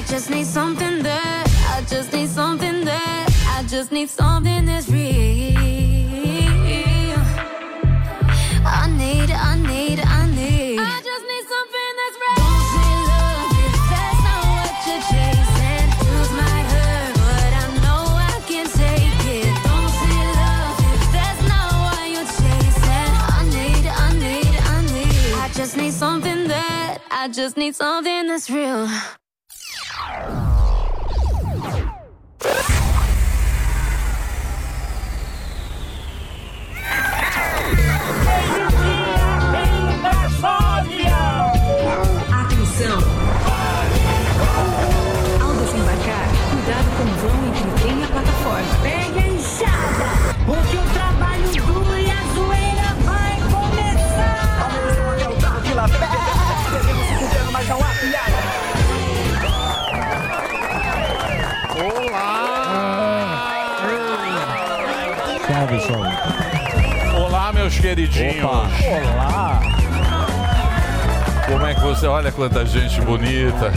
I just need something that. I just need something that. I just need something that's real. I need, I need, I need. I just need something that's real. Don't say love if that's not what you're chasing. Might hurt, but I know I can take it. Don't say love if that's not what you're chasing. I need, I need, I need. I just need something that. I just need something that's real. Olá, meus queridinhos. Olá. Como é que você... Olha quanta gente bonita.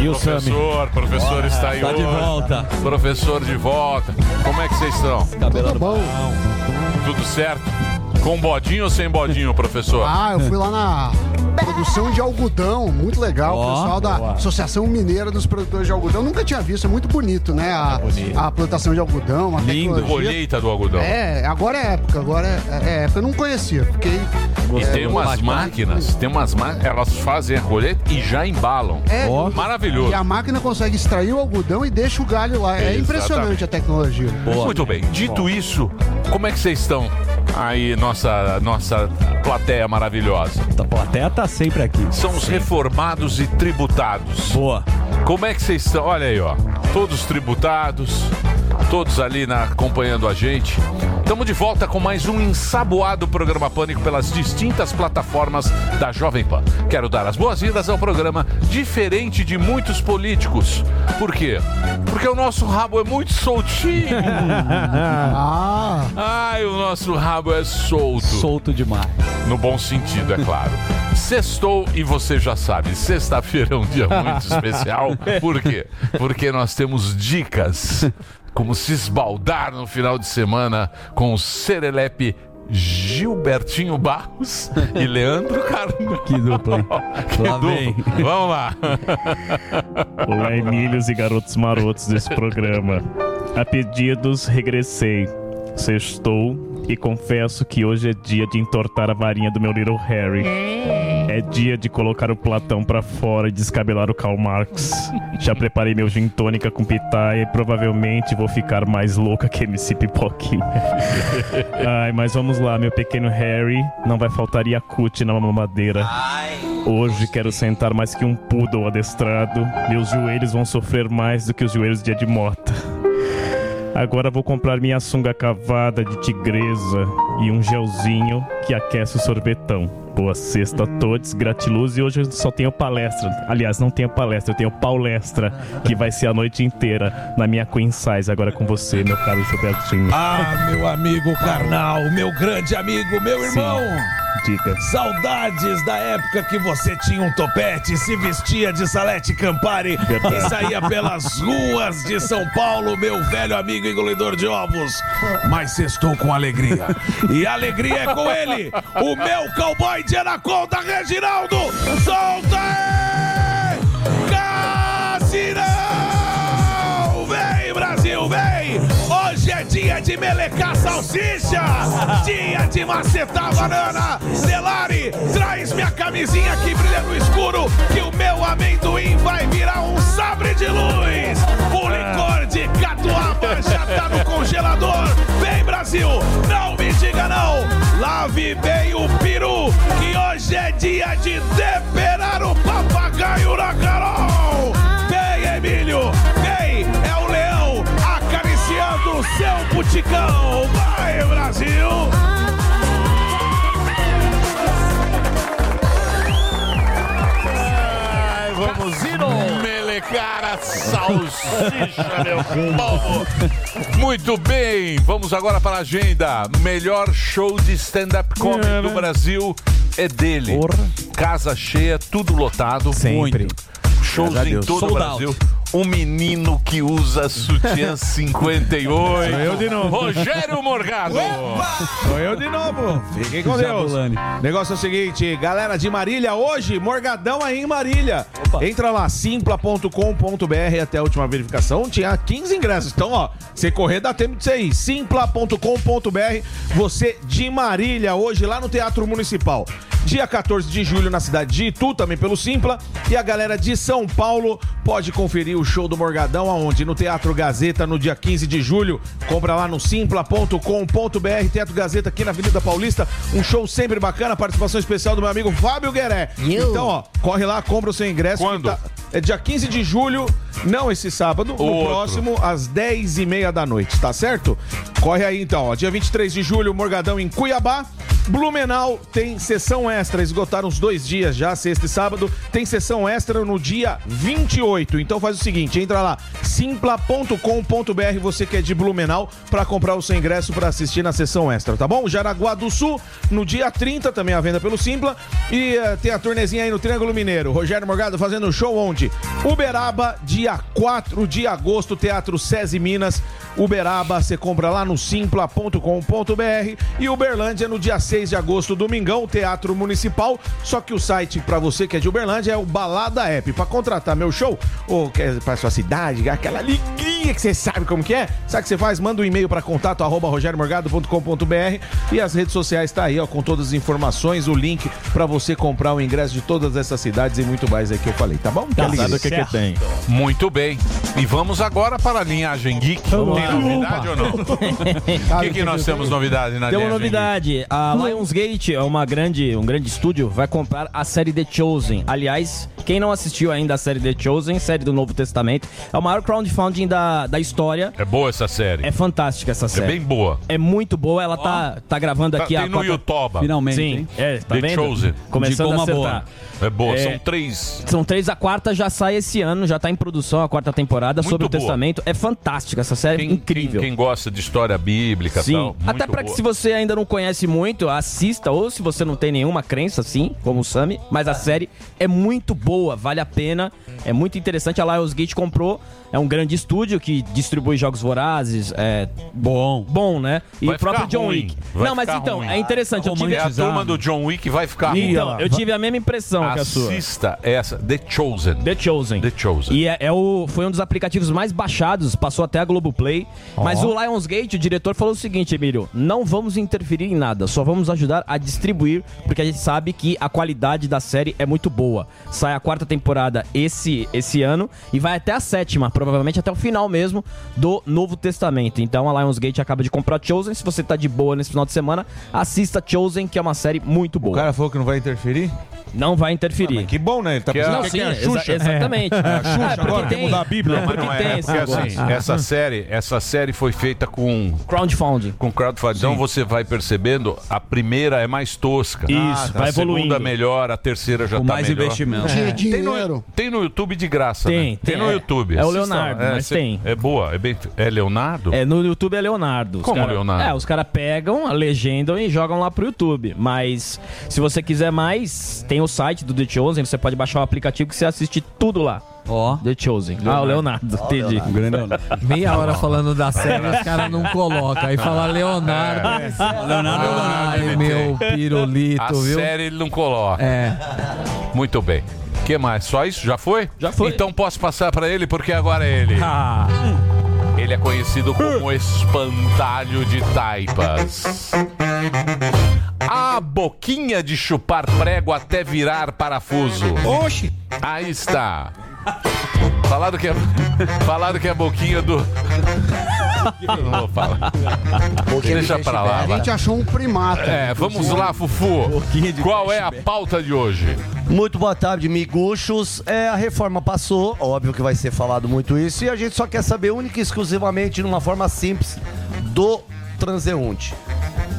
E o Professor, professor está aí Tá de volta. Professor de volta. Como é que vocês estão? Cabelo Tudo bom? Tudo certo? Com bodinho ou sem bodinho, professor? Ah, eu fui lá na produção de algodão, muito legal. Ó, o pessoal da boa. Associação Mineira dos Produtores de Algodão. Nunca tinha visto, é muito bonito, né? A, bonito. a plantação de algodão, a Lindo. tecnologia. Colheita do algodão. É, agora é época, agora é, é época. Eu não conhecia, fiquei. E tem umas máquinas, tem umas máquinas, elas fazem a colheita e já embalam. É, Ó. Maravilhoso. e a máquina consegue extrair o algodão e deixa o galho lá. É Exatamente. impressionante a tecnologia. Boa. Muito bem. Dito isso, como é que vocês estão aí, nossa, nossa plateia maravilhosa? A plateia tá sempre aqui. São os reformados e tributados. Boa. Como é que vocês estão? Olha aí, ó. Todos tributados, todos ali na, acompanhando a gente. Estamos de volta com mais um ensaboado programa Pânico pelas distintas plataformas da Jovem Pan. Quero dar as boas-vindas ao programa diferente de muitos políticos. Por quê? Porque o nosso rabo é muito soltinho. Ah, Ai, o nosso rabo é solto. Solto demais. No bom sentido, é claro. Sextou e você já sabe, sexta-feira é um dia muito especial. Por quê? Porque nós temos dicas como se esbaldar no final de semana com o Serelepe Gilbertinho Barros e Leandro Carvalho. Que dupla, hein? Que Lá dupla. vem. Vamos lá. Olá, Emílios e garotos marotos desse programa. A pedidos, regressei. Sextou e confesso que hoje é dia de entortar a varinha do meu Little Harry. É dia de colocar o Platão pra fora e descabelar o Karl Marx. Já preparei meu gin tônica com pitaia e provavelmente vou ficar mais louca que MC Pipoquinha. Ai, mas vamos lá, meu pequeno Harry. Não vai faltar Yakut na mamadeira. Hoje quero sentar mais que um poodle adestrado. Meus joelhos vão sofrer mais do que os joelhos de Edmota. Agora vou comprar minha sunga cavada de tigresa e um gelzinho que aquece o sorvetão. Boa sexta a todos, gratiluz e hoje eu só tenho palestra. Aliás, não tenho palestra, eu tenho paulestra, que vai ser a noite inteira na minha Queen Size, agora com você, meu caro Gilbertinho. Ah, meu amigo carnal, meu grande amigo, meu irmão. Diga. Saudades da época que você tinha um topete, se vestia de Salete Campari e saía pelas ruas de São Paulo, meu velho amigo engolidor de ovos. Mas estou com alegria. E a alegria é com ele, o meu cowboy de Anaconda, Reginaldo. Solta! Dia de melecar salsicha, dia de macetar banana. Delari, traz minha camisinha que brilha no escuro, que o meu amendoim vai virar um sabre de luz. O licor de catuaba já tá no congelador. Vem, Brasil, não me diga não. Lave bem o peru, que hoje é dia de temperar o papagaio na Carol. Vem, Emílio, acariciando o seu buticão. Vai, Brasil! Ai, vamos melecar a salsicha, meu povo. Muito bem, vamos agora para a agenda. Melhor show de stand-up comedy do Brasil é dele. Casa cheia, tudo lotado. Sempre. Muito. shows em todo o Brasil. Um menino que usa sutiã 58. Sou eu de novo. Rogério Morgado. Sou eu de novo. Fiquem com Deus. Jabulani. Negócio é o seguinte, galera de Marília, hoje, Morgadão aí em Marília. Entra lá, simpla.com.br até a última verificação. Tinha 15 ingressos. Então, ó, você correr dá tempo de você ir. Simpla.com.br. Você de Marília, hoje lá no Teatro Municipal. Dia 14 de julho na cidade de Itu, também pelo Simpla. E a galera de São Paulo pode conferir o show do Morgadão aonde? No Teatro Gazeta, no dia 15 de julho. Compra lá no simpla.com.br. Teatro Gazeta aqui na Avenida Paulista. Um show sempre bacana. Participação especial do meu amigo Fábio Gueré. Então, ó, corre lá, compra o seu ingresso. Quando? tá- É dia 15 de julho, não esse sábado, no outro. próximo, às 10 e meia da noite, tá certo? Corre aí então, ó. Dia 23 de julho, Morgadão em Cuiabá. Blumenau tem sessão extra, esgotaram os dois dias já, sexta e sábado. Tem sessão extra no dia 28. Então faz o seguinte, entra lá, simpla.com.br, você que é de Blumenau, pra comprar o seu ingresso pra assistir na sessão extra, tá bom? Jaraguá do Sul, no dia 30, também a venda pelo Simpla. E eh, tem a turnezinha aí no Triângulo Mineiro. Rogério Morgado fazendo show onde? Uberaba, dia 4 de agosto, Teatro SESI Minas. Uberaba, você compra lá no simpla.com.br. E Uberlândia, no dia 6 de agosto, domingão, Teatro Municipal. Só que o site pra você que é de Uberlândia é o Balada App. Pra contratar meu show, ou quer pra sua cidade, aquela alegria que você sabe como que é, sabe o que você faz? Manda um e-mail pra contato arroba rogeriomorgado.com.br e as redes sociais tá aí, ó, com todas as informações, o link pra você comprar o ingresso de todas essas cidades e muito mais aí que eu falei, tá bom? Tá, sabe o que, que tem? Muito bem. E vamos agora para a linhagem Geek. Tem novidade ou não? O que, que nós temos novidade na Tem uma novidade. A Lionsgate é uma grande, um grande estúdio, vai comprar a série The Chosen. Aliás, quem não assistiu ainda a série The Chosen, série do Novo Testamento, é o maior crowdfunding da, da história. É boa essa série. É fantástica essa É série. bem boa. É muito boa. Ela tá, tá gravando Tá, aqui tem a no quarta- YouTube. Finalmente, Sim, hein? é, tá The vendo? Chosen. Começando a uma acertar. boa. É boa. É. São três. São três, a quarta já sai esse ano, já tá em produção a quarta temporada Muito sobre o boa. Testamento. É fantástica essa série, Quem, incrível. Quem, quem gosta de história bíblica Sim, tal. até pra que se você ainda não conhece muito, assista, ou se você não tem nenhuma crença, assim, como o Sami, mas a série é muito boa, vale a pena, é muito interessante. A Lionsgate comprou, é um grande estúdio que distribui jogos vorazes, é Bom. bom, né? E Vai o próprio ficar John ruim, Wick. vai Não, mas então, ruim. é interessante, eu tive, É a turma do John Wick vai ficar ruim. então, eu tive a mesma impressão que a sua. Assista essa, The Chosen. The Chosen. The Chosen. E é, é o, foi um dos aplicativos mais baixados, passou até a Globoplay. Mas o Lionsgate, o diretor, falou o seguinte, Emílio: não vamos interferir em nada, só vamos ajudar a distribuir, porque a gente sabe que a qualidade da série é muito boa. Sai a quarta temporada esse, esse ano e vai até a sétima, provavelmente até o final mesmo do Novo Testamento. Então a Lionsgate acaba de comprar Chosen. Se você tá de boa nesse final de semana, assista Chosen, que é uma série muito O boa. cara falou que não vai interferir? Não vai interferir. Que bom, né? Ele tá Que é- pensando Não, que sim, é a exa- Xuxa. exatamente. É, a Xuxa Ah, porque agora, tem- mudar a Bíblia. Não, Mas porque não tem é, esse porque assim, negócio. essa série, essa série foi feita com Crowdfunding. com crowdfunding. Então você vai percebendo, a primeira é mais tosca. Isso, a vai evoluindo. segunda melhor, a terceira já Com tá mais melhor. investimento. Tinha Tem no, dinheiro. tem no YouTube de graça, Tem, né? tem, no é. YouTube. É o Assista Leonardo, mas cê- tem. É boa, é bem. É Leonardo? É, no YouTube é Leonardo. Os Como cara- Leonardo? É, os caras pegam, legendam e jogam lá pro YouTube. Mas se você quiser mais, tem o site do The Chosen, você pode baixar o aplicativo que você assiste tudo lá. Ó. The Chosen. Ah, o Leonardo, entendi. Um grande Leonardo. Meia hora falando da série, os caras não colocam. Aí fala Leonardo. Leonardo é Ai, Leonardo. meu pirulito, a viu? série ele não coloca. É. Muito bem. O que mais? Só isso? Já foi? Já foi. Então posso passar pra ele porque agora é ele. Ah, Ele é conhecido como espantalho de taipas. A boquinha de chupar prego até virar parafuso. Oxi! Aí está. Falaram que é, falaram que é a boquinha do. Eu não vou falar. Deixa pra lá. A vai. gente achou um primata. É, vamos lá, Fufu. Qual é a pauta de hoje? Muito boa tarde, miguxos. É, a reforma passou, óbvio que vai ser falado muito isso, e a gente só quer saber única e exclusivamente, numa forma simples, do transeunte.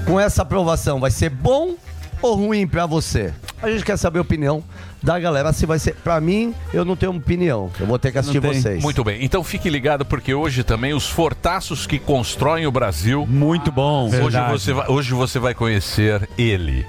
Com essa aprovação, vai ser bom ou ruim pra você? A gente quer saber a opinião da galera se vai ser. Pra mim, eu não tenho opinião. Eu vou ter que assistir vocês. Muito bem. Então fique ligado porque hoje também os fortaços que constroem o Brasil. Muito bom. Hoje Verdade. você, vai, hoje você vai conhecer ele.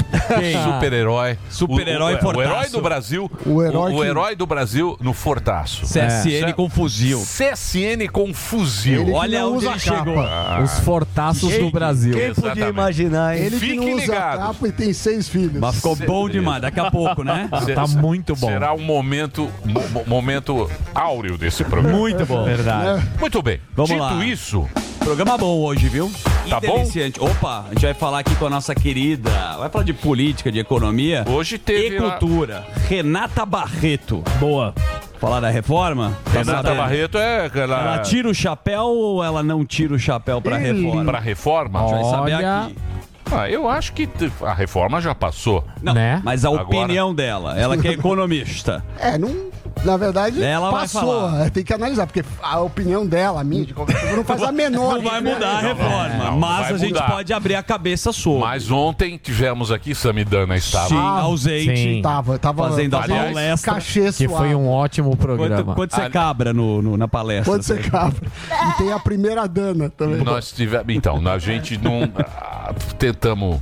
Super-herói. Super-herói o, o, o fortaço. herói do Brasil. O herói o, o que- herói do Brasil no Fortaço. CSN É. com fuzil. CSN com fuzil. Ele que Olha onde ele chegou. Ah. Os fortaços do Brasil. Quem podia Exatamente. imaginar, hein? Ele que Fiquem não usa ligados. capa e tem seis filhos. Mas ficou Cê- bom demais, daqui a pouco, né? Se- Tá muito bom. Será um momento, mo- mo- momento áureo desse programa. Muito bom. Verdade. Muito bem. Vamos Dito lá. isso, Programa bom hoje, viu? Tá E deliciante. Opa, a gente vai falar aqui com a nossa querida. Vai falar de política, de economia. hoje teve. E lá- cultura. Renata Barreto. Boa. Falar da reforma? Tá Renata sabendo? Barreto é aquela. Ela tira o chapéu ou ela não tira o chapéu pra reforma? Pra reforma? A gente vai saber Olha. aqui. Ah, eu acho que a reforma já passou. Não, Né? mas a Agora- opinião dela, ela que é economista. É, não. Na verdade, Ela vai passou. falar. É, Tem que analisar, porque a opinião dela, a minha, de qualquer não faz a menor. Não vai mudar a reforma, não mas a gente mudar. pode abrir a cabeça sobre. Mas ontem tivemos aqui, Samidana estava. Sim, ausente. Sim. Tava, tava Fazendo a palestra. Cachê Que foi um ótimo Quanto, programa. quanto você cabra no, no- na palestra? Pode ser cabra. E tem a primeira dana também. Nós tivemos. Então, a gente não. ah, tentamos.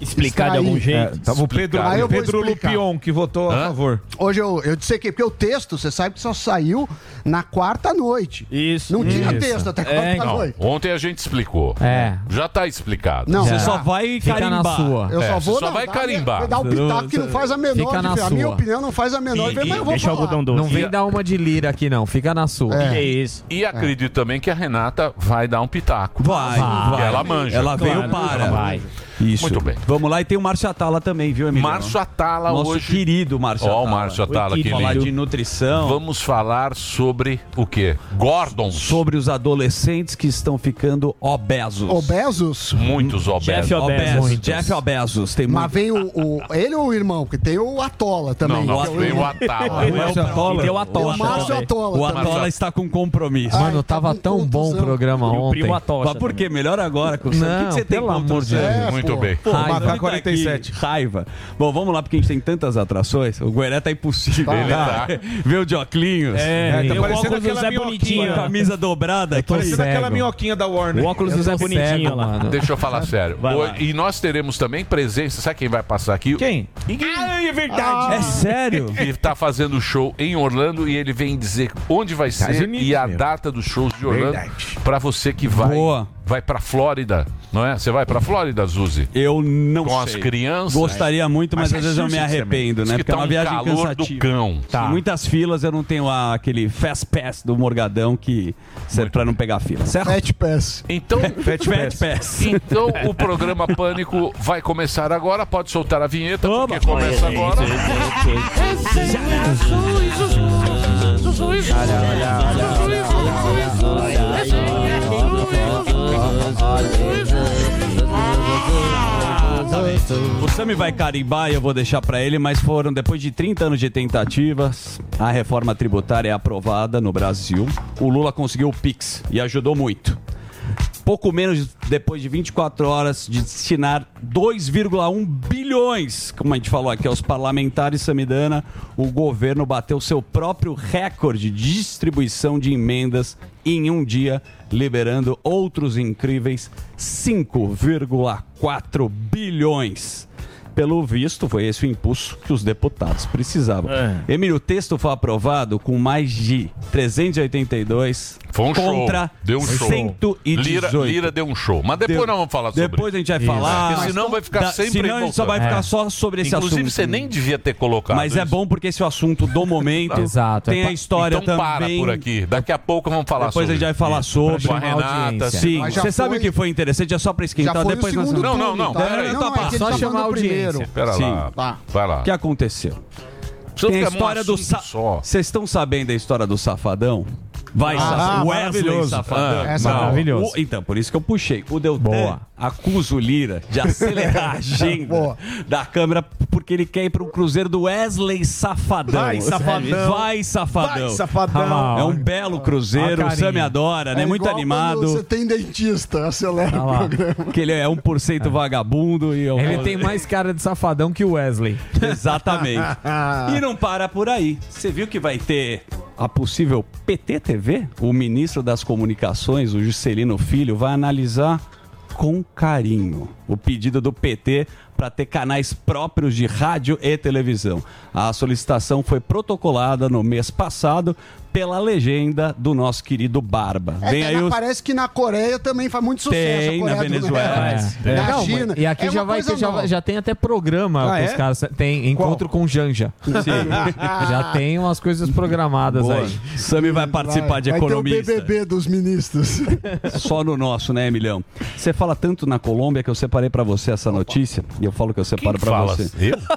Explicar de algum Extrair. jeito. Tava o Pedro, Explicar. Aí eu vou Pedro. Lupion que votou Hã? a favor. Hoje eu, eu disse aqui, porque o texto, você sabe que só saiu na quarta noite. Isso. Não tinha Isso. texto até É, quarta. Não, noite. ontem a gente explicou. É. Já tá explicado. Não, Você já. só vai Fica na carimbar. sua. Eu É, só você vou só dar- vai dar- carimbar. Dar o pitaco que não faz a menor Fica na diferença. A minha opinião não faz a menor E- diferença, mas eu vou Deixa o falar. algodão doce. Não vem dar uma de lira aqui, não. Fica na sua. É. É isso. E acredito também que a Renata vai dar um pitaco. Vai, vai. ela manja. Ela veio para. vai. Isso. Muito bem. Vamos lá e tem o Márcio Atala também, viu, Emílio? Márcio Atala Nosso hoje. querido Márcio Ó, o Atala. Márcio Atala, que Falar de nutrição. Vamos falar sobre o quê? Gordons. Sobre os adolescentes que estão ficando obesos. Obesos? Muitos obesos. Jeff Obesos. Obesos. Muitos. Jeff Obesos. Tem Mas muito. vem o, o- Ele ou o irmão? Porque tem o Atola também. Não, não, que é o. Atala. O Márcio Atola. Tem o Atola O Márcio. Atola. O. Atola está com compromisso. Ah, Mano, tá tava tão bom o programa E o ontem. primo Atocha. Mas por quê? Melhor agora com o que que Não, você tem pelo amor de? Deus. É, Muito pô. bem. Pô, Raiva, mas tá 47. aqui, Raiva. Bom, vamos lá, porque a gente tem tantas atrações. O Gueré tá impossível. Ele tá. Vê o de óculos. É, tá parecendo óculos do aquela Zé minhoquinha. Bonitinho. Camisa dobrada aqui. Parecendo cego. aquela minhoquinha da Warner. O óculos do Zé Bonitinho cego, lá. mano. Deixa eu falar sério. O- E nós teremos também presença. Sabe quem vai passar aqui? Quem? Ah, é verdade. É sério? Ele tá fazendo show em Orlando e ele vem dizer onde vai Estados ser Unidos e a mesmo. data dos shows de Orlando Verdade. pra você que vai Boa. Vai para Flórida, não é? Você vai pra Flórida, Zuzi? Eu não Com sei. as crianças. Gostaria muito, mas, Mas às vezes eu me arrependo, né? que Porque é tá uma um viagem calor do cansativa. cão. Tá. Tem muitas filas, eu não tenho a- aquele fast pass do Morgadão que serve pra não pegar fila, certo? Fat Pass. Então, Fat, fat pass. então o programa Pânico vai começar agora. Pode soltar a vinheta, porque começa agora. O Sami vai carimbar e eu vou deixar pra ele, mas foram depois de 30 anos de tentativas, a reforma tributária é aprovada no Brasil. O Lula conseguiu o Pix e ajudou muito. Pouco menos depois de 24 horas de destinar 2,1 bilhões, como a gente falou aqui aos parlamentares Samidana, o governo bateu seu próprio recorde de distribuição de emendas em um dia, liberando outros incríveis 5,4 bilhões. Pelo visto, foi esse o impulso que os deputados precisavam. É. Emílio, o texto foi aprovado com mais de 382 Foi um contra show. Deu um show. 118. Lira, Lira deu um show. Mas depois Deu. nós vamos falar sobre Depois a gente vai Isso. falar. Porque senão vai ficar Da- sempre Senão a gente só vai ficar É. só sobre esse Inclusive, assunto. você nem devia ter colocado Mas é isso. bom porque esse é o assunto do momento. Exato. Tem É a pa- história então também. para por aqui. Daqui a pouco vamos falar Depois sobre a gente vai falar sobre. Com a Renata. Sim. Você sabe foi- o que foi interessante? É só pra esquentar. Já foi depois o nós- segundo Não, não, turno, não, aí. Não, não, é ele Só tá chamar falando a Pera Sim. lá. Tá. Vai lá. O que aconteceu? Tem a história do sa... só. Vocês estão sabendo da história do Safadão? Vai, Ah, Safadão. Wesley maravilhoso. Safadão. Ah, essa é maravilhoso. o- então, por isso que eu puxei. O Deltan acusa o Lira de acelerar a agenda Boa. da Câmara porque ele quer ir para o Cruzeiro do Wesley Safadão. Vai, Safadão. Vai, Safadão. Vai, Safadão. É um belo Cruzeiro, Ó a o Sam carinha. adora, né? É Muito animado. Você tem dentista, acelera o programa. Que ele é 1% vagabundo e eu Ele tem mais cara de safadão que o Wesley. Exatamente. e não para por aí. Você viu que vai ter a possível PT TV? O ministro das Comunicações, o Juscelino Filho, vai analisar com carinho o pedido do PT para ter canais próprios de rádio e televisão. A solicitação foi protocolada no mês passado pela legenda do nosso querido Barba. É, Vem aí na- os Parece que na Coreia também faz muito sucesso. Tem, na Venezuela. Norte, É. Na Não, China. e aqui É já vai ter, já, já tem até programa Ah, que é? os caras tem encontro com Janja. já tem umas coisas programadas Boa. aí. Sami vai participar Vai, de vai ter o economista. BBB dos ministros. Só no nosso, né, Emilhão? Você fala tanto na Colômbia que eu separei pra você essa notícia e eu falo que eu separo pra fala? você. Eu?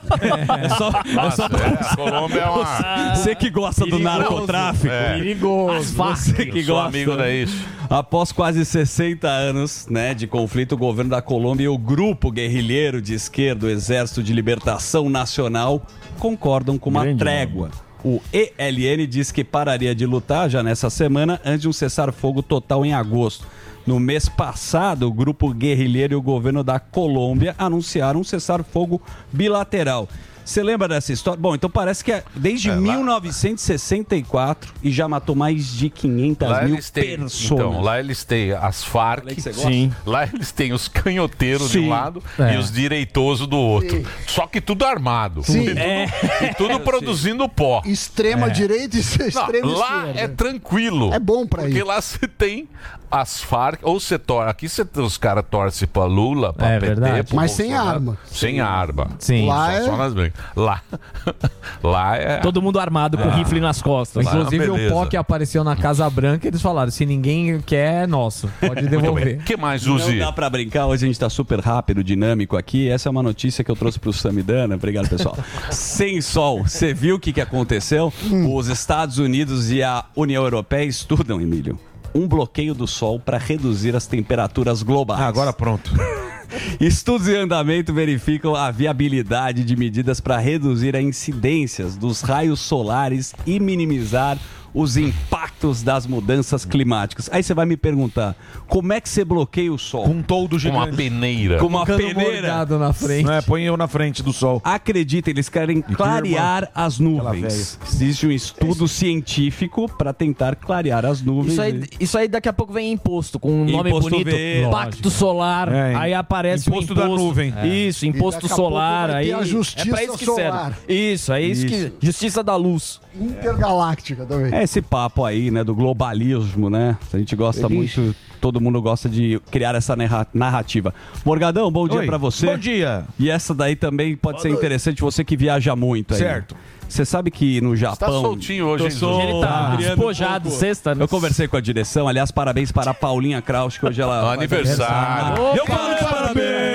É só, é só Nossa, é, a Colômbia é uma... você que gosta do Perigoso. narcotráfico. É. Perigoso. Você que gosta. amigo da isso. Após quase 60 anos né, de conflito, o governo da Colômbia e o grupo guerrilheiro de esquerda, o Exército de Libertação Nacional, concordam com uma trégua. O ELN diz que pararia de lutar já nessa semana antes de um cessar-fogo total em agosto. No mês passado, o grupo guerrilheiro e o governo da Colômbia anunciaram um cessar-fogo bilateral. Você lembra dessa história? Bom, então parece que é desde É, lá- 1964 e já matou mais de 500 Lá mil eles têm, pessoas. então, lá eles têm as Farc. Sim. lá eles têm os canhoteiros de Sim. um lado É. e os direitosos do outro. Só que tudo armado. Sim. E tudo, É. e tudo produzindo pó. Extrema direita e Não, extrema lá esquerda. é tranquilo. É bom pra Porque ir. lá você tem as Farc, ou você torce. Aqui você, os caras torcem pra Lula, pra É PT, verdade. pro Mas sem arma. Sem arma. Sim. Lá Só, é- só nas brincas. Lá. lá é. Todo mundo armado com rifle nas costas. Inclusive o beleza. pó que apareceu na Casa Branca, eles falaram, se ninguém quer, é nosso. Pode devolver. O que mais, Não Uzi? dá pra brincar, hoje a gente tá super rápido, dinâmico aqui. Essa é uma notícia que eu trouxe pro Samidana. Obrigado, pessoal. Sem sol, você viu o que, que aconteceu? Os Estados Unidos e a União Europeia estudam, Emílio, um bloqueio do sol para reduzir as temperaturas globais. Ah, agora pronto. Estudos em andamento verificam a viabilidade de medidas para reduzir a incidências dos raios solares e minimizar os impactos das mudanças climáticas. Aí você vai me perguntar, como é que você bloqueia o sol? Com um toldo Com uma gigante. peneira. Com uma peneira? morgado na frente. É, põe eu na frente do sol. Acredita, eles querem clarear as nuvens. Existe um estudo científico para tentar clarear as nuvens. Isso aí, isso aí daqui a pouco vem imposto, com um nome Imposto bonito. verde. Pacto solar. É, aí aparece imposto o da imposto. nuvem. Isso, imposto solar. Aí a justiça é pra isso que solar. serve. Isso, é isso, que. Justiça da luz. Intergaláctica também. É esse papo aí, né, do globalismo, né? A gente gosta muito, todo mundo gosta de criar essa narra- narrativa. Morgadão, bom dia pra você. Bom dia. E essa daí também pode ser interessante, você que viaja muito aí. Certo. Você sabe que no Tá Japão... soltinho hoje, Eu hein, sou- Zuzi? Ele tá criando despojado, um sexta, né? Eu conversei com a direção, aliás, parabéns para a Paulinha Kraus, que hoje ela... Aniversário. Eu falo que parabéns!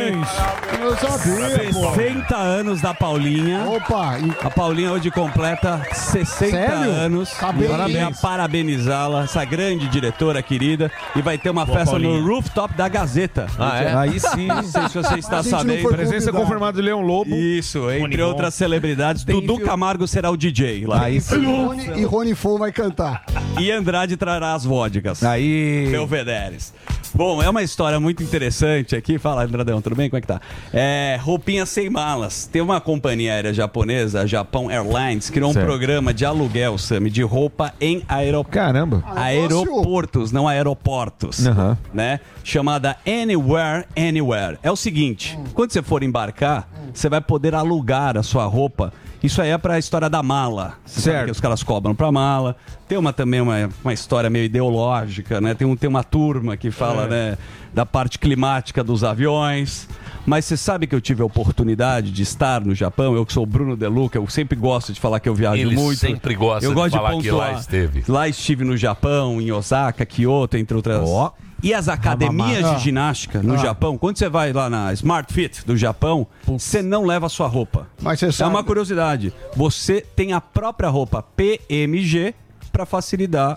Eu sabia, pô. 60 anos da Paulinha. Opa, e A Paulinha hoje completa 60 Sério? anos. Parabéns. Parabéns. Parabenizá-la, essa grande diretora querida. E vai ter uma festa Paulinha. no rooftop da Gazeta. Ah, é? Aí sim. Não sei se você está sabendo. Presença confirmada de Leão Lobo. Isso, entre Bom. outras celebridades. Dudu Camargo será o DJ lá. Aí e sim. Rony, e Rony Fon vai cantar. E Andrade trará as vodkas. Aí. Belvederes. Bom, é uma história muito interessante aqui. Fala, Andradão, tudo bem? Como é que tá? É, roupinha sem malas. Tem uma companhia aérea japonesa, a Japão Airlines, criou um Certo. programa de aluguel, Sami, de roupa em aeroportos. Caramba. Aeroportos, não aeroportos. Aham. Né? Chamada Anywhere, Anywhere. É o seguinte: quando você for embarcar, você vai poder alugar a sua roupa. Isso aí é pra história da mala. Você Certo. que os caras cobram pra mala. Tem uma também uma, uma história meio ideológica, né? Tem, um, tem uma turma que fala, né, da parte climática dos aviões. Mas você sabe que eu tive a oportunidade de estar no Japão, eu que sou o Bruno Deluca, eu sempre gosto de falar que eu viajo Ele muito. sempre gosta eu de gosto falar que lá esteve. Lá estive no Japão, em Osaka, Kyoto, entre outras. E as academias Ah. de ginástica no Ah. Japão, quando você vai lá na Smart Fit do Japão, você não leva a sua roupa. Mas você É sabe- uma curiosidade. Você tem a própria roupa PMG para facilitar,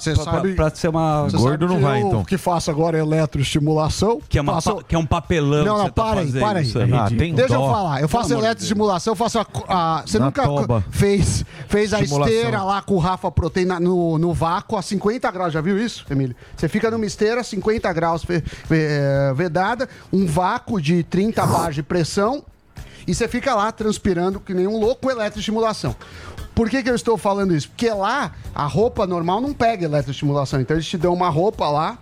pra ser uma Você sabe que eu- O que faço agora é eletroestimulação. Que é, uma Faço- pa- que é um papelão Não, que não, tá para para aí. Sam. Ah, Deixa eu falar. Eu faço Pelo eletroestimulação, eu faço a. a- você Na nunca toba. fez, fez a esteira lá com o Rafa Proteína no, no vácuo a 50 graus. Já viu isso, Emílio? Você fica numa esteira, 50 graus eh, vedada, um vácuo de 30 bares de pressão e você fica lá transpirando que nem um louco eletroestimulação. Por que, que eu estou falando isso? Porque lá a roupa normal não pega eletroestimulação. Então eles te dão uma roupa lá,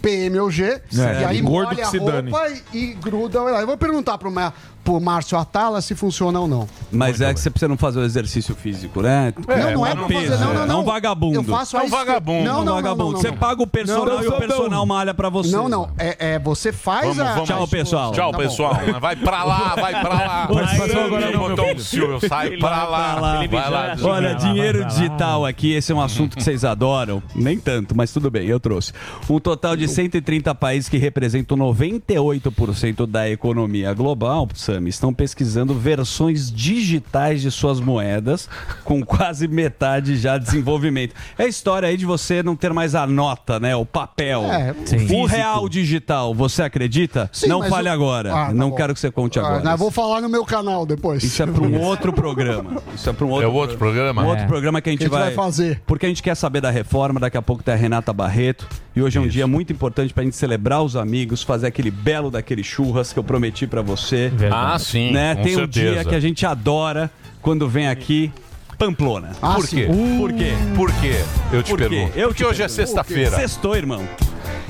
PMOG, e aí gordo molha a roupa e, e gruda. Eu vou perguntar pro, Ma- pro Márcio Atala se funciona ou não. Mas é que você precisa não fazer o exercício físico, né? não, não é pra fazer, não, não, É não. um vagabundo. Eu faço é a um vagabundo. Não, não, um não, vagabundo. não, não, Você paga o personal Não, e o personal não. malha pra você. Não, não. É, é você faz Vamos, a. vamos. Tchau, pessoal. Tchau, Tá pessoal. Vai pra lá, vai pra lá. Participação agora não, meu um Silvio, sai pra lá. Vai lá. Olha, dinheiro digital aqui, esse é um assunto que vocês adoram. Nem tanto, mas tudo bem, eu trouxe. Um total de 130 países que representam 98% da economia global, Sam, estão pesquisando versões digitais de suas moedas, com quase metade já de desenvolvimento. É a história aí de você não ter mais a nota, né? O papel. É, o sim. real digital, você acredita? Sim, não fale o- agora. Ah, tá não bom. quero que você conte Ah, agora. eu vou falar no meu canal depois. Isso é para um outro programa. Isso é para um outro, É outro programa? Um outro É. programa que a gente, Que a gente vai, vai fazer. Porque a gente quer saber da reforma. Daqui a pouco tem a Renata Barreto. E hoje é um dia muito importante para a gente celebrar os amigos, fazer aquele belo daquele churras que eu prometi para você. Ah, sim, Né? Tem um certeza. dia que a gente adora quando vem aqui. Pamplona. Ah, Por quê? Por quê? Por quê? Eu te Por pergunto. Eu Porque hoje é sexta-feira. Sextou, irmão.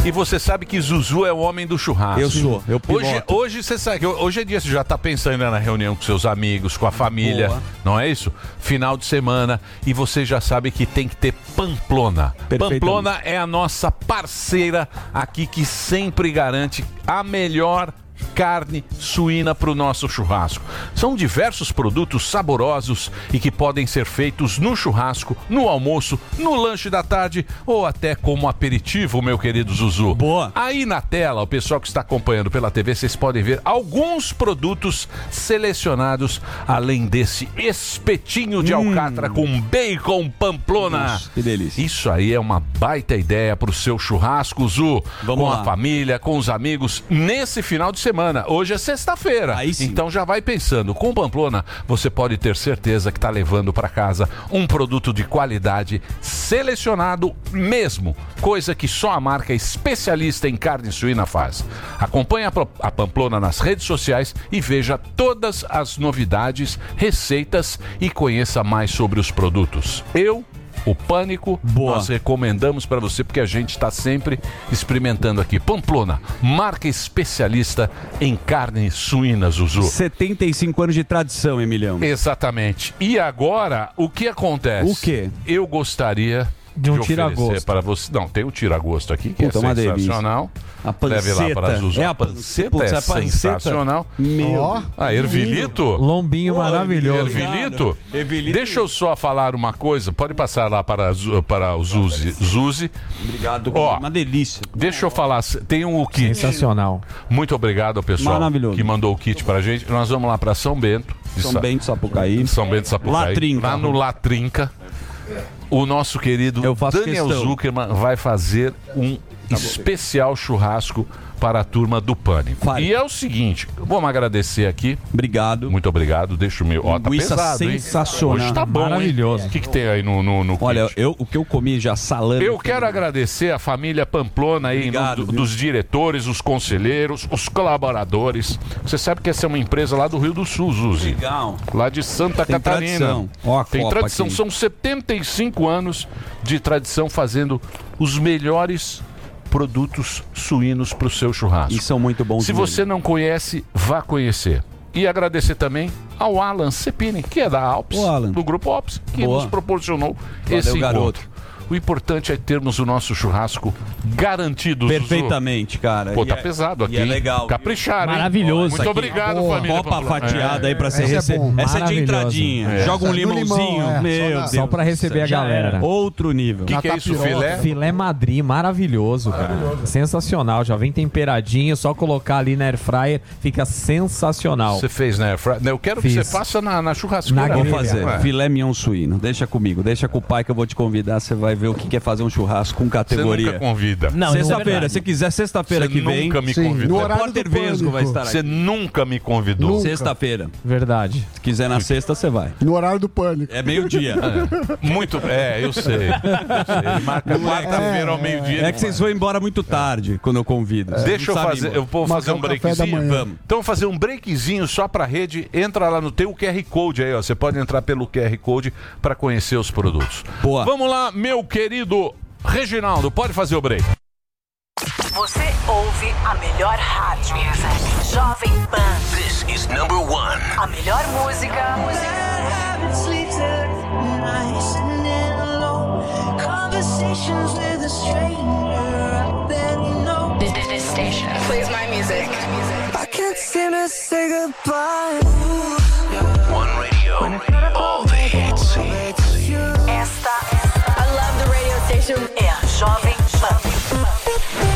E você sabe que Zuzu é o homem do churrasco. Eu sou, eu piloto. hoje, hoje você sabe hoje é dia você já tá pensando na reunião com seus amigos, com a família, Boa. não é isso? Final de semana e você já sabe que tem que ter Pamplona. Pamplona é a nossa parceira aqui que sempre garante a melhor carne suína para o nosso churrasco. São diversos produtos saborosos e que podem ser feitos no churrasco, no almoço, no lanche da tarde ou até como aperitivo, meu querido Zuzu. Boa. Aí na tela, o pessoal que está acompanhando pela TV, vocês podem ver alguns produtos selecionados, além desse espetinho de alcatra com bacon pamplona. Nossa, que delícia. Isso aí é uma baita ideia para o seu churrasco, Zu. Vamos com lá. a família, com os amigos, nesse final de semana. Hoje é sexta-feira. Então já vai pensando. Com Pamplona, você pode ter certeza que está levando para casa um produto de qualidade selecionado mesmo. Coisa que só a marca especialista em carne suína faz. Acompanhe a Pamplona nas redes sociais e veja todas as novidades, receitas e conheça mais sobre os produtos. Eu o Pânico, Boa. nós recomendamos para você porque a gente está sempre experimentando aqui. Pamplona, marca especialista em carne suína, Zuzu. 75 anos de tradição, Emilhão. Exatamente. E agora, o que acontece? O quê? Eu gostaria De um tira-gosto. para você. Não, tem o tira-gosto aqui, que Puta, é uma delícia. sensacional. A Leve lá panceta. para Zuzu. É a panceta Putz, é a panceta. sensacional. Meu Ó. Ah, ervilito? Lombinho maravilhoso. Ervilito? Ervilito. Deixa eu só falar uma coisa. Pode passar lá para, para o Zuzi. Zuzi. Obrigado. Ó. Uma delícia. Deixa eu falar. Tem um kit. Sensacional. Muito obrigado ao pessoal Maravilhoso. que mandou o kit pra gente. Nós vamos lá para São Bento. São Bento, Sapucaí. São Bento Sapucaí. Latrinca. Lá no Latrinca. O nosso querido Daniel questão. Zuckerman vai fazer um especial churrasco para a turma do Pânico. Fale. E é o seguinte, vamos agradecer aqui. Obrigado. Muito obrigado. Deixa o meu. Ó, tá pesado, hein? sensacional. Hoje tá bom. hein? Maravilhoso. O que, que tem aí no, no, no Olha, kit? eu, o que eu comi já salame. Eu quero agradecer a família Pamplona aí, Obrigado, no- dos diretores, os conselheiros, os colaboradores. Você sabe que essa é uma empresa lá do Rio do Sul, Zuzi. Legal. Lá de Santa Tem Catarina. tradição. Ó Tem Copa tradição. aqui. São 75 anos de tradição fazendo os melhores produtos suínos para o seu churrasco. E são muito bons Se você não conhece, vá conhecer. E agradecer também ao Alan Cepini, que é da Alps, do Grupo Alps, que Boa. nos proporcionou Valeu, esse garoto. O importante é termos o nosso churrasco garantido. Zuzu. Perfeitamente, cara. Pô, E tá é- pesado aqui. e é legal. Capricharam, hein? Maravilhoso. Muito Aqui. obrigado, Boa. família. Copa fatiada aí pra você Esse é receber. bom. Essa é de Maravilhoso. entradinha. É. Joga um é limãozinho. limão, é. Meu Só Deus. na- Só pra receber a galera. era. Outro nível. Que que é isso, filé? Filé Madrid, maravilhoso, cara. Sensacional. Já vem temperadinho, só colocar ali na air fryer, fica sensacional. Você fez, né? Fra- Eu quero que Fiz. você faça na, na churrasqueira. Vou mesmo. fazer. É. Filé mignon suíno. Deixa comigo. Deixa com o pai que eu vou te convidar. Você vai ver o que que é fazer um churrasco com categoria. Você nunca convida. Não, sexta-feira. Se quiser, sexta-feira Você que vem. nunca me convidou. O repórter Vesgo vai estar Você aqui. nunca me convidou. Sexta-feira. Verdade. Se quiser na sexta, você vai. No horário do pânico. É meio-dia. Muito. É, eu sei. Eu sei. Marca quarta-feira ao meio-dia. É que vocês vão embora muito tarde quando eu convido. Vocês Deixa eu fazer, eu vou fazer um breakzinho. Vamos. Então fazer um breakzinho só pra rede. Entra lá no teu QR Code aí, ó. Você pode entrar pelo QR Code pra conhecer os produtos. Boa. Vamos lá, meu querido Reginaldo, pode fazer o break. Você ouve a melhor rádio. Jovem Pan. This is number one. A melhor música. Conversations with a stranger this station plays my music. I can't seem to say goodbye. One radio. All É Jovem Pan.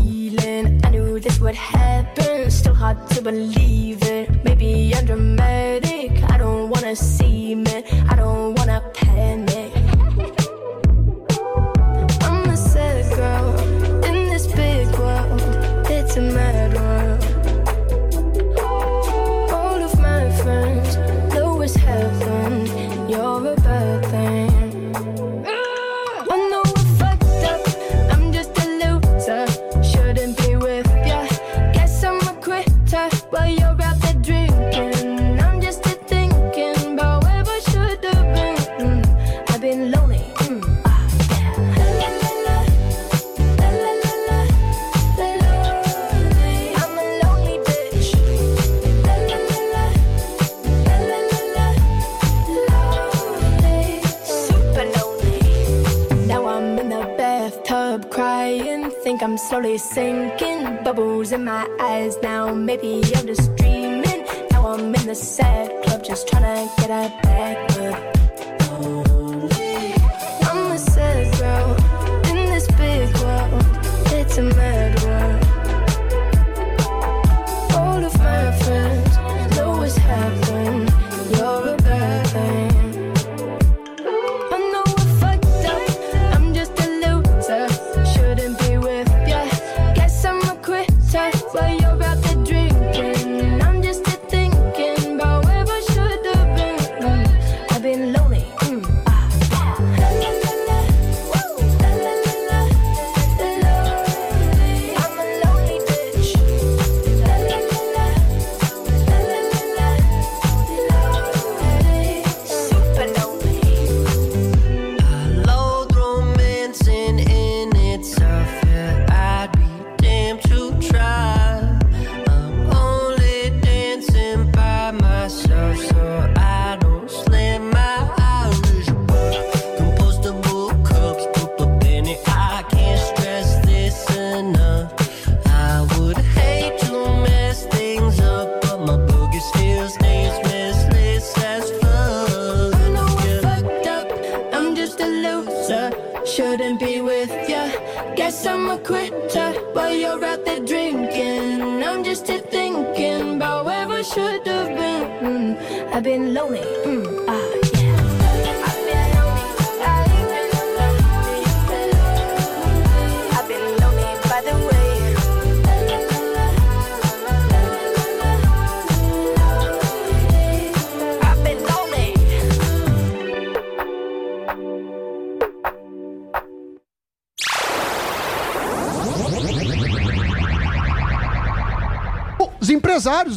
what happened. Still hard to believe it. Maybe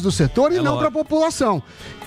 do setor e não para a população.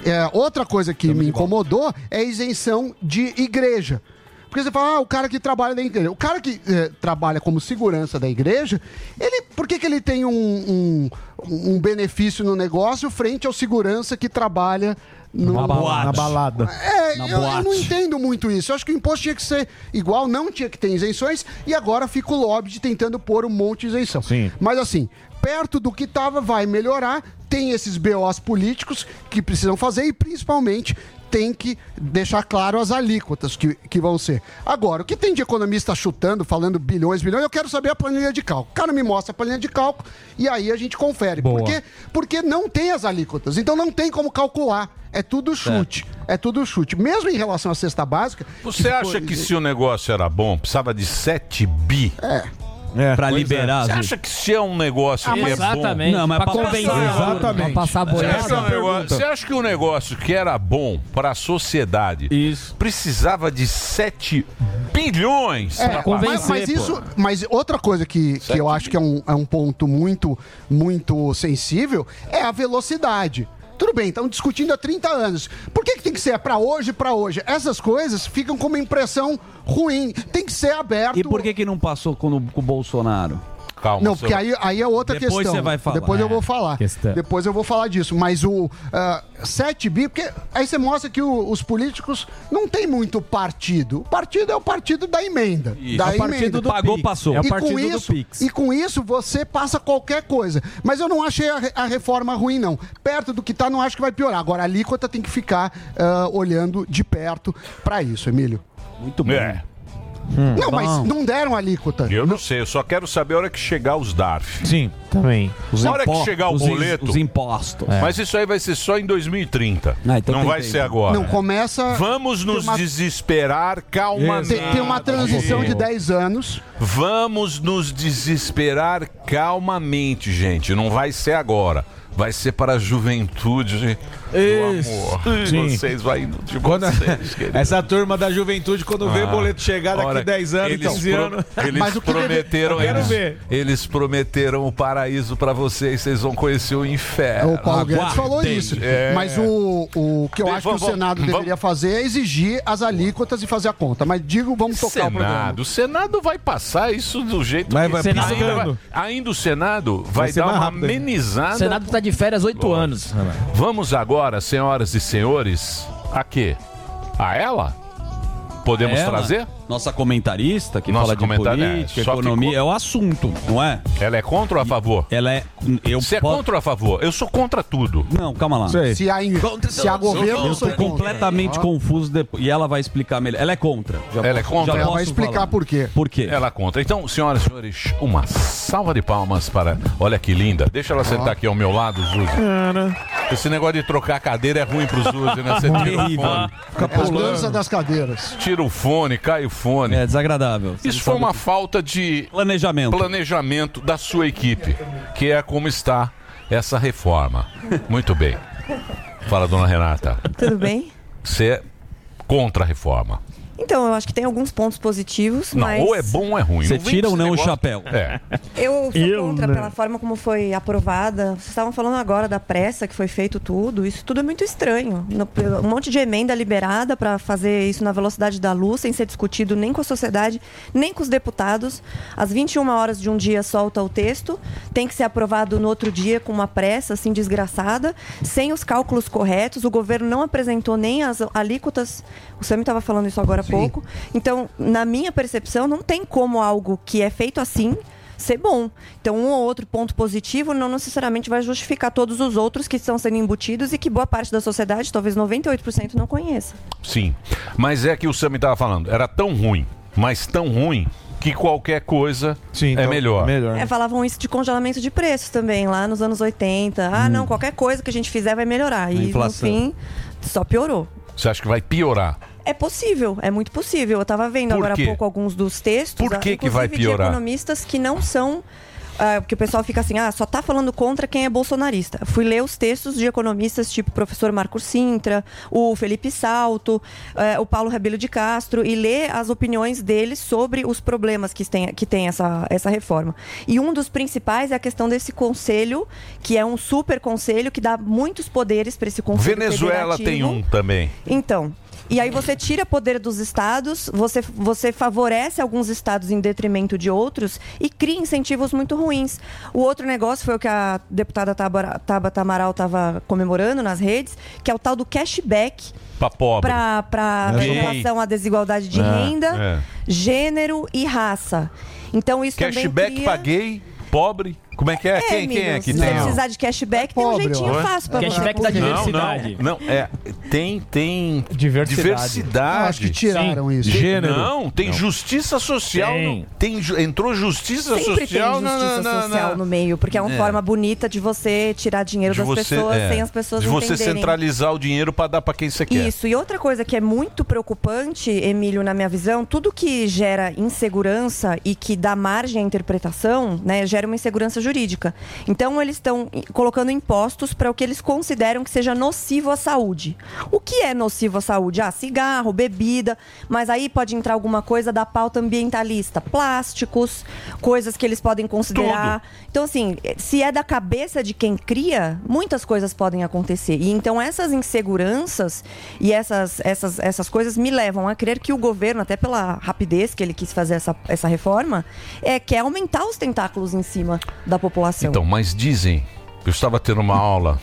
É, outra coisa que me incomodou é a isenção de igreja. Porque você fala, ah, o cara que trabalha na igreja. O cara que eh, trabalha como segurança da igreja, ele, por que, que ele tem um, um, um benefício no negócio frente ao segurança que trabalha no, Na balada. Na balada. É, Na eu, eu não entendo muito isso. Eu acho que o imposto tinha que ser igual, não tinha que ter isenções, e agora fica o lobby tentando pôr um monte de isenção. Sim. Mas assim, perto do que tava, vai melhorar. Tem esses BOs políticos que precisam fazer e principalmente tem que deixar claro as alíquotas que, que vão ser. Agora, o que tem de economista chutando, falando bilhões, bilhões, eu quero saber a planilha de cálculo. O cara me mostra a planilha de cálculo e aí a gente confere. Boa. Por quê? Porque não tem as alíquotas, então não tem como calcular. É tudo chute. É tudo chute. Mesmo em relação à cesta básica. Você acha que se o negócio era bom, precisava de 7 bi? É. Pra Pois liberar, Você acha que se é um negócio Ah, que mas é bom... exatamente. Não, mas pra convencer. Exatamente. Pra passar Você boiada. acha, que um negócio, você acha que um negócio que era bom para a sociedade precisava de 7 bilhões É, pra mas, pagar? mas isso, mas outra coisa que, que eu acho que é um, é um ponto muito, muito sensível é a velocidade. Tudo bem, estão discutindo há 30 anos. Por que, que tem que ser para hoje, para hoje? Essas coisas ficam com uma impressão ruim. Tem que ser aberto. E por que, que não passou com, o- com o Bolsonaro? Calma, Não, porque aí, aí é outra Depois questão. você vai falar. Depois eu É, vou falar. questão. Depois eu vou falar disso. Mas o ah, 7 bi, porque aí você mostra que o- os políticos não tem muito partido. O partido é o partido da emenda. Isso. Da É o partido emenda. do Pagou, Pix. passou. É o E partido com do isso, Pix. E com isso você passa qualquer coisa. Mas eu não achei a, a reforma ruim, não. Perto do que tá, não acho que vai piorar. Agora, a alíquota tem que ficar ah, olhando de perto para isso, Emílio. Muito bom. É. não, mas não deram alíquota. Eu não sei, eu só quero saber a hora que chegar os DARF. Sim, também. Na hora que chegar o os boleto. os impostos. É. Mas isso aí vai ser só em 2030. então não vai tempo. ser agora. Não, começa. Vamos nos uma- desesperar calmamente. Tem, tem uma transição de 10 anos. Vamos nos desesperar calmamente, gente. Não vai ser agora. Vai ser para a juventude Isso. do amor. Sim. Vocês vai indo de Quando- vocês, querido. Essa turma da juventude, quando vê Ah, boleto chegar daqui ora, 10 anos, eles 15 pro- anos. Eles prometeram, Eu quero eles, ver. eles prometeram o paraíso pra vocês, vocês vão conhecer o inferno. O Paulo Guedes falou isso. É. Mas o, o que eu Vamos- acho que o vamos- Senado vamos- deveria fazer é exigir as alíquotas e fazer a conta. Mas digo, vamos tocar o programa. Senado, o Senado vai passar isso do jeito Mas que vai ainda, ainda o Senado vai, Vai dar uma rápido. amenizada. O Senado tá de férias oito anos. Vamos agora, senhoras e senhores, a quê? A ela? Podemos Ela, trazer? Nossa comentarista que Nossa fala de é, política, economia, ficou- é o assunto, não é? Ela é contra ou a favor? Ela é. Eu Você é contra ou a favor? Eu sou contra tudo. Não, calma lá. Sei. Se há, in- se há governo, Eu eu sou contra. completamente confuso depois. E ela vai explicar melhor. Ela é contra. Já Ela é posso- contra? já Ela vai explicar falar. por quê. Por quê? Ela contra. Então, senhoras e senhores, uma salva de palmas para. Olha que linda. Deixa ela sentar aqui ao meu lado, Zuzi. Esse negócio de trocar a cadeira é ruim pro Zuzi, né? Você tira o Terrível. fone. É as danças das cadeiras. Tira o fone, cai o fone. É desagradável. Você Isso foi uma que- falta de planejamento. planejamento da sua equipe, que é como está essa reforma. Muito bem. Fala, dona Renata. Tudo bem? Você é contra a reforma. Então, eu acho que tem alguns pontos positivos, Não, mas ou é bom ou é ruim. Você tira ou não o chapéu? É. eu sou Eu contra não. pela forma como foi aprovada. Vocês estavam falando agora da pressa que foi feito tudo. Isso tudo é muito estranho. Um monte de emenda liberada para fazer isso na velocidade da luz, sem ser discutido nem com a sociedade, nem com os deputados. Às 21 horas de um dia solta o texto, tem que ser aprovado no outro dia com uma pressa assim desgraçada, sem os cálculos corretos. O governo não apresentou nem as alíquotas. O Sami estava falando isso agora pouco. Então, na minha percepção, não tem como algo que é feito assim ser bom. Então, um ou outro ponto positivo não necessariamente vai justificar todos os outros que estão sendo embutidos e que boa parte da sociedade, talvez 98%, não conheça. Sim. Mas é que o Sam estava falando, era tão ruim mas tão ruim que qualquer coisa é melhor. É, falavam isso de congelamento de preços também, lá nos anos 80. Ah, não, qualquer coisa que a gente fizer vai melhorar. E inflação. no fim, só piorou. Você acha que vai piorar? É possível, é muito possível. Eu estava vendo Por agora quê? há pouco alguns dos textos. Por ah, que que vai inclusive piorar? De economistas que não são. ah, porque o pessoal fica assim, ah, só tá falando contra quem é bolsonarista. Fui ler os textos de economistas tipo o professor Marco Sintra, o Felipe Salto, eh, o Paulo Rebelo de Castro, e ler as opiniões deles sobre os problemas que tem, que tem essa, essa reforma. E um dos principais é a questão desse conselho, que é um super conselho que dá muitos poderes para esse conselho. Venezuela tem um também. Então. E aí você tira poder dos estados, você, você favorece alguns estados em detrimento de outros e cria incentivos muito ruins. O outro negócio foi o que a deputada Tabata Amaral estava comemorando nas redes, que é o tal do cashback Pra pobre. para relação à desigualdade de É, renda, é. gênero e raça. Então isso Cashback também cria... pra gay, pobre. Como é que é? quem, quem é que se tem? você ó? precisar de cashback, tem um jeitinho Oi? fácil pra Cashback da diversidade. Não, não, não, é, tem, tem Diversidade. diversidade. Eu acho que tiraram isso. Gênero. Não, tem Não. justiça social. Tem. no- Tem. ju- entrou justiça Sempre social tem na- justiça na- na- social no meio, porque é uma É. forma bonita de você tirar dinheiro de das você, pessoas é, sem as pessoas de você entenderem. centralizar o dinheiro para dar para quem você quer. Isso, e outra coisa que é muito preocupante, Emílio, na minha visão, tudo que gera insegurança e que dá margem à interpretação, né, gera uma insegurança jurídica. Então, eles estão colocando impostos para o que eles consideram que seja nocivo à saúde. O que é nocivo à saúde? Ah, cigarro, bebida, mas aí pode entrar alguma coisa da pauta ambientalista, plásticos, coisas que eles podem considerar. Então, assim, se é da cabeça de quem cria, muitas coisas podem acontecer. E então essas inseguranças e essas, essas, essas coisas me levam a crer que o governo, até pela rapidez que ele quis fazer essa, essa reforma, é, quer aumentar os tentáculos em cima da população. Então, mas dizem, eu estava tendo uma aula.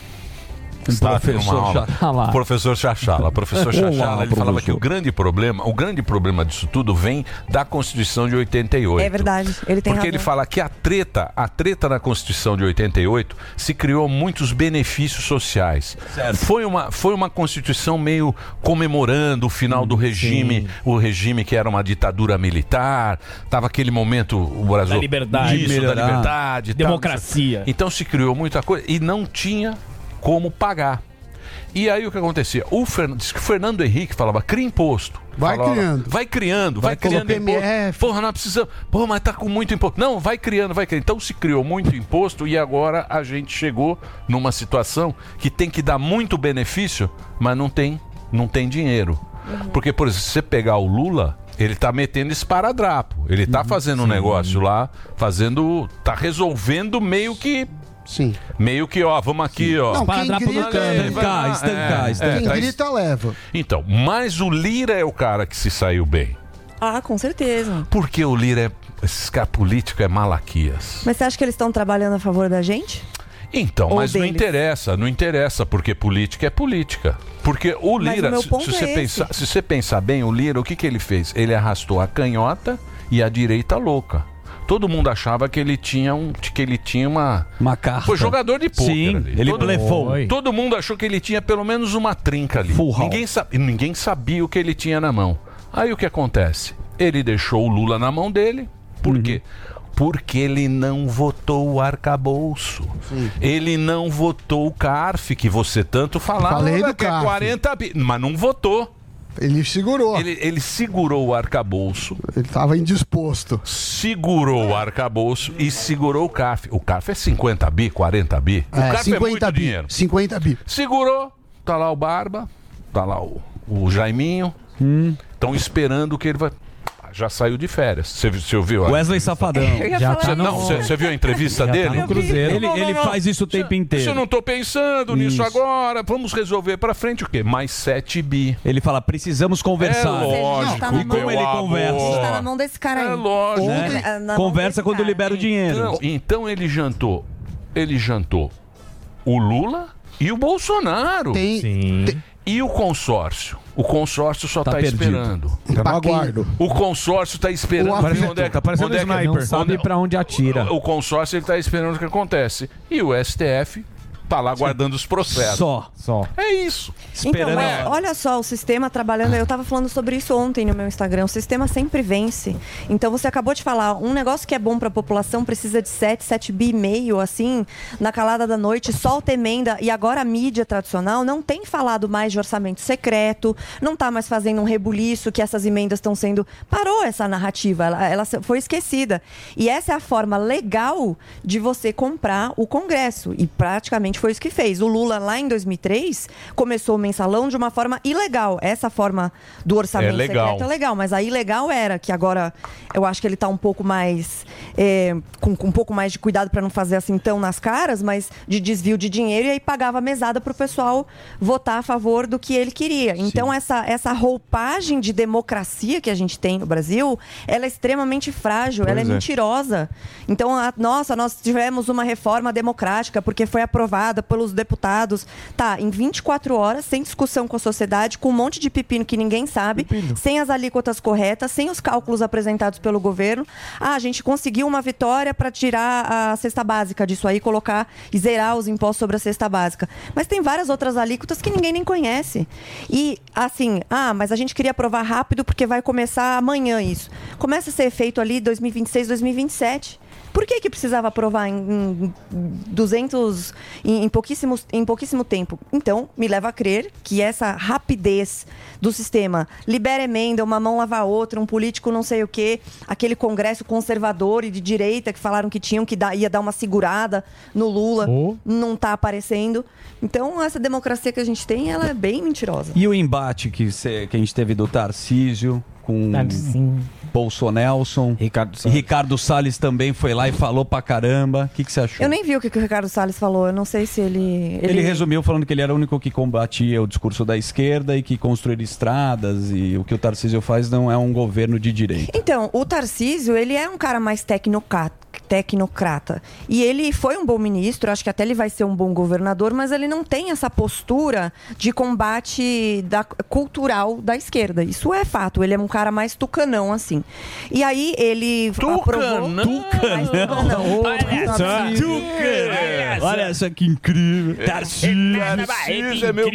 Uma professor aula. Chachala. O professor Chachala. O professor Chachala, ele falava professor. que o grande problema, o grande problema disso tudo vem da Constituição de 88. É verdade, ele tem Porque razão. ele fala que a treta, a treta na Constituição de 88 se criou muitos benefícios sociais. Foi uma, foi uma Constituição meio comemorando o final do regime, o regime que era uma ditadura militar, tava aquele momento o Brasil Da liberdade. Isso, da liberdade, tal, Democracia. Então se criou muita coisa e não tinha como pagar. E aí o que acontecia? O Fern... diz que o Fernando Henrique falava, cria imposto. Vai Falava, criando. Vai criando, vai, Vai criando imposto. PMF. Porra, nós precisamos. Porra, mas tá com muito imposto. Não, vai criando, vai criando. Então se criou muito imposto e agora a gente chegou numa situação que tem que dar muito benefício, mas não tem, não tem dinheiro. Porque, por exemplo, se você pegar o Lula, ele tá metendo esparadrapo. Ele tá fazendo um negócio lá, fazendo. tá resolvendo meio que. Sim. Meio que, ó, vamos aqui, ó. Não, quem grita, Estancar, estancar, estancar. Quem tá grita, leva. Então, mas o Lira é o cara que se saiu bem. Ah, com certeza. Porque o Lira é. Esse cara político é Malaquias. Mas você acha que eles estão trabalhando a favor da gente? Então, Ou mas não deles. interessa, não interessa, porque política é política. Porque o Mas Lira, o meu se, ponto se você é esse. pensar, se você pensar bem, o Lira, o que, que ele fez? Ele arrastou a canhota e a direita louca. Todo mundo achava que ele tinha um, que ele tinha uma uma carta. Foi jogador de pôquer Sim, ali. ele todo, blefou. Todo mundo achou que ele tinha pelo menos uma trinca ali. Full. Ninguém, sa- ninguém sabia o que ele tinha na mão. Aí o que acontece? Ele deixou o Lula na mão dele. Por Uhum. quê? Porque ele não votou o arcabouço. Ele não votou o CARF, que você tanto falava. Falei do que é CARF. 40 bi, mas não votou. Ele segurou. Ele, ele segurou o arcabouço. Ele tava indisposto. Segurou o arcabouço e segurou o CARF. O CARF é 50 bi, 40 bi. O É, CARF 50 é muito bi. dinheiro. 50 bi. Segurou, tá lá o Barba, tá lá o, o Jaiminho. Estão esperando que ele vai. Já saiu de férias. Você viu- você ouviu? Wesley Safadão. Já tá isso. Não, você você viu a entrevista Já tá dele? no Cruzeiro. Ele- ele faz isso o tempo inteiro. Eu não tô pensando nisso Isso. agora, vamos resolver pra frente o quê? Mais 7 bi. Ele fala, precisamos conversar. É lógico, tá na e mão- como ele meu conversa? A gente tá amor. na mão desse cara aí. É lógico. Né? na mão Conversa desse quando cara. libera o dinheiro. Então, então ele jantou. Ele jantou o Lula e o Bolsonaro. Tem, E o consórcio? O consórcio só Tá tá, perdido. esperando. Tá no aguardo. O consórcio tá esperando. O onde é que- Tá parecendo onde é que- sniper. Não sabe pra onde atira. O, o consórcio ele tá esperando o que acontece. E o STF tá lá guardando os processos. Só. Só. É isso. Então, mas olha só, o sistema trabalhando. Eu tava falando sobre isso ontem no meu Instagram. O sistema sempre vence. Então você acabou de falar, um negócio que é bom pra população precisa de 7, 7 bi e meio, assim, na calada da noite, solta emenda. E agora a mídia tradicional não tem falado mais de orçamento secreto, não tá mais fazendo um rebuliço que essas emendas estão sendo. Parou essa narrativa, ela, ela foi esquecida. E essa é a forma legal de você comprar o Congresso. E praticamente foi isso que fez. O Lula, lá em 2003, começou o mensalão de uma forma ilegal. Essa forma do orçamento É legal. secreto é legal, mas a ilegal era que agora eu acho que ele tá um pouco mais. é, com, com um pouco mais de cuidado para não fazer assim tão nas caras, mas de desvio de dinheiro e aí pagava mesada pro pessoal votar a favor do que ele queria. Então, essa, essa roupagem de democracia que a gente tem no Brasil, ela é extremamente frágil, ela é, Pois é. mentirosa. Então, a- nossa, nós tivemos uma reforma democrática porque foi aprovada pelos deputados. Tá, em 24 horas, sem discussão com a sociedade, com um monte de pepino que ninguém sabe, sem as alíquotas corretas, sem os cálculos apresentados pelo governo. Ah, a gente conseguiu uma vitória para tirar a cesta básica disso aí, colocar e zerar os impostos sobre a cesta básica. Mas tem várias outras alíquotas que ninguém nem conhece. E, assim, ah, mas a gente queria aprovar rápido porque vai começar amanhã isso. Começa a ser feito ali 2026, 2027. Por que, que precisava aprovar em, em 200, em, em, pouquíssimos, em pouquíssimo tempo? Então, me leva a crer que essa rapidez do sistema libera emenda, uma mão lava a outra, um político não sei o quê, aquele congresso conservador e de direita que falaram que tinham que dar, ia dar uma segurada no Lula, não está aparecendo. Então, essa democracia que a gente tem, ela é bem mentirosa. E o embate que, cê- que a gente teve do Tarcísio com Bolsonelson. Ricardo Salles. Ricardo Salles também foi lá e falou pra caramba. O que, que você achou? Eu nem vi o que, que o Ricardo Salles falou, eu não sei se ele... Ele... resumiu falando que ele era o único que combatia o discurso da esquerda e que construir estradas e o que o Tarcísio faz não é um governo de direita. Então, o Tarcísio, ele é um cara mais tecnocrata, tecnocrata. E ele foi um bom ministro, acho que até ele vai ser um bom governador, mas ele não tem essa postura de combate da, cultural da esquerda. Isso é fato. Ele é um cara mais tucanão, assim. E aí ele aprovou... Tucanão? Olha só, Tucanão. Olha só que incrível. Tarcísio. Tarcísio é meu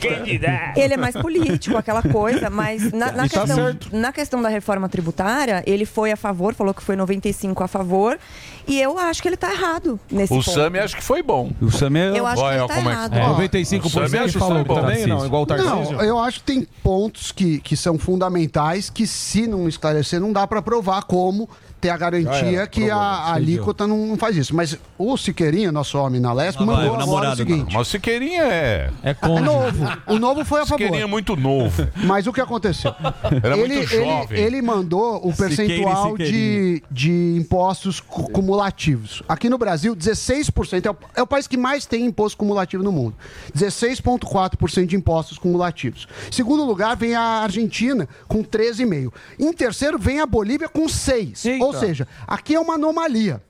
candidato. Ele é mais político, aquela coisa, mas na, na tá questão, certo. na questão da reforma tributária, ele foi a favor, falou que foi 95 a favor, e eu acho que ele tá errado nesse O ponto. Sami acho que foi bom. O Sami Eu acho que Olha ele tá como é errado. que- É, 95% O Sami acha o falou bom. também, não, igual o Tarcísio. Não, eu acho que tem pontos que, que são fundamentais que, se não esclarecer, não dá para provar como ter a garantia era, que provou, a, a decidiu. alíquota não, não faz isso. Mas o Siqueirinha, nosso homem na Ah, vai, mandou o agora o namorado seguinte. Mas o Siqueirinha é... É novo. O novo foi a favor. Siqueirinha é muito novo. Mas o que aconteceu? Era ele, muito ele- jovem. ele mandou o Siqueira percentual de, Siqueirinha. de impostos cu- cumulativos. Aqui no Brasil, 16%. É o, é o país que mais tem imposto cumulativo no mundo. 16,4% de impostos cumulativos. Em segundo lugar, vem a Argentina, com 13,5%. Em terceiro, vem a Bolívia, com 6%. Ou seja, aqui é uma anomalia.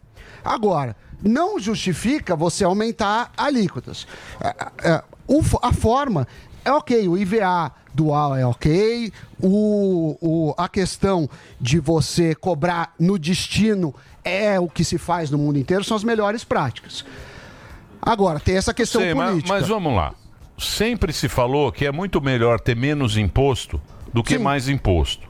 Agora, não justifica você aumentar alíquotas. É, é, fo- a forma é ok, o IVA dual é ok, o, o- a questão de você cobrar no destino é o que se faz no mundo inteiro, são as melhores práticas. Agora, tem essa questão Sei, mas, política. mas vamos lá. Sempre se falou que é muito melhor ter menos imposto do que mais imposto.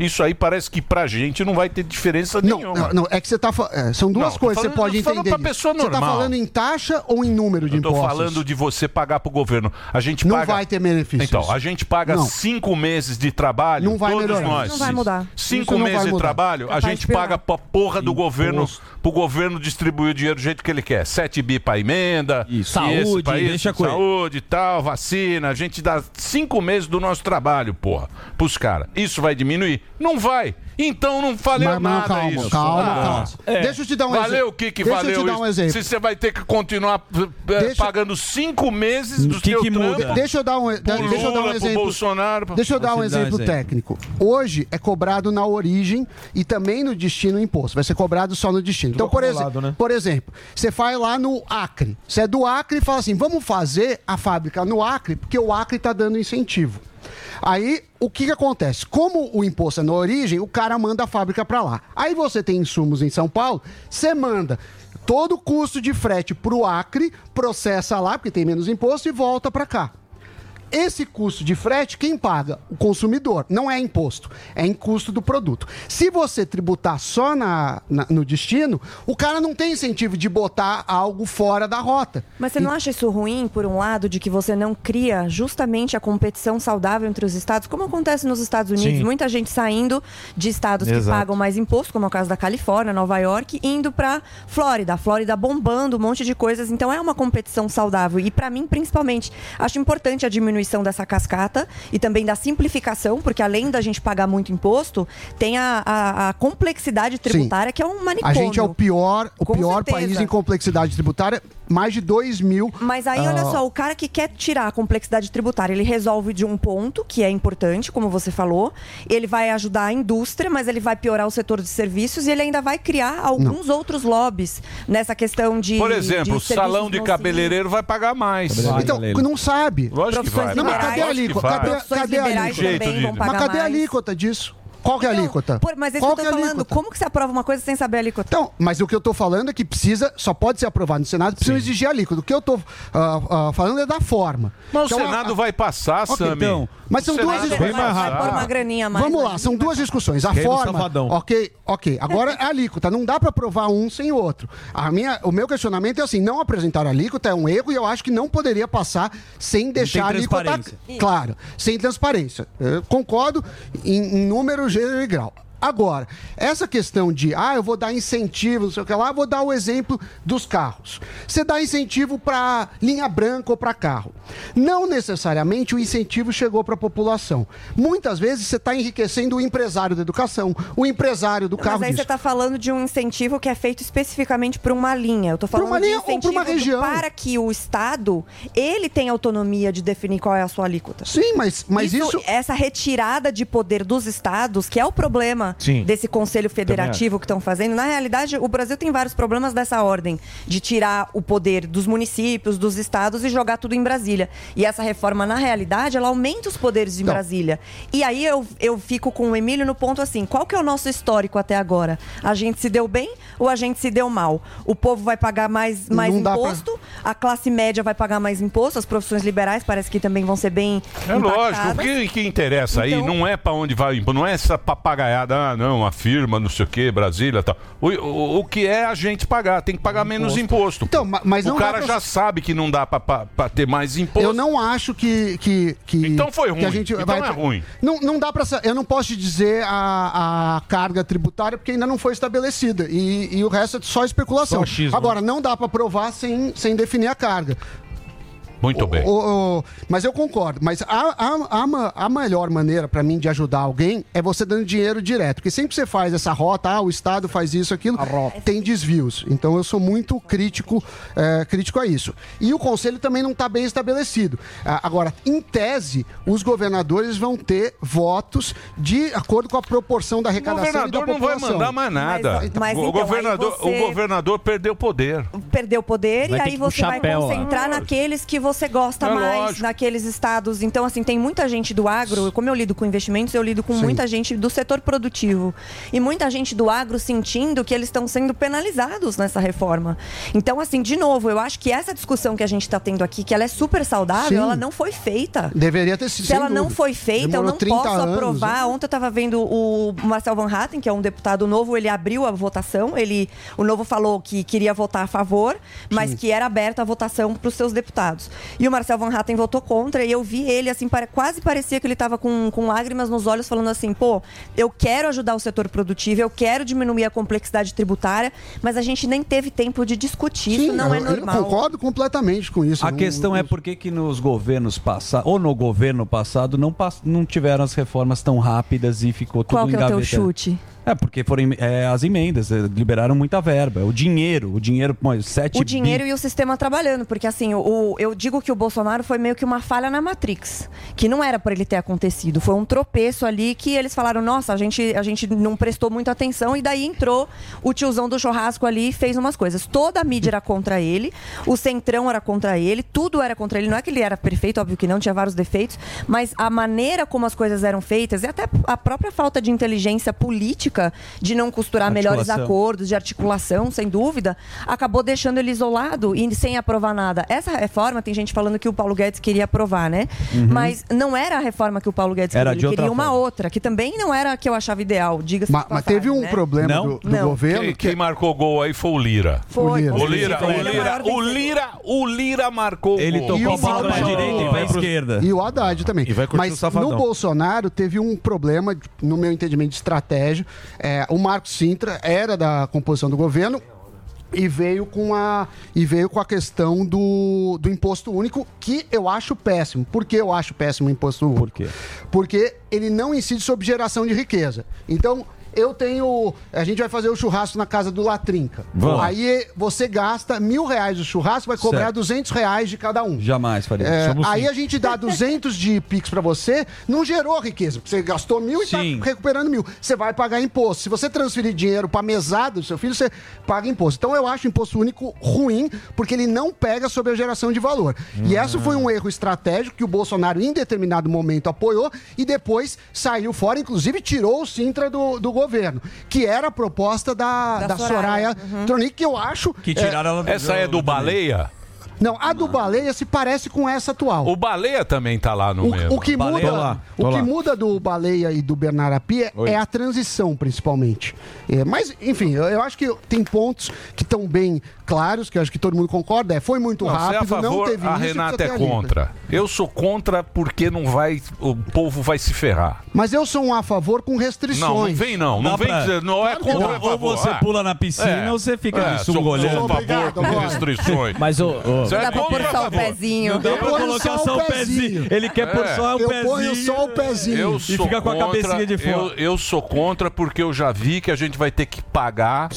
Isso aí parece que pra gente não vai ter diferença nenhuma. Não, não, é que você tá é, São duas Não, coisas que você falando- pode falando entender. pra pessoa Você tá normal. falando em taxa ou em número de Eu tô impostos? falando de você pagar pro governo. A gente Não paga... vai ter benefícios. Então, a gente paga Não. cinco meses de trabalho, Não vai todos melhorar. nós. Não vai mudar. Cinco Isso não meses vai de trabalho, a gente paga pra porra do governo, pro governo distribuir o dinheiro do jeito que ele quer. 7 bi pra emenda, isso, Saúde, pra isso, deixa saúde e tal, vacina. A gente dá cinco meses do nosso trabalho, porra, pros caras. Isso vai diminuir? Não vai. Então não valeu Mas- mas nada calma, isso. calma, Ah, calma. é. Deixa eu te dar um Valeu exemplo. o que que Deixa eu valeu te dar um exemplo. Se você vai ter que continuar eh, Deixa- pagando cinco meses do Que seu que muda? Deixa eu dar um, deixa eu dar um exemplo. Bolsonaro. Deixa eu dar um dá exemplo técnico. Hoje é cobrado na origem e também no destino o imposto. Vai ser cobrado só no destino. Então, por, acumulado, exemplo, né? por exemplo, você vai lá no Acre. Você é do Acre e fala assim: vamos fazer a fábrica no Acre, porque o Acre está dando incentivo. Aí o que, que acontece? Como o imposto é na origem, o cara manda a fábrica para lá. Aí você tem insumos em São Paulo, você manda todo o custo de frete para o Acre, processa lá, porque tem menos imposto, e volta para cá. Esse custo de frete, quem paga? O consumidor. Não é imposto, é em custo do produto. Se você tributar só na, na- no destino, o cara não tem incentivo de botar algo fora da rota. Mas você não acha isso ruim, por um lado, de que você não cria justamente a competição saudável entre os estados, como acontece nos Estados Unidos? Sim. Muita gente saindo de estados que Exato. pagam mais imposto, como é o caso da Califórnia, Nova York, indo para Flórida. A Flórida bombando um monte de coisas. Então é uma competição saudável. E para mim, principalmente, acho importante a diminuição dessa cascata e também da simplificação, porque além da gente pagar muito imposto, tem a, a- a complexidade tributária, que é um A manicômio. gente é o pior, o Com pior certeza. país em complexidade tributária, mais de 2 mil. Mas aí, olha ah, só, o cara que quer tirar a complexidade tributária, ele resolve de um ponto, que é importante, como você falou. Ele vai ajudar a indústria, mas ele vai piorar o setor de serviços e ele ainda vai criar alguns outros lobbies nessa questão de. Por exemplo, de o salão de cabeleireiro vai pagar mais. Então, não sabe. Lógico que vai. Não, mas cadê a alíquota? vai. Cadê, cadê a alíquota? também vão pagar Mas cadê a alíquota disso? Qual que é a alíquota? Pô, mas é isso Qual que eu tô que é a falando. alíquota? Como que você aprova uma coisa sem saber a alíquota? Então, mas o que eu tô falando é que precisa, só pode ser aprovado no Senado, precisa exigir a alíquota. O que eu tô ah, ah, falando é da forma. Mas Então, o a- Senado vai passar, Ok, Sami. então, mas são O duas Senado discussões. vai passar. Vai pôr uma graninha a mais. Vamos lá, são duas discussões. A Queima o forma. safadão. Ok, ok. Agora é a alíquota. Não dá para aprovar um sem o outro. A minha, o meu questionamento é assim: não apresentar a alíquota é um erro e eu acho que não poderia passar sem deixar a alíquota. transparência. Claro, sem transparência. Eu concordo em, em número, gênero e grau. Agora, essa questão de, ah, eu vou dar incentivo, não sei o que lá, vou dar o exemplo dos carros. Você dá incentivo para linha branca ou para carro. Não necessariamente o incentivo chegou para a população. Muitas vezes você está enriquecendo o empresário da educação, o empresário do carro. Mas aí disso. você está falando de um incentivo que é feito especificamente para uma linha. Eu tô falando uma de linha ou pra incentivo uma do- região. para que o Estado ele tenha autonomia de definir qual é a sua alíquota. Sim, mas, mas isso... essa retirada de poder dos estados, que é o problema Sim. desse conselho federativo que estão fazendo. Na realidade, o Brasil tem vários problemas dessa ordem, de tirar o poder dos municípios, dos estados e jogar tudo em Brasília. E essa reforma, na realidade, ela aumenta os poderes de Então. Brasília. E aí eu, eu fico com o Emílio no ponto assim: qual que é o nosso histórico até agora? A gente se deu bem ou a gente se deu mal? O povo vai pagar mais, mais dá pra- imposto, a classe média vai pagar mais imposto, as profissões liberais parece que também vão ser bem. É lógico, o impactadas. que, que interessa aí Então- não é pra onde vai o imposto, não é essa papagaiada, ah, não, a firma, não sei o que, Brasília e tal. O, o, o que é a gente pagar, tem que pagar menos imposto. Então, ma- mas o não dá cara pra- já sabe que não dá pra ter mais imposto. Eu não acho que. que, que Então foi que a ruim. gente Então vai- é ruim. Não, não dá para Eu não posso te dizer a, a carga tributária porque ainda não foi estabelecida. E, e o resto é só especulação. Só achismo. Agora, não dá para provar sem, sem definir a carga. Muito bem. O- o- mas eu concordo. Mas a, a, a, a melhor maneira para mim de ajudar alguém é você dando dinheiro direto. Porque sempre que você faz essa rota, ah, o Estado faz isso, aquilo, tem desvios. Então eu sou muito crítico, é, crítico a isso. E o conselho também não está bem estabelecido. Ah, agora, em tese, os governadores vão ter votos de acordo com a proporção da O arrecadação e da governador não vai mandar mais nada. Mas- mas o, então, governador, você- o governador perdeu poder. perdeu poder Vai e aí você vai concentrar naqueles que você gosta É mais, lógico. naqueles estados. Então, assim, tem muita gente do agro, como eu lido com investimentos, eu lido com Sim. muita gente do setor produtivo. E muita gente do agro sentindo que eles estão sendo penalizados nessa reforma. Então, assim, de novo, eu acho que essa discussão que a gente está tendo aqui, que ela é super saudável, Sim. ela não foi feita. Deveria ter sido. Se ela sem não dúvida. foi feita, Demorou eu não 30 posso anos, aprovar. né? Ontem eu estava vendo o Marcel Van Hatten, que é um deputado novo, ele abriu a votação. Ele, o novo falou que queria votar a favor, mas que era aberta a votação para os seus deputados. E o Marcel Van Hatten votou contra e eu vi ele, assim, pare- quase parecia que ele estava com, com lágrimas nos olhos, falando assim: pô, eu quero ajudar o setor produtivo, eu quero diminuir a complexidade tributária, mas a gente nem teve tempo de discutir. Isso não é eu- eu normal. concordo completamente com isso. A Não- questão é por que, que nos governos passados, ou no governo passado, não, pass- não tiveram as reformas tão rápidas e ficou tudo Qual que é o teu chute? É, porque foram é, as emendas, é, liberaram muita verba. O dinheiro, o dinheiro, 7 o dinheiro e o sistema trabalhando, porque assim, o- eu digo que o Bolsonaro foi meio que uma falha na Matrix, que não era para ele ter acontecido, foi um tropeço ali que eles falaram, nossa, a gente, a gente não prestou muita atenção e daí entrou o tiozão do churrasco ali e fez umas coisas. Toda a mídia era contra ele, o Centrão era contra ele, tudo era contra ele, não é que ele era perfeito, óbvio que não, tinha vários defeitos, mas a maneira como as coisas eram feitas e até a própria falta de inteligência política de não costurar melhores acordos, de articulação, sem dúvida, acabou deixando ele isolado e sem aprovar nada. Essa reforma, tem gente falando que o Paulo Guedes queria aprovar, né? Uhum. Mas não era a reforma que o Paulo Guedes Era queria, de ele outra queria uma forma. outra, que também não era a que eu achava ideal, diga-se Ma- mas teve um né? problema do, do Não. governo. Quem, quem marcou gol aí foi o Lira. Foi, O O Lira. Lira, o Lira, o Lira, o Lira marcou o Ele gol. tocou a bola pra Paulo- direita e pra esquerda. E o Haddad também. E vai Mas no Bolsonaro teve um problema, no meu entendimento, de estratégia. É, o Marcos Sintra era da composição do governo e veio com a, e veio com a questão do, do imposto único, que eu acho péssimo. Por que eu acho péssimo o imposto único? Por quê? Porque ele não incide sobre geração de riqueza. Então, eu tenho. A gente vai fazer o churrasco na casa do Latrinca. Vamos. Aí você gasta mil reais o churrasco, vai cobrar Certo. 200 reais de cada um. Jamais faria. É, aí cinco. a gente dá 200 de Pix pra você, não gerou riqueza. porque Você gastou mil e Sim. tá recuperando mil. Você vai pagar imposto. Se você transferir dinheiro pra mesada do seu filho, você paga imposto. Então eu acho o imposto único ruim, porque ele não pega sobre a geração de valor. E Hum. esse foi um erro estratégico que o Bolsonaro, em determinado momento, apoiou e depois saiu fora, inclusive tirou o Sintra do, do governo, que era a proposta da, Da da, Soraya. Soraya, Uhum. Tronic, que eu acho. Que tiraram ela do Essa é do Baleia? Não, a do Baleia se parece com essa atual. O Baleia também tá lá no mesmo. O que muda, o que muda do Baleia e do Bernard Api é, é a transição, principalmente. É, mas, enfim, eu, eu acho que tem pontos que estão bem claros, que eu acho que todo mundo concorda. É, foi muito Não, você é a rápido, não favor, teve a Renata é contra. Eu sou contra porque não vai, o povo vai se ferrar. Mas eu sou um a favor com restrições. Não, não vem não, não Dá vem pra- dizer, não é contra ou favor. Ou você Ah. pula na piscina ou você fica de sou-. Sou a favor com restrições. Mas o. Você é Dá pra pôr só o pezinho. Não dá pra colocar só o pezinho. Ele quer pôr só o Eu pezinho. ponho só o pezinho. Eu E sou fica com a contra, cabecinha de fora. Eu, eu sou contra porque eu já vi que a gente vai ter que pagar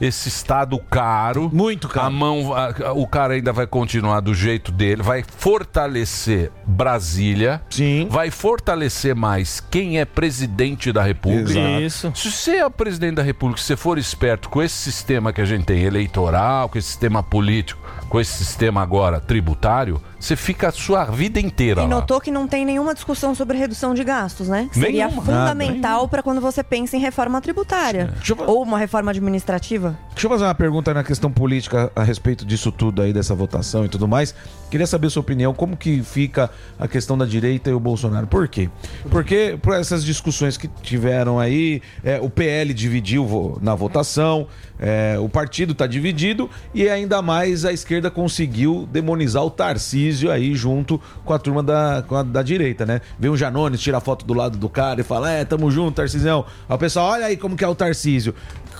esse estado caro. Muito caro. A mão, a- o cara ainda vai continuar do jeito dele, vai fortalecer Brasília. Sim. Vai fortalecer mais quem é presidente da República. Exato. Isso. Se você é presidente da República, se você for esperto com esse sistema que a gente tem eleitoral, com esse sistema político, com esse sistema agora tributário, você fica a sua vida inteira E lá. notou que não tem nenhuma discussão sobre redução de gastos, né? Que Seria Nenhuma. fundamental para quando você pensa em reforma tributária. Ou uma reforma administrativa. Deixa eu fazer uma pergunta na questão política a respeito disso tudo aí, dessa votação e tudo mais. Queria saber sua opinião, como que fica a questão da direita e o Bolsonaro? Por quê? Porque por essas discussões que tiveram aí, é, o PL dividiu na votação, é, o partido está dividido e ainda mais a esquerda conseguiu demonizar o Tarcísio aí junto com a turma da, a- da direita, né? Vem o Janones, tira a foto do lado do cara e fala, é, tamo junto, Tarcísio. Aí o pessoal, olha aí como que é o Tarcísio.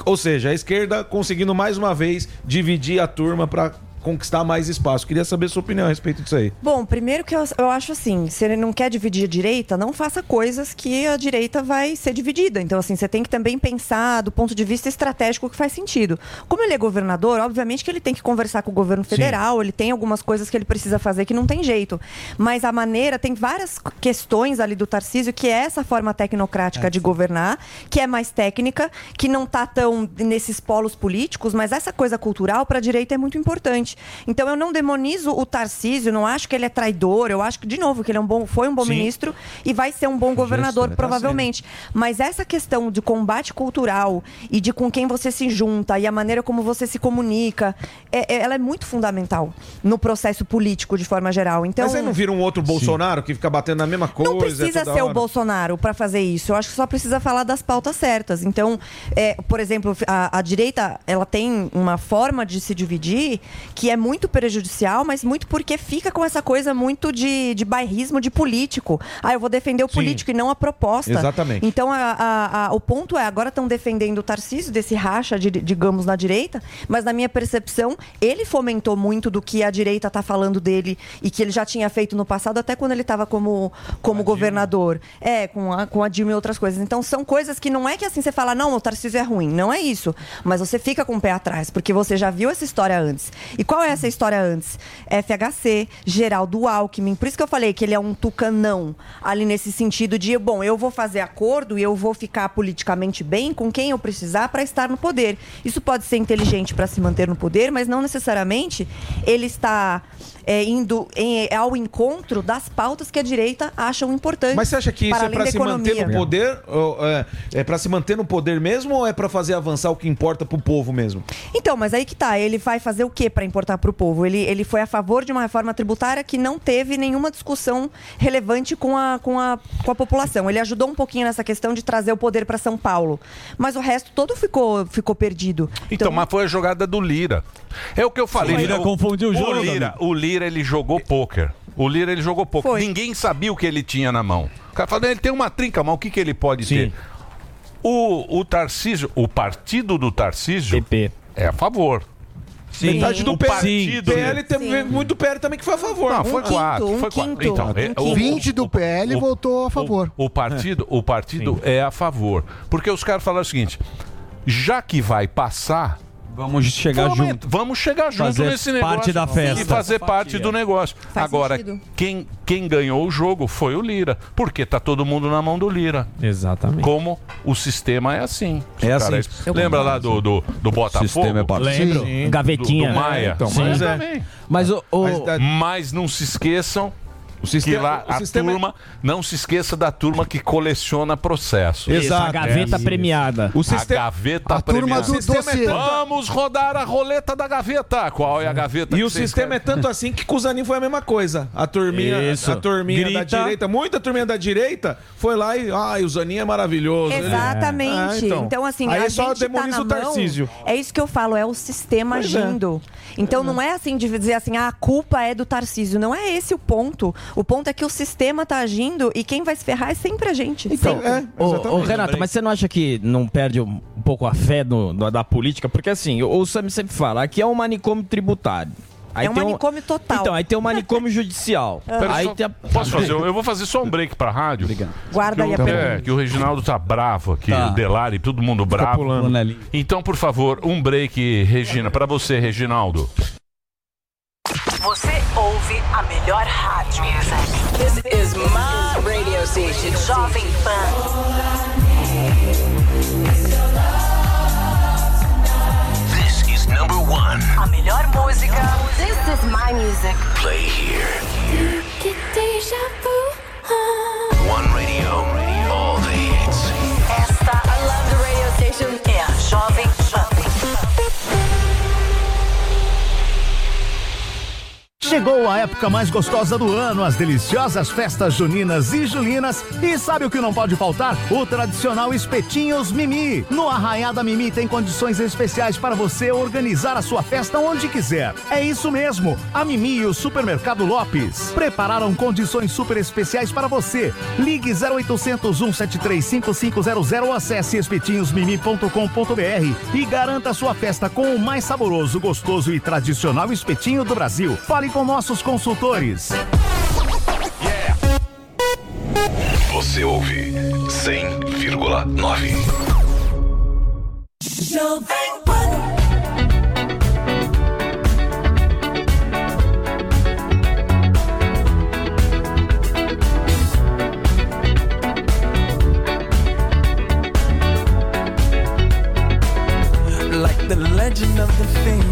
Ou seja, a esquerda conseguindo mais uma vez dividir a turma para conquistar mais espaço. Queria saber sua opinião a respeito disso aí. Bom, primeiro que eu, eu acho assim, se ele não quer dividir a direita, não faça coisas que a direita vai ser dividida. Então, assim, você tem que também pensar do ponto de vista estratégico que faz sentido. Como ele é governador, obviamente que ele tem que conversar com o governo federal, ele tem algumas coisas que ele precisa fazer que não tem jeito. Mas a maneira, tem várias questões ali do Tarcísio, que é essa forma tecnocrática de governar, que é mais técnica, que não tá tão nesses polos políticos, mas essa coisa cultural para a direita é muito importante. Então eu não demonizo o Tarcísio, não acho que ele é traidor, eu acho que, de novo, que ele é um bom, foi um bom Sim. ministro e vai ser um bom governador, tá provavelmente. Mas essa questão de combate cultural e de com quem você se junta e a maneira como você se comunica, é- é- ela é muito fundamental no processo político de forma geral. Então, Mas aí não vira um outro Bolsonaro que fica batendo na mesma coisa? não precisa toda ser o? Bolsonaro para fazer isso. Eu acho que só precisa falar das pautas certas. Então, é, por exemplo, a, a direita ela tem uma forma de se dividir que é muito prejudicial, mas muito porque fica com essa coisa muito de, de bairrismo de político. Ah, eu vou defender o Sim. político e não a proposta. Exatamente. Então, a- a- a- o ponto é, agora estão defendendo o Tarcísio desse racha, de- digamos, na direita, mas na minha percepção, ele fomentou muito do que a direita está falando dele e que ele já tinha feito no passado, até quando ele estava como, como governador. É, com a, com a Dilma e outras coisas. Então, são coisas que não é que assim você fala, não, o Tarcísio é ruim. Não é isso. Mas você fica com o pé atrás, porque você já viu essa história antes. E qual é essa história antes? FHC, Geraldo Alckmin. Por isso que eu falei que ele é um tucanão ali nesse sentido de, bom, eu vou fazer acordo e eu vou ficar politicamente bem com quem eu precisar para estar no poder. Isso pode ser inteligente para se manter no poder, mas não necessariamente ele está é, indo em- ao encontro das pautas que a direita acham importantes. Mas você acha que isso para é da se manter economia. no poder? É, é para se manter no poder mesmo ou é pra fazer avançar o que importa pro povo mesmo? Então, mas aí que tá, ele vai fazer o que para importar para o povo? Ele, ele foi a favor de uma reforma tributária que não teve nenhuma discussão relevante com a, com, a, com a população. Ele ajudou um pouquinho nessa questão de trazer o poder para São Paulo. Mas o resto todo ficou, ficou perdido. Então, mas foi a jogada do Lira. É o que eu falei. O Lira confundiu o jogo, O Lira, o Lira ele jogou pôquer. O Lira ele jogou pôquer. Foi. Ninguém sabia o que ele tinha na mão. O cara falou, ele tem uma trinca, mas o que, que ele pode ter? O, o Tarcísio, o partido do Tarcísio é a favor. Sim. Metade do o PL. partido. PL teve muito PL também que foi a favor. Não, Um foi quinto, quatro. um foi quinto. quatro. Então, Um é, quinto. o- 20 do PL o- votou a favor. O partido, o partido é a favor. Porque os caras falaram o seguinte: já que vai passar. Vamos chegar vamos, junto. Vamos chegar junto Fazer nesse negócio. parte da festa. E fazer Fatia. parte do negócio. Faz Agora, sentido. quem, quem ganhou o jogo foi o Lira. Porque tá todo mundo na mão do Lira. Exatamente. Como o sistema é assim. É Cara, assim. isso- Lembra lá do, do, do Botafogo? Sistema é. Lembro. Sim. Gavetinha. Do, do Maia. Então, mas Sim. é. Também. Mas o. o- Mas não se esqueçam sistema- que lá o a sistema- turma não se esqueça da turma que coleciona processos. Isso, a gaveta premiada. O sistema- A gaveta A turma premiada. do sistema é tanto- Vamos rodar a roleta da gaveta. Qual é a gaveta? E o sistema é querem? tanto assim que com o Zanin foi a mesma coisa. A turminha, Isso. a turminha da direita, muita turminha da direita, foi lá e. Ai, o Zanin é maravilhoso. Exatamente. Ah, então. assim, Aí a só gente tá demoniza na o Tarcísio. Mão, é isso que eu falo, é o sistema Pois é. agindo. Então não é assim de dizer assim, ah, a culpa é do Tarcísio. Não é esse o ponto. O ponto é que o sistema tá agindo e quem vai se ferrar é sempre a gente. Então, sempre. ô, ô, Renato, mas você não acha que não perde um, um pouco a fé no- no- da política? Porque assim, o, Sam sempre fala, aqui é um manicômio tributário. É um tem manicômio total. Então, aí tem o manicômio judicial. Pera, aí só- tem a... Posso fazer? Eu vou fazer só um break pra rádio. Obrigado. Guarda aí a pergunta. É, que o Reginaldo tá bravo aqui, Tá. o Delari, todo mundo bravo. pulando. Flanelinha. Então, por favor, um break, Regina, pra você, Reginaldo. Você ouve a melhor rádio. This is my radio station, Jovem Pan. This is number one. Pan. A melhor música. This is my music. Play here. One radio. All the hits. Esta, I love the radio station, é a Jovem Pan. Chegou a época mais gostosa do ano, as deliciosas festas juninas e julinas. E sabe o que não pode faltar? O tradicional Espetinhos Mimi. No Arraiada Mimi tem condições especiais para você organizar a sua festa onde quiser. É isso mesmo, a Mimi e o Supermercado Lopes prepararam condições super especiais para você. Ligue 0800 173 5500 ou acesse espetinhosmimi.com.br e garanta sua festa com o mais saboroso, gostoso e tradicional espetinho do Brasil. Fale com nossos consultores. Você ouve 100,9. like the legend of the phoenix.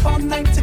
up all night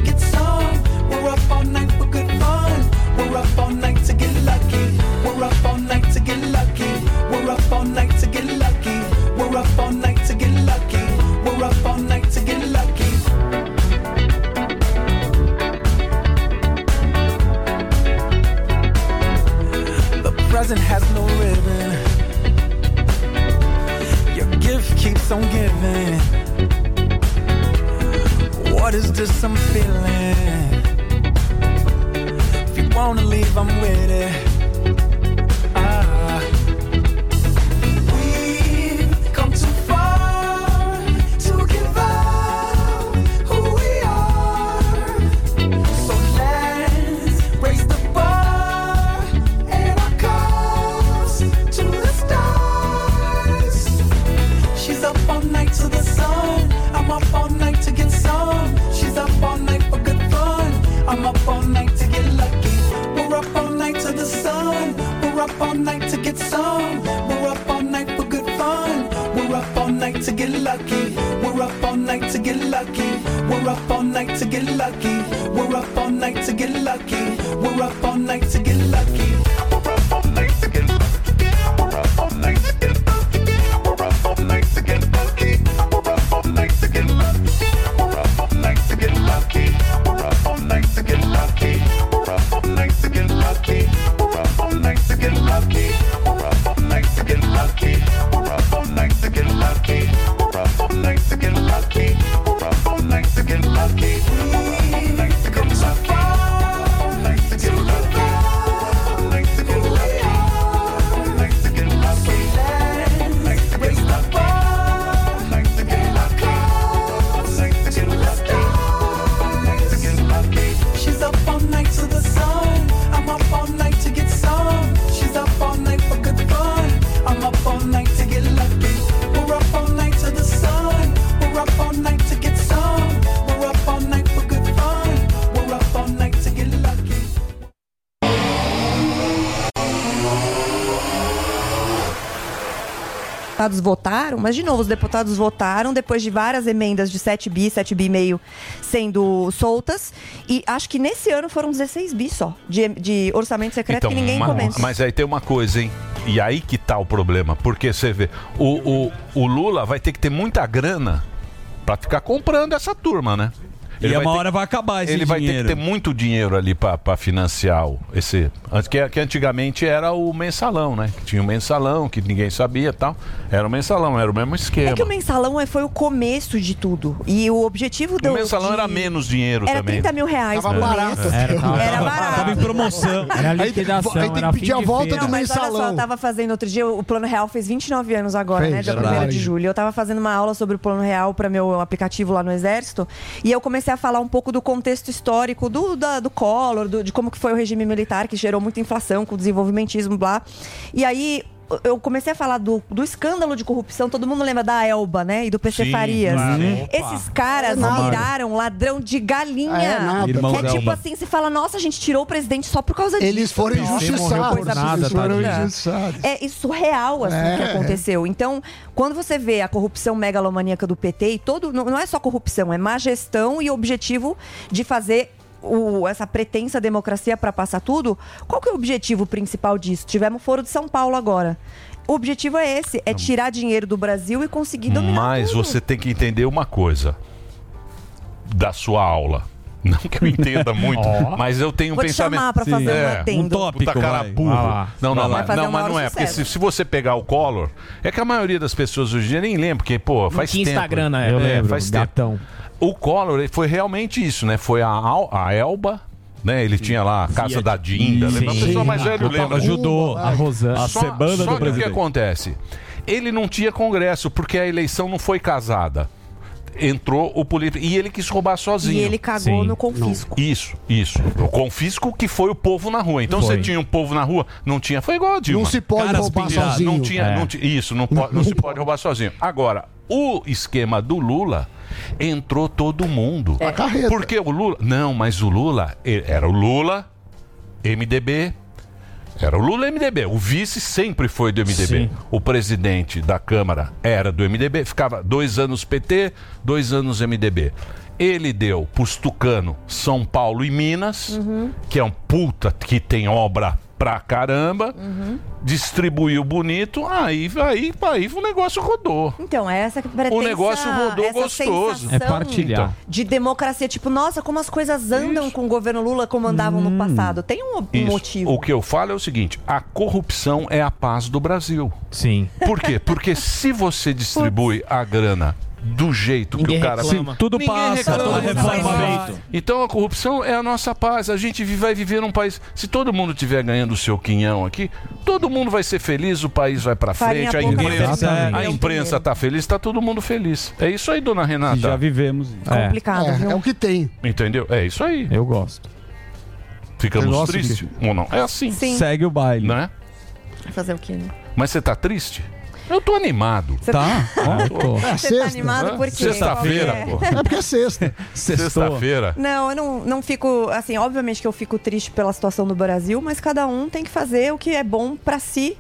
deputados votaram, mas de novo, os deputados votaram depois de várias emendas de 7 bi, 7 bi e meio sendo soltas. E acho que nesse ano foram 16 bi só de, de orçamento secreto que ninguém Então, mas, comenta. mas aí tem uma coisa, hein? E aí que tá o problema. Porque você vê, o, o, o Lula vai ter que ter muita grana pra ficar comprando essa turma, né? E vai uma ter- hora vai acabar esse Ele vai ter dinheiro. que ter muito dinheiro ali pra pra financiar esse. Que, que antigamente era o mensalão, né? Que tinha o mensalão, que ninguém sabia e tal. Era o mensalão, era o mesmo esquema. É que o mensalão é- foi o começo de tudo. E o objetivo do. O mensalão de- era menos dinheiro Era também. 30 mil reais Tava por barato. mês. Era, tava- Era barato. tava em promoção. Era Aí- liquidação, aí tem que era pedir a volta do Mas olha só, mensalão. eu tava fazendo outro dia, o Plano Real fez 29 anos agora, Fez, né? Dia verdade. 1 de julho. Eu tava fazendo uma aula sobre o Plano Real para meu aplicativo lá no Exército. E eu comecei a falar um pouco do contexto histórico do, da- do Collor, do- de como que foi o regime militar, que gerou muita inflação com o desenvolvimentismo, blá. E aí. Eu comecei a falar do, do escândalo de corrupção, todo mundo lembra da Elba, né? E do PC Sim, Farias. claro. Esses caras É viraram ladrão de galinha. É nada. Que é tipo Elba. assim, você fala, nossa, a gente tirou o presidente só por causa disso. Eles foram injustiçados. coisa Eles absurda. foram injustiçados. É isso surreal, assim, É. que aconteceu. Então, quando você vê a corrupção megalomaníaca do PT e todo. Não, não é só corrupção, é má gestão e objetivo de fazer. O- essa pretensa democracia para passar tudo, qual que é o objetivo principal disso? Tivemos o Foro de São Paulo agora. O objetivo é esse, é tirar dinheiro do Brasil e conseguir dominar Mas tudo. você tem que entender uma coisa da sua aula. Não que eu entenda muito, Ó. mas eu tenho um Vou te pensamento. chamar pra fazer um É. Um tópico, Puta cara burro. Lá. Não, não, mas, não, mas não é. Porque se, se você pegar o Collor, é que a maioria das pessoas hoje em dia nem lembra, porque, pô, faz tinha tempo. Instagram na época. Eu lembro, faz gatão. tempo. O Collor foi realmente isso, né? Foi a, Al- a Elba. Né? Ele tinha lá a Casa da Dinda, lembra? A Sim. pessoa mais velha Sim. lembra. Ajudou a Rosana. A só do que o que acontece? Ele não tinha congresso, porque a eleição não foi casada. Entrou o político. E ele quis roubar sozinho. E ele cagou no confisco. Isso, isso. O confisco que foi o povo na rua. Então Foi. você tinha um povo na rua, não tinha. Foi igual a Dilma. Não se pode Caras roubar sozinho. Não tinha, É. não isso, não, não se pode roubar sozinho. Agora, o esquema do Lula entrou todo mundo. A carreta. Porque o Lula. Não, mas o Lula era o Lula, MDB. Era o Lula MDB. O vice sempre foi do MDB. Sim. O presidente da Câmara era do MDB. Ficava dois anos PT, dois anos MDB. Ele deu pros Tucano São Paulo e Minas, que é um puta que tem obra pra caramba, Uhum. distribuiu bonito, aí, aí, aí o negócio rodou. Então, é essa pretensa, O negócio rodou gostoso. É partilhar. De democracia, tipo, nossa, como as coisas andam com o governo Lula como andavam no passado. Tem um, um Isso. motivo. O que eu falo é o seguinte: a corrupção é a paz do Brasil. Sim. Por quê? Porque se você distribui a grana do jeito Ninguém que o cara reclama. Sim, tudo Ninguém passa, reclama. toda reforma é feito. Então a corrupção é a nossa paz. A gente vai viver num país. Se todo mundo tiver ganhando o seu quinhão aqui, todo mundo vai ser feliz, o país vai pra Farinha frente, a imprensa, é a imprensa tá feliz, tá todo mundo feliz. É isso aí, dona Renata. Já vivemos. Complicado, viu? É o que tem. Entendeu? É isso aí. Eu gosto. Ficamos tristes ou não? É assim. Sim. Segue o baile. Né? Fazer o quê, né? Mas você tá triste? Eu tô animado. Você Tá? Eu tô. Você tá animado por quê? Sexta-feira, que pô. É porque é sexta. Sexta-feira. Não, eu não, não fico. Assim, obviamente que eu fico triste pela situação do Brasil, mas cada um tem que fazer o que é bom pra si.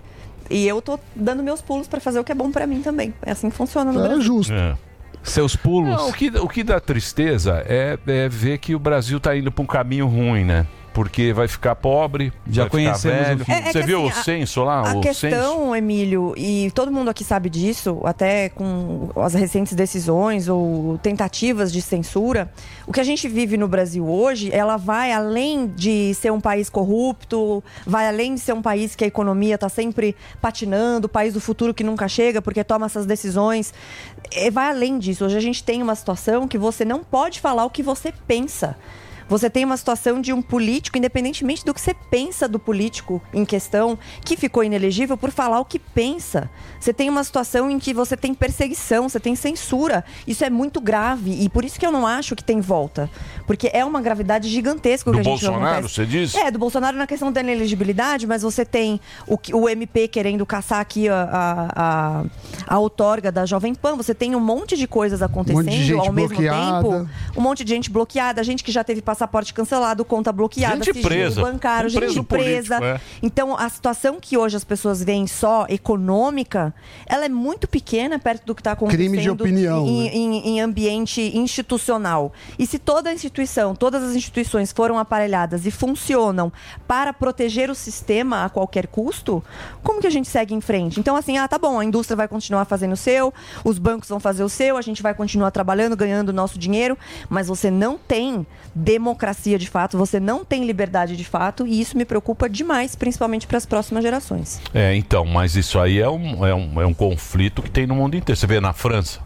E eu tô dando meus pulos pra fazer o que é bom pra mim também. É assim que funciona no Brasil. justo. É. Seus pulos. Não, o, que, o que dá tristeza é, é ver que o Brasil tá indo pra um caminho ruim, né? Porque vai ficar pobre, Já conhecemos. É- é Você que, viu assim, o a- censo lá? A o censo? questão, Emílio, e todo mundo aqui sabe disso, até com as recentes decisões ou tentativas de censura, o que a gente vive no Brasil hoje, ela vai além de ser um país corrupto, vai além de ser um país que a economia está sempre patinando, o país do futuro que nunca chega porque toma essas decisões, é, vai além disso. Hoje a gente tem uma situação que você não pode falar o que você pensa. Você tem uma situação de um político, independentemente do que você pensa do político em questão, que ficou inelegível por falar o que pensa. Você tem uma situação em que você tem perseguição, você tem censura. Isso é muito grave e por isso que eu não acho que tem volta. Porque é uma gravidade gigantesca o Do que a gente vê Bolsonaro, você diz? É, do Bolsonaro na questão da inelegibilidade, mas você tem o, o MP querendo caçar aqui a, a, a, a outorga da Jovem Pan, você tem um monte de coisas acontecendo monte de gente ao mesmo bloqueada. tempo um monte de gente bloqueada, gente que já teve passaporte cancelado, conta bloqueada, Gente sigilo presa. bancário, Um gente preso presa. político, é. Então, a situação que hoje as pessoas veem só econômica, ela é muito pequena perto do que está acontecendo Crime de opinião, em, né? em- em ambiente institucional. E se toda a instituição, todas as instituições foram aparelhadas e funcionam para proteger o sistema a qualquer custo, como que a gente segue em frente? Então, assim, ah, tá bom, a indústria vai continuar fazendo o seu, os bancos vão fazer o seu, a gente vai continuar trabalhando, ganhando o nosso dinheiro, mas você não tem democracia de fato, você não tem liberdade de fato, e isso me preocupa demais, principalmente para as próximas gerações. É, então, mas isso aí é um, é, um, é um conflito que tem no mundo inteiro. Você vê na França.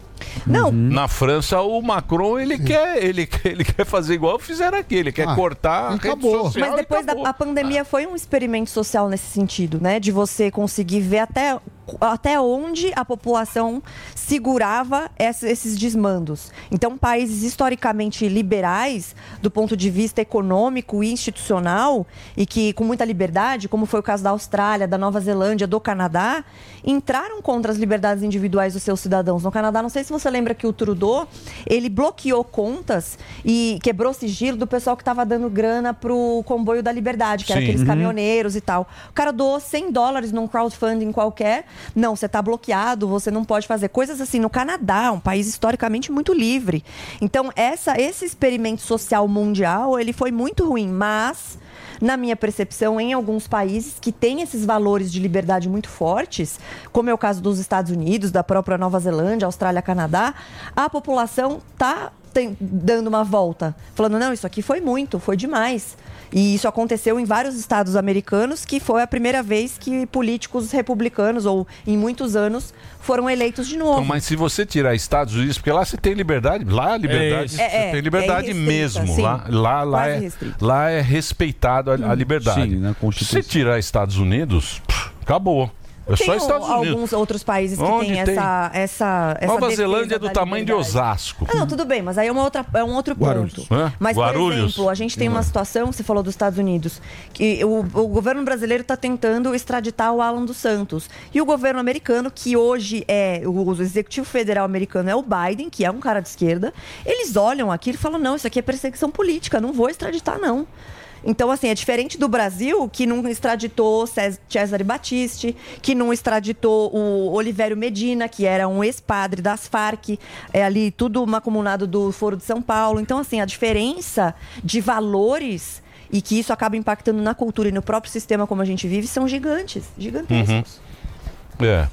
Não. Na França, o Macron, ele quer, ele, quer- ele quer fazer igual fizeram aqui. Ele quer Ah, cortar a rede social Mas depois da a pandemia foi um experimento social nesse sentido, né? De você conseguir ver até, até onde a população segurava ess- esses desmandos. Então, países historicamente liberais, do ponto de vista econômico e institucional, e que com muita liberdade, como foi o caso da Austrália, da Nova Zelândia, do Canadá, entraram contra as liberdades individuais dos seus cidadãos. No Canadá, não sei se você lembra que o Trudeau, ele bloqueou contas e quebrou sigilo do pessoal que estava dando grana pro comboio da liberdade, que era Sim. aqueles Uhum. caminhoneiros e tal. O cara doou 100 dólares num crowdfunding qualquer. Não, você tá bloqueado, você não pode fazer coisas assim. No Canadá, um país historicamente muito livre. Então, essa, esse experimento social mundial, ele foi muito ruim, mas na minha percepção, em alguns países que têm esses valores de liberdade muito fortes, como é o caso dos Estados Unidos, da própria Nova Zelândia, Austrália, Canadá, a população tá tem- dando uma volta, falando não, isso aqui foi muito, foi demais. E isso aconteceu em vários estados americanos, que foi a primeira vez que políticos republicanos, ou em muitos anos, foram eleitos de novo. Então, mas se você tirar Estados Unidos, porque lá você tem liberdade, lá a liberdade, isso. você É, é, tem liberdade é mesmo. sim. Lá, lá, lá, é, restrita. lá é respeitado a, a liberdade. Sim, na Constituição. Se tirar Estados Unidos, pff, acabou. É Tem só Estados Unidos. alguns outros países que Onde têm tem? essa, essa, essa Nova Zelândia é do tamanho de. Osasco. Ah, não, tudo bem, mas aí é, uma outra, é um outro Guarulhos. ponto. Hã? Mas, por Guarulhos. exemplo, a gente tem uma Hum. situação, você falou dos Estados Unidos, que o, o governo brasileiro está tentando extraditar o Alan dos Santos. E o governo americano, que hoje é, o, o executivo federal americano é o Biden, que é um cara de esquerda, eles olham aquilo e falam, não, isso aqui é perseguição política, não vou extraditar, não. Então, assim, é diferente do Brasil, que não extraditou Cesare Battisti, que não extraditou o Olivério Medina, que era um ex-padre das Farc, é ali tudo macumunado do Foro de São Paulo. Então, assim, a diferença de valores e que isso acaba impactando na cultura e no próprio sistema como a gente vive são gigantes, gigantescos. Uhum. É.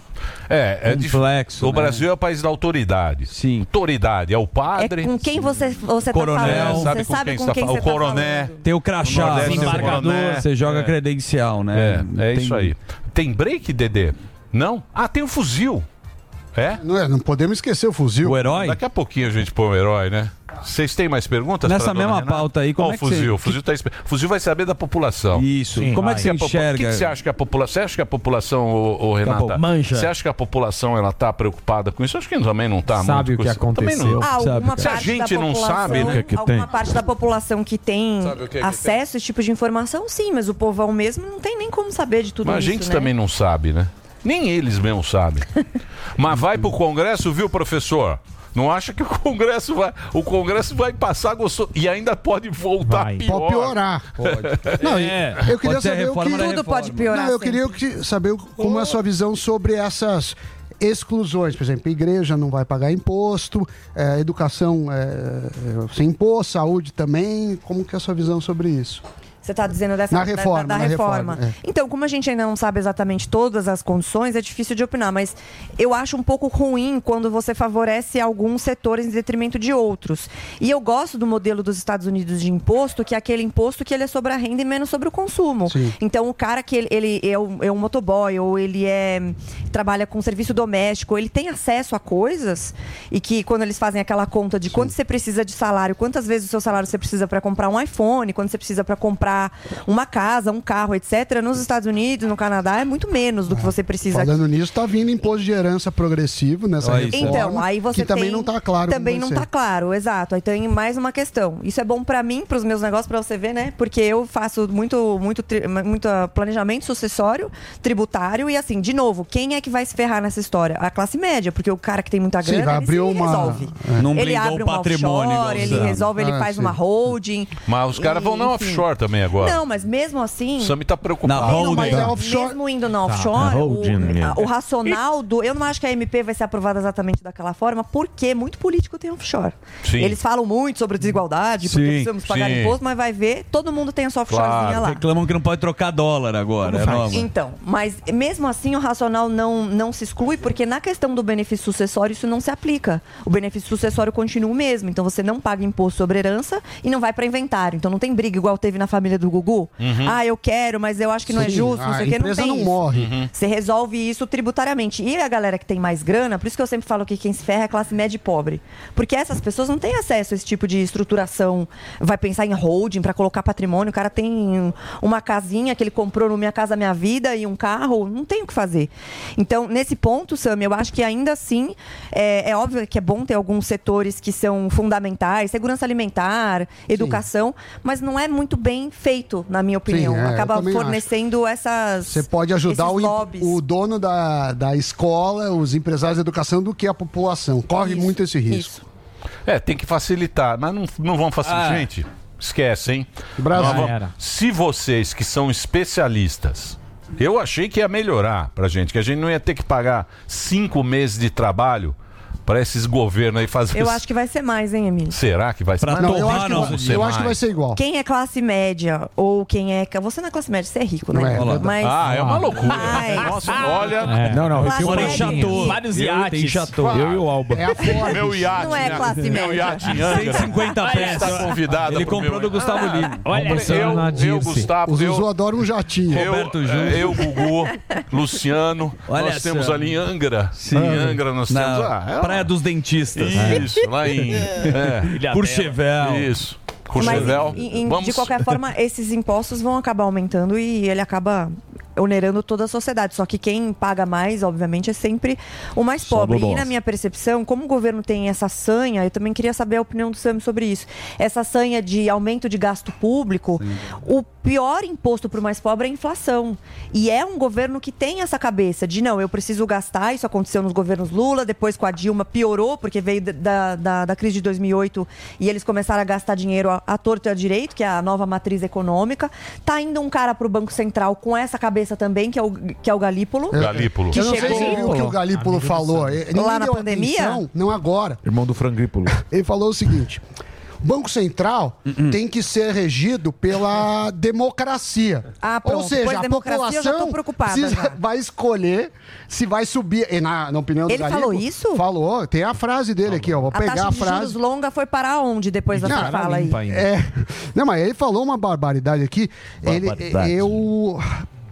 É, é Complexo, O né? Brasil é o país da autoridade. Sim. Autoridade. É o padre. É com quem você, você tá Coronel. falando. Sabe você com sabe quem com você quem tá você falando. tá O coroné. falando. Tem o crachá, o embargador, você joga É. credencial, né? É, é Tem- isso aí. Tem break, Dedê? Não? Ah, tem o fuzil. É? Não, é, não podemos esquecer o fuzil. O herói? Daqui a pouquinho a gente põe o herói, né? Vocês têm mais perguntas? Nessa dona mesma Renata? pauta aí, como Ó, é que o fuzil? você- fuzil, tá, espe- fuzil vai saber da população. Isso. Como é que você enxerga? O que, que você acha que a população... Você acha que a população, ô, ô, Renata... bom. Mancha. Você acha que a população ela tá preocupada com isso? Acho que também não tá Sabe muito o que com isso. Também não. Ah, alguma Se a parte gente da não população, sabe, né? alguma parte da população que tem Sabe o que é que acesso a esse tipo de informação, sim, mas o povão mesmo não tem nem como saber de tudo Mas a isso, gente né? também não sabe, né? Nem eles mesmo sabem. Mas vai pro Congresso, viu, professor? Não acha que o Congresso vai, o Congresso vai passar gostoso e ainda pode voltar pior. Pode piorar. Não, É, eu queria pode saber o que... Tudo pode piorar Não, eu sempre. queria que- saber como é a sua visão sobre essas exclusões. Por exemplo, igreja não vai pagar imposto, é, educação é, é, sem imposto, saúde também. Como que é a sua visão sobre isso? Você está dizendo dessa Na da- reforma, da, da na reforma. reforma, é. Então, como a gente ainda não sabe exatamente todas as condições, é difícil de opinar, mas eu acho um pouco ruim quando você favorece alguns setores em detrimento de outros. E eu gosto do modelo dos Estados Unidos de imposto, que é aquele imposto que ele é sobre a renda e menos sobre o consumo. Sim. Então, o cara que ele, ele é, um, é um motoboy ou ele é trabalha com serviço doméstico, ele tem acesso a coisas e que quando eles fazem aquela conta de quanto você precisa de salário, quantas vezes o seu salário você precisa para comprar um iPhone, quando você precisa para comprar uma casa, um carro, etc. Nos Estados Unidos, no Canadá, é muito menos do que você precisa aqui. Falando nisso, tá vindo imposto de herança progressivo nessa Olha reforma. Então, aí você que também tem- não tá claro. Também não tá ser. claro, exato. Aí tem mais uma questão. Isso é bom pra mim, pros meus negócios, pra você ver, né? Porque eu faço muito, muito, muito ah, planejamento sucessório, tributário e assim, de novo, quem é que vai se ferrar nessa história? A classe média, porque o cara que tem muita Sim, grana, vai ele abrir uma- resolve. é. Não ele abre o um patrimônio, offshore, ele resolve, ele Ah, faz sim. uma holding. Mas os caras vão na offshore também agora. Não, mas mesmo assim. O Sami tá preocupado. Na holding. mas é offshore. mesmo indo na Tá, offshore, holding, o, né? a- o racional do. Eu não acho que a MP vai ser aprovada exatamente daquela forma, porque muito político tem offshore. Sim. Eles falam muito sobre desigualdade, porque Sim, precisamos pagar sim. imposto, mas vai ver, todo mundo tem a sua offshorezinha Claro. lá. Reclamam que não pode trocar dólar agora. É nova. Então, mas mesmo assim o racional não, não se exclui, porque na questão do benefício sucessório isso não se aplica. O benefício sucessório continua o mesmo, então você não paga imposto sobre herança e não vai para inventário. Então não tem briga igual teve na família do Gugu. Ah, eu quero, mas eu acho que não é Sim, justo, não a sei o que, não empresa tem não isso. morre. Você resolve isso tributariamente. E a galera que tem mais grana, por isso que eu sempre falo que quem se ferra é a classe média e pobre. Porque essas pessoas não têm acesso a esse tipo de estruturação. Vai pensar em holding para colocar patrimônio. O cara tem uma casinha que ele comprou no Minha Casa Minha Vida e um carro. Não tem o que fazer. Então, nesse ponto, Sam, eu acho que ainda assim é, é óbvio que é bom ter alguns setores que são fundamentais, segurança alimentar, educação, mas não é muito bem feito, na minha opinião. é, eu Acaba também acho. fornecendo essas. Você pode ajudar o, o dono da, da escola, os empresários de educação, do que a população. Corre Isso, muito esse risco. É, tem que facilitar, mas não, não vão facilitar. Ah. Gente, esquece, hein? Brasil. Vamos-. Se vocês que são especialistas, eu achei que ia melhorar pra gente, que a gente não ia ter que pagar cinco meses de trabalho pra esses governos aí fazer. Eu acho que vai ser mais, hein, Emílio? Será que vai ser? Pra Mas Não, torrar eu acho, que, nosso vai- ser eu acho que vai mais. ser igual. Quem é classe média ou quem é. Você não é classe média, você é rico, Não né? é. Mas. Ah, é uma loucura. Mas- Nossa, olha. É. Não, não, Classe eu, Mora em. Chateau. Vários Eu iates. Chateau. eu e o Alba. É a Ford. Meu iate. Não é né? classe Meu média. iate em Angra. 150 pés. Está convidado Ele pro comprou meu- do Gustavo Ah, Lima. Olha, Eu, eu. Gustavo, O Zuzu eu, adora um jatinho. eu, Roberto Júnior. eu, Gugu, Luciano, nós temos ali em Angra. Em Angra nós temos. Ah, é Dos Dentistas. Isso, lá em. É, Courchevel. isso. Mas, Courchevel. em- em- Vamos. de qualquer forma, esses impostos vão acabar aumentando e ele acaba onerando toda a sociedade. Só que quem paga mais, obviamente, é sempre o mais pobre. E na minha percepção, como o governo tem essa sanha, eu também queria saber a opinião do Sam sobre isso. Essa sanha de aumento de gasto público, o pior imposto para o mais pobre é a inflação. E é um governo que tem essa cabeça de não, eu preciso gastar. Isso aconteceu nos governos Lula, depois com a Dilma piorou, porque veio da, da, da crise de 2008 e eles começaram a gastar dinheiro à, torto e à direito, que é a nova matriz econômica. Tá indo um cara para o Banco Central com essa cabeça também, que é o, que é o Galípolo. Galípolo. Que eu não sei se viu o que o Galípolo falou. Lá na pandemia? atenção, não agora. Irmão do Frangrípolo. Ele falou o seguinte: Banco Central tem que ser regido pela democracia. Ah, pronto. Ou seja, Pois a democracia, eu já tô população precisa- já. vai escolher se vai subir. E na, na opinião do Ele falou isso? Falou. Tem a frase dele aqui, ó. Vou A pegar taxa a de frase. juros longa foi parar onde depois da sua fala aí? É. Não, mas ele falou uma barbaridade aqui. Barbaridade. Ele, eu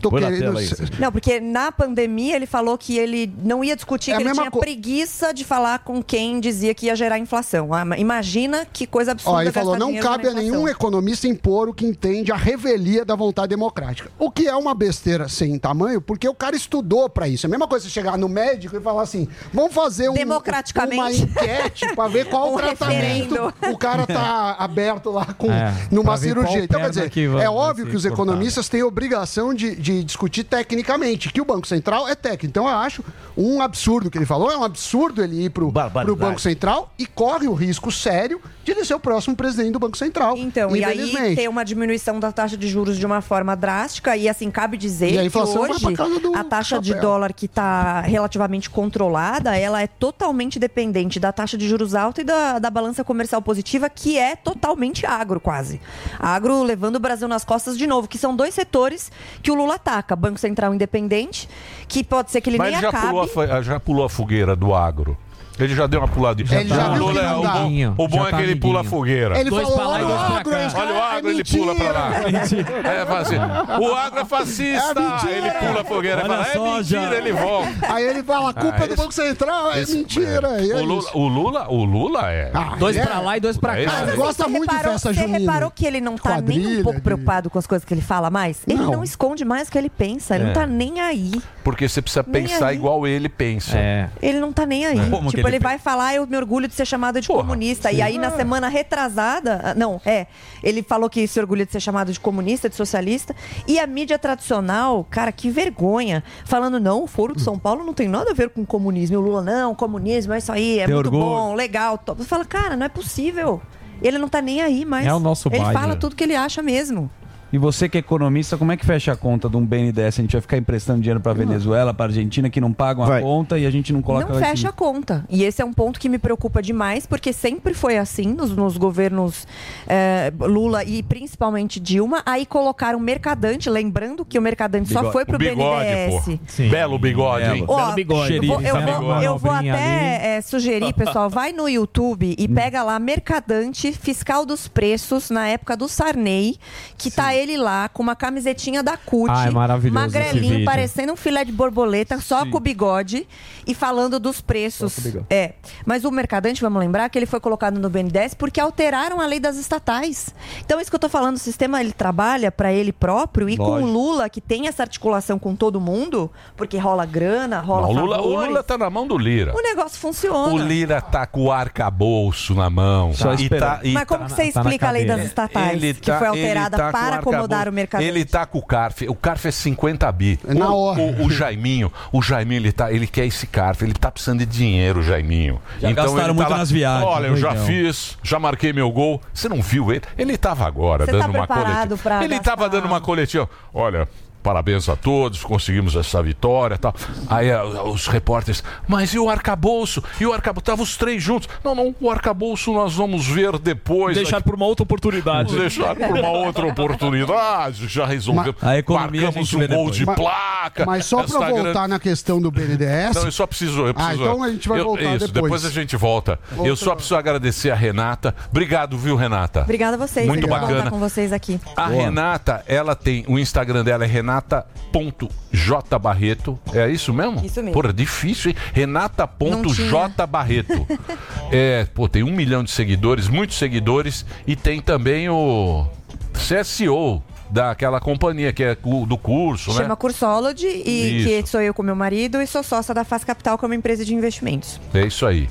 tô Põe querendo. aí. Não, porque na pandemia ele falou que ele não ia discutir, É que ele tinha co- preguiça de falar com quem dizia que ia gerar inflação. Ah, Imagina que coisa absurda. Ó, ele falou, não cabe a nenhum inflação." economista impor o que entende a revelia da vontade democrática. O que é uma besteira sem tamanho, porque o cara estudou pra isso. É a mesma coisa você chegar no médico e falar assim, vamos fazer um, Democraticamente. uma enquete pra ver qual Um o tratamento referendo. o cara tá aberto lá com, É, numa cirurgia. Então, quer dizer, é óbvio que os cortada. economistas têm obrigação de, de discutir tecnicamente, que o Banco Central é técnico. Então, eu acho um absurdo o que ele falou, é um absurdo ele ir pro, pro Banco Central e corre o risco sério de ele ser o próximo presidente do Banco Central. Então, e aí ter uma diminuição da taxa de juros de uma forma drástica, e assim, cabe dizer E a que vai hoje a taxa de chapéu. dólar que está relativamente controlada, ela é totalmente dependente da taxa de juros alta e da, da balança comercial positiva, que é totalmente agro, quase. Agro levando o Brasil nas costas de novo, que são dois setores que o Lula ataca. Banco Central independente, que pode ser que ele Mas nem já acabe. pulou, a, fa- já pulou a fogueira do agro. Ele já deu uma puladinha. Ele já o viu Lula que é- não o dá. bom, o bom é que ele pula a fogueira. Ele Dois falou, e olha dois o pra agro, cá. olha o agro, É ele pula pra lá. É, assim, o agro é fascista. ele pula a fogueira Olha fala, é mentira, ele volta. Aí ele fala, a culpa Ah, é do Banco Central, é mentira. é o, Lula, o Lula, o Lula é. Dois ele pra é- lá e dois pra É cá. Ele gosta Você muito de reparou- festa Você junina. reparou que ele não tá nem um pouco preocupado com as coisas que ele fala mais? Ele Não. esconde mais o que ele pensa. Ele É. não tá nem aí. Porque você precisa pensar igual ele pensa. É. Ele não tá nem aí. Como que tipo, ele vai falar, eu me orgulho de ser chamado de comunista. E aí, na semana retrasada, ah, não, é, ele falou que se orgulha de ser chamado de comunista, de socialista. E a mídia tradicional, cara, que vergonha. Falando, não, o Foro de São Paulo não tem nada a ver com comunismo. E o Lula, não, comunismo é isso aí, é Tem muito orgulho. bom, legal. top. Você fala, cara, não é possível. Ele não tá nem aí, mas É o nosso ele fala tudo que ele acha mesmo. E você que é economista, como é que fecha a conta de um BNDES? A gente vai ficar emprestando dinheiro para Venezuela, para Argentina, que não pagam a Vai. conta e a gente não coloca... Não fecha a conta. E esse é um ponto que me preocupa demais, porque sempre foi assim nos, nos governos eh, Lula e principalmente Dilma. Aí colocaram Mercadante, lembrando que o Mercadante só Bigode. foi pro O bigode, BNDES. pô. Belo bigode, hein? Ó, eu vou, eu vou- eu vou até eh, sugerir, pessoal, vai no YouTube e pega lá Mercadante Fiscal dos Preços, na época do Sarney, que tá ele lá com uma camisetinha da CUT, Ah, é maravilhoso esse magrelinho, vídeo. parecendo um filé de borboleta, só com o bigode e falando dos preços. É. Mas o Mercadante, vamos lembrar que ele foi colocado no BNDES porque alteraram a lei das estatais. Então, isso que eu tô falando, o sistema ele trabalha para ele próprio e com o Lógico. Lula, que tem essa articulação com todo mundo, porque rola grana, rola Não, o, Lula, o Lula tá na mão do Lira. o negócio funciona. O Lira tá com o arcabouço na mão. Só E esperando. e Mas como que você tá explica a lei das estatais, Ele que foi alterada ele tá para com acomodar arcabouço. o Mercadante? Ele tá com o CARF. O CARF é 50 bi. na o, hora. O, o Jaiminho, o Jaiminho, ele, tá, ele quer esse CARF. Ele tá precisando de dinheiro, o Jaiminho. Já gastaram ele tá muito lá, nas viagens. Olha, eu já Legal. fiz, já marquei meu gol. Você não viu ele? Ele tava agora Você dando tá uma coletiva. pra Ele gastar? tava dando uma coletiva. Olha, parabéns a todos, conseguimos essa vitória e tal. Aí ah, os repórteres, mas e o arcabouço? E o arcabouço? Estavam os três juntos. Não, não, o arcabouço nós vamos ver depois. Deixar por uma outra oportunidade. Vamos deixar por uma outra oportunidade. Já resolveu. Mas a economia a Marcamos um gol depois. de Mas- placa. Mas só pra voltar grande- na questão do BNDES. não, eu só preciso. Eu Ah, preciso então a gente vai eu- voltar isso, depois. depois a gente volta. Eu só preciso agradecer a Renata. Obrigado, viu, Renata? Obrigada a vocês. Muito bacana. com vocês aqui. A Renata, ela tem. O Instagram dela é renata.jbarreto. É isso mesmo? Isso mesmo. Porra, difícil, hein? Renata.jbarreto. é, pô, tem um milhão de seguidores, muitos seguidores. E tem também o CSO daquela companhia que é do curso, Chama né? Cursology e Isso. que sou eu com meu marido e sou sócia da Faz Capital, que é uma empresa de investimentos. É isso aí.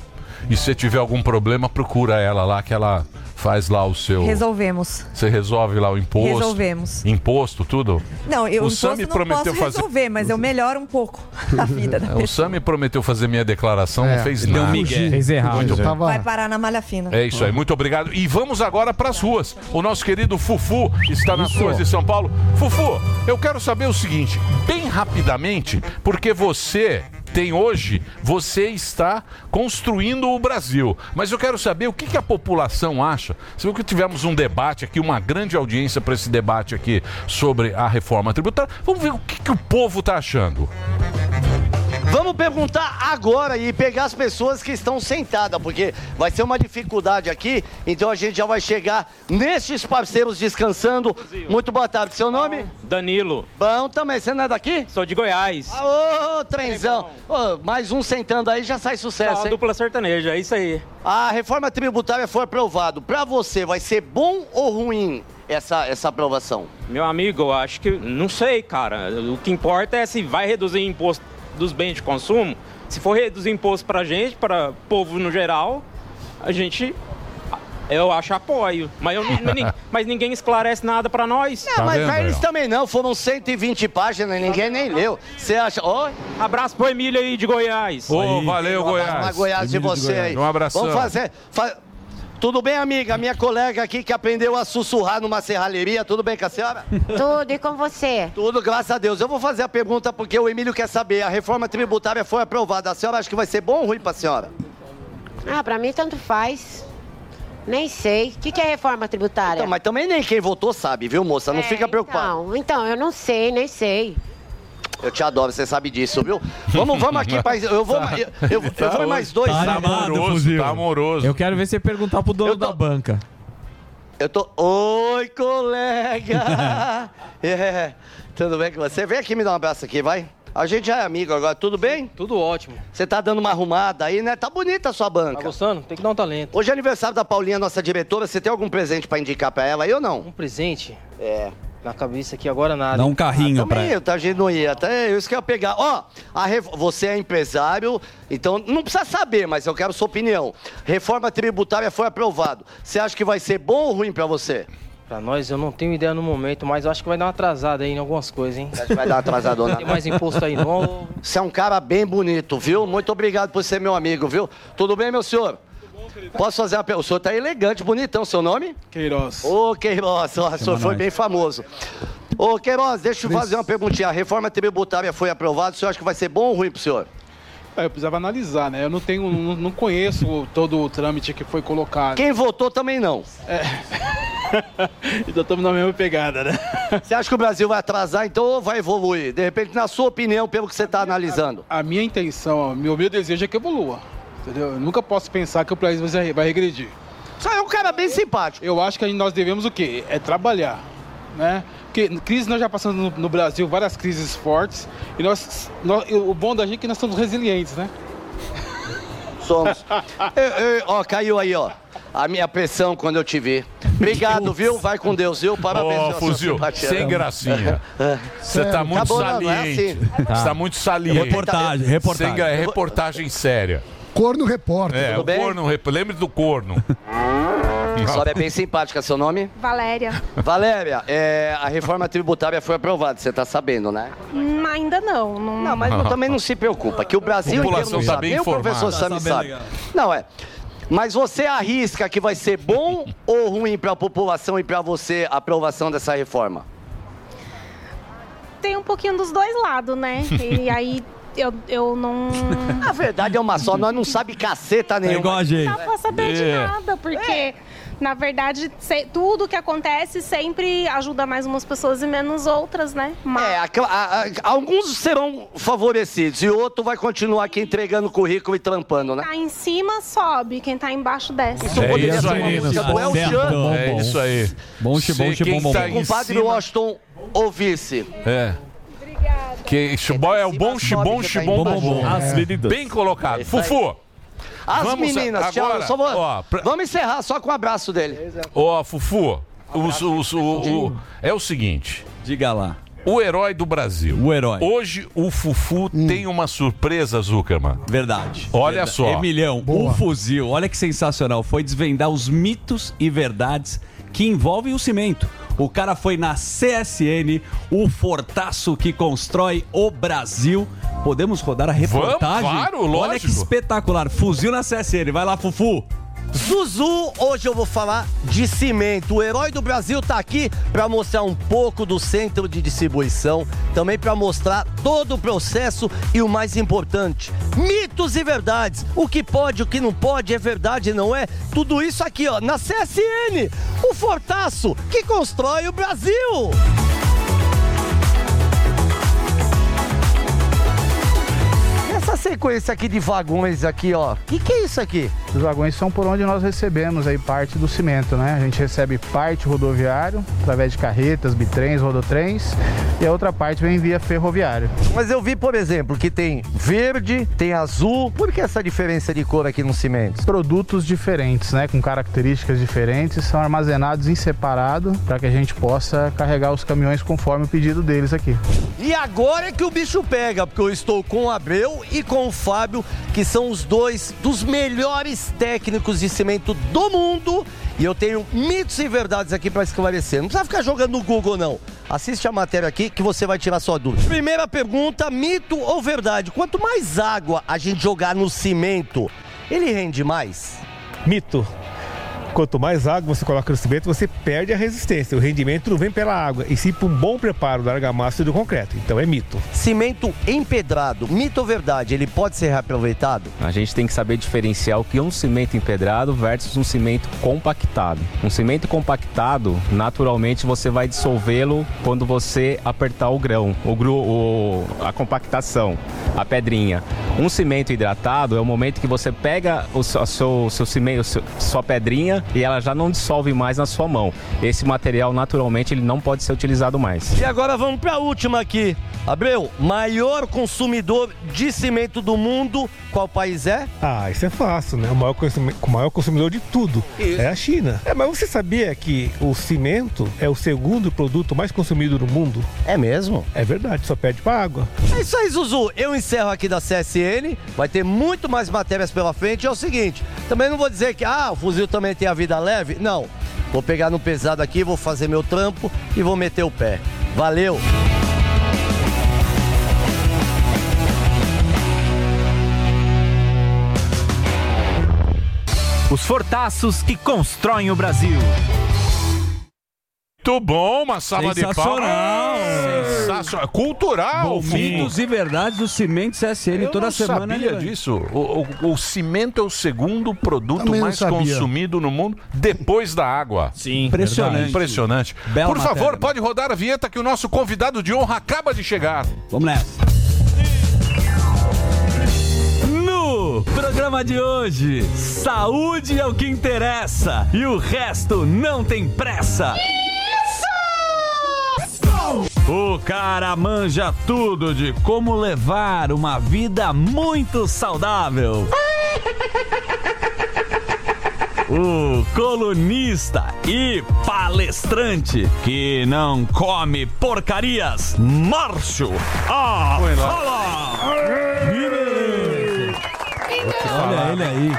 E se tiver algum problema, procura ela lá, que ela faz lá o seu. Resolvemos. Você resolve lá o imposto. Resolvemos. Imposto, tudo? Não, eu o imposto Sami não prometeu posso fazer. resolver, mas eu melhoro um pouco a vida da É, O Sami prometeu fazer minha declaração, É, não fez deu nada. migué. Fez errado. Muito. Tava- Vai parar na malha fina. É isso aí, muito obrigado. E vamos agora para as ruas. O nosso querido Fufu está nas ruas de São Paulo. Fufu, eu quero saber o seguinte, bem rapidamente, porque você tem hoje, você está construindo o Brasil. Mas eu quero saber o que, que a população acha. Viu que tivemos um debate aqui, uma grande audiência para esse debate aqui sobre a reforma tributária. Vamos ver o que, que o povo está achando. Vamos perguntar agora e pegar as pessoas que estão sentadas, porque vai ser uma dificuldade aqui, então a gente já vai chegar nestes parceiros descansando. Muito boa tarde, seu nome? Danilo. Bom também, você não é daqui? Sou de Goiás. Ô, trenzão. Ô, mais um sentando aí já sai sucesso, Só hein? dupla sertaneja, é isso aí. A reforma tributária foi aprovada. Pra você, vai ser bom ou ruim essa, essa aprovação? Meu amigo, eu acho que. Não sei, cara. O que importa é se vai reduzir imposto dos bens de consumo. Se for reduzir imposto pra gente, para povo no geral, a gente. Eu acho apoio. Mas, eu, mas ninguém esclarece nada pra nós. Não, mas pra eles também não, foram 120 páginas, ninguém nem leu. Você acha. Ó, Abraço pro Emílio aí de Goiás. Ô, valeu, um abraço Goiás. Goiás de Emílio de você Goiás. aí. Um abração. Vamos fazer. fa- Tudo bem, amiga? Minha colega aqui que aprendeu a sussurrar numa serralheria. Tudo bem com a senhora? Tudo, e com você? Tudo, graças a Deus. Eu vou fazer a pergunta porque o Emílio quer saber. A reforma tributária foi aprovada. A senhora acha que vai ser bom ou ruim pra senhora? Ah, pra mim tanto faz. Nem sei. O que, que é reforma tributária? Então, mas também nem quem votou sabe, viu, moça? Não É, fica preocupado. Então, então, eu não sei, nem sei. Eu te adoro, você sabe disso, viu? Vamos, vamos aqui, pai. Eu vou, eu, eu, eu vou em mais dois. Tá amoroso, tá amoroso. Eu quero ver você perguntar pro dono da banca. Eu tô. Oi, colega! É, Tudo bem com você? Vem aqui me dar um abraço aqui, vai. A gente já é amigo agora, tudo bem? Tudo ótimo. Você tá dando uma arrumada aí, né? Tá bonita a sua banca. Tá gostando? Tem que dar um talento. Hoje é aniversário da Paulinha, nossa diretora. Você tem algum presente pra indicar pra ela aí ou não? Um presente? É. Na cabeça aqui agora nada. Dá um carrinho Ah, pra também, ela. tá, a gente não ia. Até isso que eu ia pegar. Ó, a ref- você é empresário, então não precisa saber, mas eu quero sua opinião. Reforma tributária foi aprovado. Você acha que vai ser bom ou ruim pra você? Pra nós, eu não tenho ideia no momento, mas eu acho que vai dar uma atrasada aí em algumas coisas, hein? Acho que vai dar uma atrasadona. Tem mais imposto aí novo. Você é um cara bem bonito, viu? Muito obrigado por ser meu amigo, viu? Tudo bem, meu senhor? Posso fazer uma pergunta? O senhor tá elegante, bonitão. Seu nome? Queiroz. Ô, Queiroz, o senhor foi bem famoso. Ô, Queiroz, deixa eu fazer uma perguntinha. A reforma tributária foi aprovada, o senhor acha que vai ser bom ou ruim pro senhor? É, eu precisava analisar, né? Eu não tenho, não, não conheço todo o trâmite que foi colocado. Quem votou também não. então estamos na mesma pegada, né? Você acha que o Brasil vai atrasar, então, ou vai evoluir? De repente, na sua opinião, pelo que você está analisando. A minha intenção, o meu, meu desejo é que evolua. Entendeu? Eu nunca posso pensar que o país vai, vai regredir. Você é um cara bem simpático. Eu acho que nós devemos o quê? É trabalhar, né? Porque crise nós já passamos no, no Brasil, várias crises fortes. E nós, nós- o bom da gente é que nós somos resilientes, né? Somos. Eu- eu- ó, caiu aí, ó. A minha pressão quando eu te vi. Obrigado, viu? Vai com Deus, viu? Parabéns Ô, sua Fuzil, simpatia. sem gracinha. Você tá muito Acabou, é saliente. assim. Você tá muito saliente. Reportagem, reportagem. Sem reportagem séria. Corno repórter. É, Tudo o bem? corno, rep- lembre do corno. A senhora é bem simpática, seu nome? Valéria. Valéria, é, a reforma tributária foi aprovada, você tá sabendo, né? Hum, ainda não. Não, Não, mas também não se preocupa, que o Brasil inteiro não tá sabe. Nem o professor Tá Sami sabe. legal. Não, é. Mas você arrisca que vai ser bom ou ruim para a população e para você a aprovação dessa reforma? Tem um pouquinho dos dois lados, né? E aí eu, eu não. A verdade é uma só, nós não sabe caceta nenhuma. igual a gente. Não dá pra saber de É. nada, porque. Na verdade, se- tudo que acontece sempre ajuda mais umas pessoas e menos outras, né? Mas É, aquela- a- a- alguns serão favorecidos e outro vai continuar aqui entregando currículo e trampando, né? tá em cima, sobe. Quem tá embaixo, desce. Isso poderia ser uma música do El Chan. É isso aí. Bom, bom, quem bom, tá bom. em Compadre cima- Washington ouvisse. É. Que chibó é o bom chibom tá chibom bom. As meninas. Bem colocado. Aí. Fufu. As Vamos meninas, tchau. agora, só vou- ó, pra- Vamos encerrar só com o abraço dele. Ó, Fufu. os- os- o- o- é o seguinte. Diga lá. O herói do Brasil. O herói. Hoje o Fufu tem uma surpresa, Zuckerman. Verdade. Olha Verdade. só. Emilhão, o fuzil, olha que sensacional. Foi desvendar os mitos e verdades que envolvem o cimento. O cara foi na CSN, o fortaço que constrói o Brasil. Podemos rodar a reportagem? claro, Olha lógico. que espetacular. Fuzil na CSN. Vai lá, Fufu. Zuzu, hoje eu vou falar de cimento. O herói do Brasil tá aqui para mostrar um pouco do centro de distribuição, também para mostrar todo o processo e o mais importante, mitos e verdades. O que pode, o que não pode, é verdade, não é? Tudo isso aqui, ó, na CSN, o Fortaço que constrói o Brasil. Essa sequência aqui de vagões aqui, ó. O que, que é isso aqui? Os vagões são por onde nós recebemos aí parte do cimento, né? A gente recebe parte rodoviário, através de carretas, bitrens, rodotrens, e a outra parte vem via ferroviário. Mas eu vi, por exemplo, que tem verde, tem azul. Por que essa diferença de cor aqui no cimento? Produtos diferentes, né? Com características diferentes, são armazenados em separado para que a gente possa carregar os caminhões conforme o pedido deles aqui. E agora é que o bicho pega, porque eu estou com o Abreu e com o Fábio, que são os dois dos melhores técnicos de cimento do mundo. E eu tenho mitos e verdades aqui para esclarecer. Não precisa ficar jogando no Google, não. Assiste a matéria aqui que você vai tirar sua dúvida. Primeira pergunta: mito ou verdade? Quanto mais água a gente jogar no cimento, ele rende mais? Mito. Quanto mais água você coloca no cimento, você perde a resistência. O rendimento não vem pela água, e sim por um bom preparo da argamassa e do concreto. Então é mito. Cimento empedrado, mito ou verdade? Ele pode ser reaproveitado? A gente tem que saber diferenciar o que é um cimento empedrado versus um cimento compactado. Um cimento compactado, naturalmente você vai dissolvê-lo quando você apertar o grão, o, gru, o- a compactação, a pedrinha. Um cimento hidratado é o momento que você pega o seu, a seu, seu cimento, o seu- sua pedrinha e ela já não dissolve mais na sua mão. Esse material, naturalmente, ele não pode ser utilizado mais. E agora vamos para a última aqui. Abreu, maior consumidor de cimento do mundo, qual país é? Ah, isso é fácil, né? O maior, o maior consumidor de tudo é a China. É, mas você sabia que o cimento é o segundo produto mais consumido no mundo? É mesmo? É verdade, só perde para água. É isso aí, Zuzu. Eu encerro aqui da CSN. Vai ter muito mais matérias pela frente. É o seguinte: também não vou dizer que ah, o fuzil também tem a vida leve. Não. Vou pegar no pesado aqui, vou fazer meu trampo e vou meter o pé. Valeu! Os fortaços que constroem o Brasil. Muito bom, uma salva de palmas. Sensacional. Cultural. Bom, mitos e verdades do Cimento CSN Eu toda não semana. sabia né? disso. O, o- o cimento é o segundo produto Também não mais sabia. consumido no mundo depois da água. Sim, Impressionante. verdade. Impressionante. Bela Por favor, matéria. pode rodar a vinheta que o nosso convidado de honra acaba de chegar. Vamos nessa. No programa de hoje, saúde é o que interessa e o resto não tem pressa. O cara manja tudo de como levar uma vida muito saudável. O colunista e palestrante que não come porcarias, Márcio Arrola. Olha ele aí.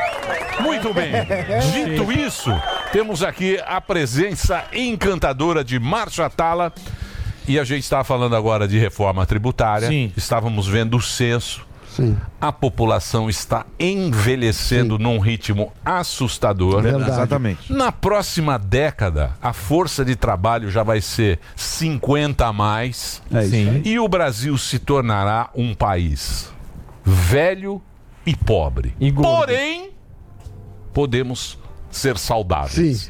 Muito bem. Dito isso, temos aqui a presença encantadora de Márcio Atala. E a gente está falando agora de reforma tributária. Sim. Estávamos vendo o censo. A população está envelhecendo num ritmo assustador. Verdade. Exatamente. Na próxima década, a força de trabalho já vai ser 50 a mais. É isso Sim. E o Brasil se tornará um país velho e pobre. Porém, podemos ser saudáveis.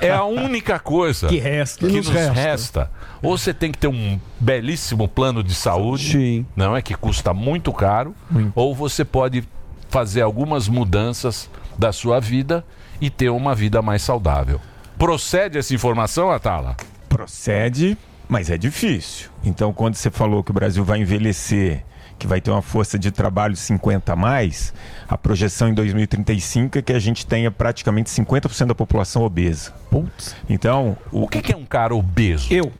É a única coisa Que resta. que Que nos nos resta. resta. Ou você tem que ter um belíssimo plano de saúde, não é que custa muito caro, ou você pode fazer algumas mudanças da sua vida e ter uma vida mais saudável. Procede essa informação, Atala? Procede, mas é difícil. Então, quando você falou que o Brasil vai envelhecer, que vai ter uma força de trabalho 50 a mais, a projeção em 2035 é que a gente tenha praticamente 50% da população obesa. Putz. Então, o, O que, que é um cara obeso? Eu.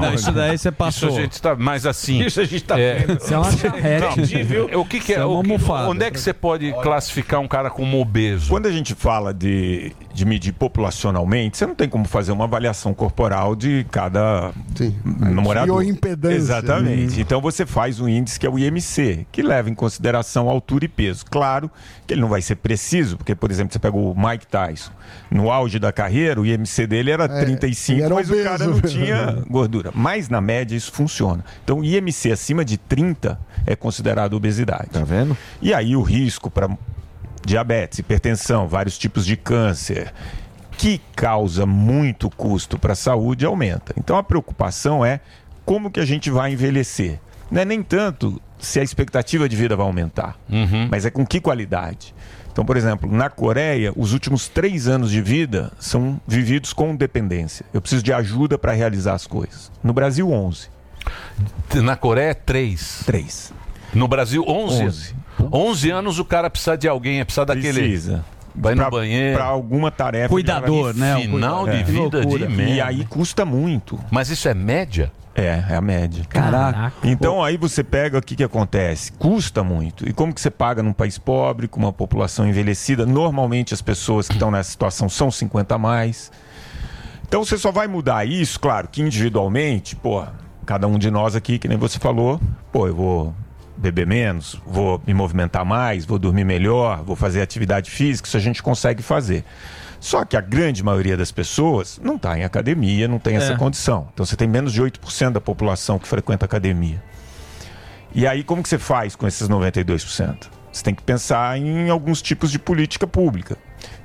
Não, isso daí você passou. Isso a gente tá mais assim. Isso a gente tá é, vendo. Isso é uma charrete. Não, o que, que é? é uma o que- onde é que você pode classificar um cara como obeso? Quando a gente fala de, de medir populacionalmente, você não tem como fazer uma avaliação corporal de cada namorado. Bioimpedância. Exatamente. Então você faz um índice que é o IMC, que leva em consideração altura e peso. Claro que ele não vai ser preciso, porque, por exemplo, você pega o Mike Tyson, no auge da carreira, o IMC dele era É, 35, ele era mas o cara não tinha gordura. Mas na média isso funciona. Então, IMC acima de 30 é considerado obesidade. Tá vendo? E aí o risco para diabetes, hipertensão, vários tipos de câncer, que causa muito custo para a saúde, aumenta. Então a preocupação é como que a gente vai envelhecer. Não é nem tanto se a expectativa de vida vai aumentar, mas é com que qualidade. Então, por exemplo, na Coreia, os últimos três anos de vida são vividos com dependência. Eu preciso de ajuda para realizar as coisas. No Brasil, 11. Na Coreia, 3. 3. No Brasil, 11. 11. 11 anos o cara precisa de alguém, é precisar daquele. Precisa. Vai no Pra- banheiro. Pra alguma tarefa. Cuidador, de- né? Final de É. vida de merda. E aí custa muito. Mas isso é média? É, é a média. Caraca. Então aí você pega o que, que acontece? Custa muito. E como que você paga num país pobre, com uma população envelhecida? Normalmente as pessoas que estão nessa situação são 50 a mais. Então você só vai mudar isso, claro, que individualmente, pô, cada um de nós aqui, que nem você falou, pô, eu vou beber menos, vou me movimentar mais, vou dormir melhor, vou fazer atividade física, isso a gente consegue fazer. Só que a grande maioria das pessoas não está em academia, não tem essa É. condição. Então você tem menos de 8% da população que frequenta academia. E aí como que você faz com esses 92%? Você tem que pensar em alguns tipos de política pública.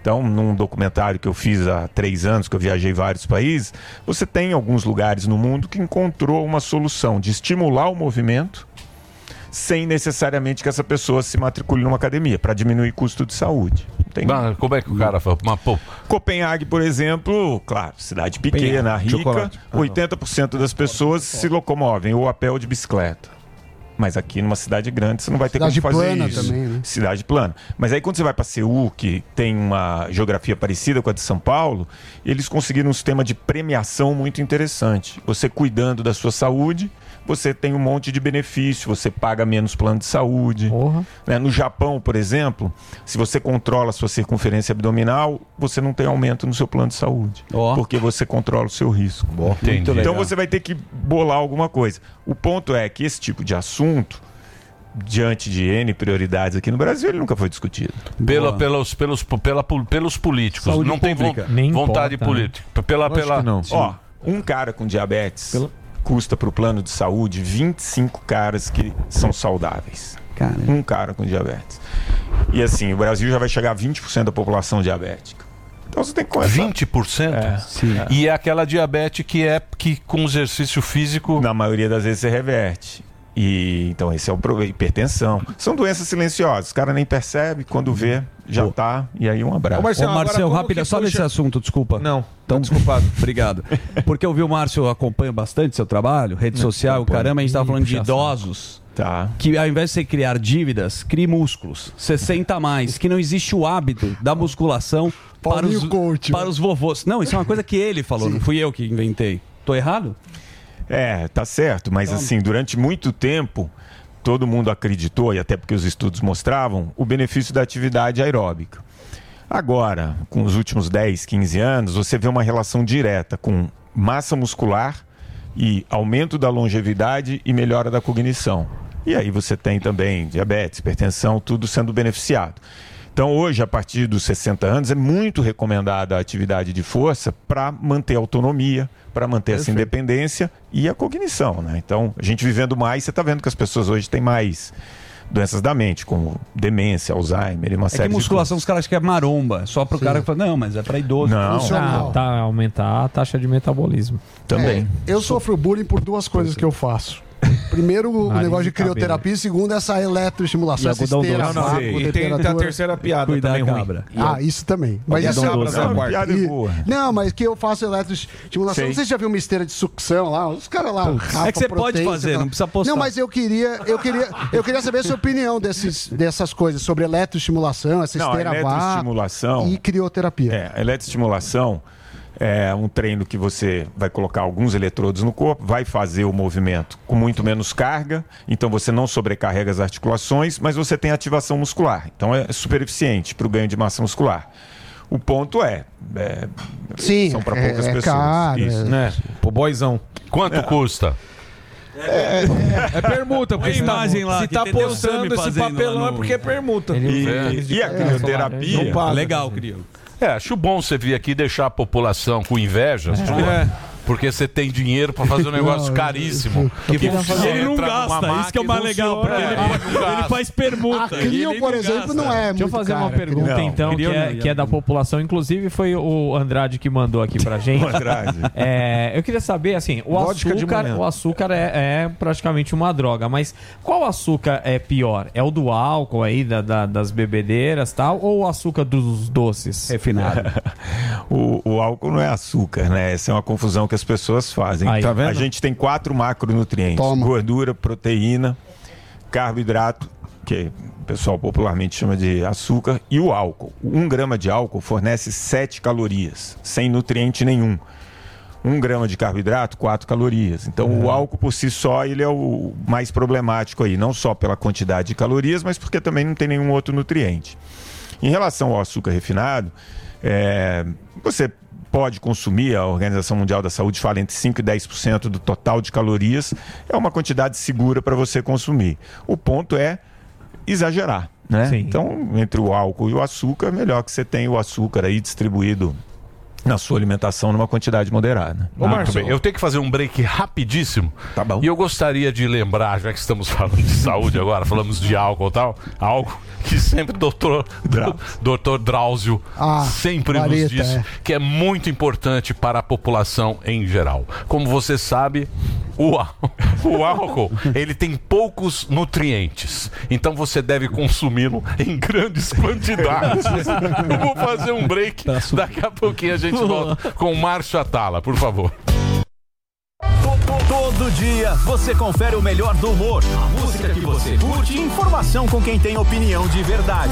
Então, num documentário que eu fiz há três anos, que eu viajei vários países, você tem alguns lugares no mundo que encontrou uma solução de estimular o movimento sem necessariamente que essa pessoa se matricule numa academia, para diminuir custo de saúde. Tem... Mas como é que o cara fala? Mas, pô, Copenhague, por exemplo, claro, cidade pequena, rica. Ah, 80% das pessoas se locomovem ou a pé ou de bicicleta. Mas aqui numa cidade grande você não vai ter Cidade como fazer plana isso. também, né? Cidade plana. Mas aí quando você vai para Seul, que tem uma geografia parecida com a de São Paulo, eles conseguiram um sistema de premiação muito interessante. Você cuidando da sua saúde, você tem um monte de benefício, você paga menos plano de saúde. Né? No Japão, por exemplo, se você controla a sua circunferência abdominal, você não tem aumento no seu plano de saúde. Porque você controla o seu risco. Então você vai ter que bolar alguma coisa. O ponto é que esse tipo de assunto, diante de N prioridades aqui no Brasil, ele nunca foi discutido. Pela, pelos, pelos, pela, pelos políticos. Saúde não tem pública. von- Nem vontade importa, né? política. Pela, Lógico pela... que não. Ó, um cara com diabetes custa para o plano de saúde 25 caras que são saudáveis. Um cara com diabetes. E assim, o Brasil já vai chegar a 20% da população diabética. Então você tem que começar. 20%? É, sim. E é aquela diabetes que é que com exercício físico. Na maioria das vezes você reverte. E então esse é o problema, hipertensão. São doenças silenciosas, o cara nem percebe, quando vê, já tá, e aí um abraço. Ô, Marcel, rápido, só nesse assunto, desculpa. Não, então desculpado. Obrigado. Porque eu vi o Márcio acompanha bastante seu trabalho, rede social, o acompanho. caramba, a gente tava falando de Puxa idosos. Tá. Que ao invés de você criar dívidas, crie músculos. 60 a mais. Que não existe o hábito da musculação para os, para os vovôs. Não, isso é uma coisa que ele falou, não fui eu que inventei. Tô errado? É, tá certo, mas assim, durante muito tempo, todo mundo acreditou, e até porque os estudos mostravam, o benefício da atividade aeróbica. Agora, com os últimos 10, 15 anos, você vê uma relação direta com massa muscular e aumento da longevidade e melhora da cognição. E aí você tem também diabetes, hipertensão, tudo sendo beneficiado. Então, hoje, a partir dos 60 anos, é muito recomendada a atividade de força para manter a autonomia, para manter essa independência e a cognição. Né? Então, a gente vivendo mais, você está vendo que as pessoas hoje têm mais doenças da mente, como demência, Alzheimer e uma É série que de musculação os caras acham que é maromba. Só pro cara que fala, não, mas é pra idoso. Não. Ah, tá, aumentar a taxa de metabolismo. Também. É, eu sofro bullying por duas coisas que eu faço. Primeiro, o negócio de crioterapia. E segundo, essa eletroestimulação, E essa esteira. Não, não, vácuo, e tem- tem a terceira piada Cuidar, também ruim. cabra. Ah, isso também. Mas isso é doce. não, Essa piada é e- boa. Não, mas que eu faço eletroestimulação. Sei. Não sei se você já viu uma esteira de sucção lá. Os caras lá. rapa É que você pode fazer, lá. não precisa postar. Não, mas eu queria, eu queria, eu queria saber a sua opinião desses, dessas coisas sobre eletroestimulação, essa Não, a esteira vá eletroestimulação e crioterapia. É, eletroestimulação é um treino que você vai colocar alguns eletrodos no corpo, vai fazer o movimento com muito menos carga, então você não sobrecarrega as articulações, mas você tem ativação muscular. Então é super eficiente para o ganho de massa muscular. O ponto é, é, Sim, são para é- poucas é pessoas. caro, Isso. é- Né? Pro boyzão. Quanto custa? É, é permuta, porque se tá, imagem lá, se tá postando esse papelão é no- porque é permuta. E, É. e a crioterapia? Legal, Crio. É, acho bom você vir aqui deixar a população com inveja, É. porque você tem dinheiro pra fazer um negócio Não, caríssimo. que Que Ele não gasta, isso que é o mais legal, porque ele- É, não ele gasta. faz permuta. A Clio, por exemplo, não é Deixa eu fazer uma cara, pergunta, Clio. então, que é, que é da população. Inclusive, foi o Andrade que mandou aqui pra gente. O Andrade. É, eu queria saber, assim, o Vodka açúcar, o açúcar é, é praticamente uma droga, mas qual açúcar é pior? É o do álcool aí, da, da- das bebedeiras e tal, ou o açúcar dos doces? Refinado. o, o álcool não é açúcar, né? Essa é uma confusão que as pessoas fazem. Aí, tá vendo? A gente tem quatro macronutrientes: gordura, proteína, carboidrato, que o pessoal popularmente chama de açúcar, e o álcool. Um grama de álcool fornece 7 calorias, sem nutriente nenhum. Um grama de carboidrato, 4 calorias. Então, o álcool por si só ele é o mais problemático aí, não só pela quantidade de calorias, mas porque também não tem nenhum outro nutriente. Em relação ao açúcar refinado, é, você pode consumir, a Organização Mundial da Saúde fala entre 5% e 10% do total de calorias, é uma quantidade segura para você consumir. O ponto é exagerar. Né? Então, entre o álcool e o açúcar, melhor que você tenha o açúcar aí distribuído na sua alimentação numa quantidade moderada. Muito bem, eu tenho que fazer um break rapidíssimo. Tá bom. E eu gostaria de lembrar, já que estamos falando de saúde agora, falamos de álcool e tal, algo que sempre doutor, doutor Drauzio Ah, sempre vareta, nos disse é. que é muito importante para a população em geral. Como você sabe, o, á- o álcool ele tem poucos nutrientes, então você deve consumi-lo em grandes quantidades. Eu vou fazer um break, daqui a pouquinho a gente volta com o Márcio Atala, por favor. Todo dia você confere o melhor do humor, a música que você curte e informação com quem tem opinião de verdade.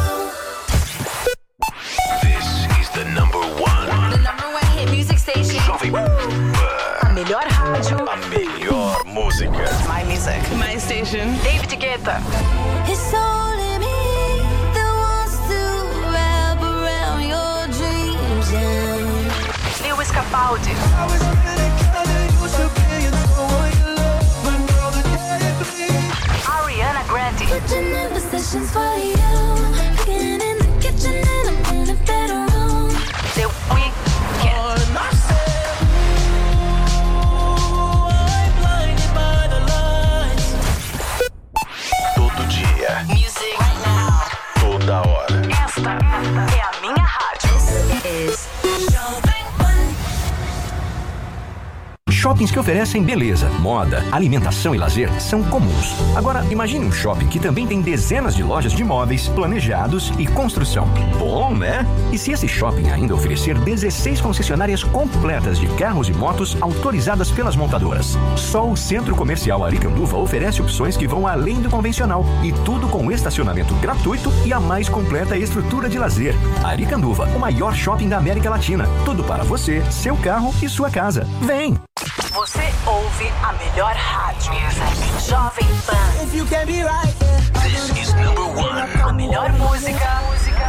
Station. David Guetta. It's only me that wants to wrap around your dreams and Lewis Capaldi. Ariana Grande. Shoppings que oferecem beleza, moda, alimentação e lazer são comuns. Agora, imagine um shopping que também tem dezenas de lojas de móveis, planejados e construção. Bom, né? E se esse shopping ainda oferecer 16 concessionárias completas de carros e motos autorizadas pelas montadoras? Só o Centro Comercial Aricanduva oferece opções que vão além do convencional e tudo com estacionamento gratuito e a mais completa estrutura de lazer. Aricanduva, o maior shopping da América Latina. Tudo para você, seu carro e sua casa. Vem! Você ouve a melhor rádio. Jovem Pan. If you can be right. This is number one. A melhor música.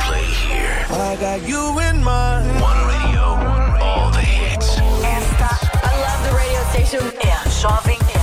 Play here. I got you in mind. One radio. All the hits. Esta, I love the radio station. É a Jovem Pan.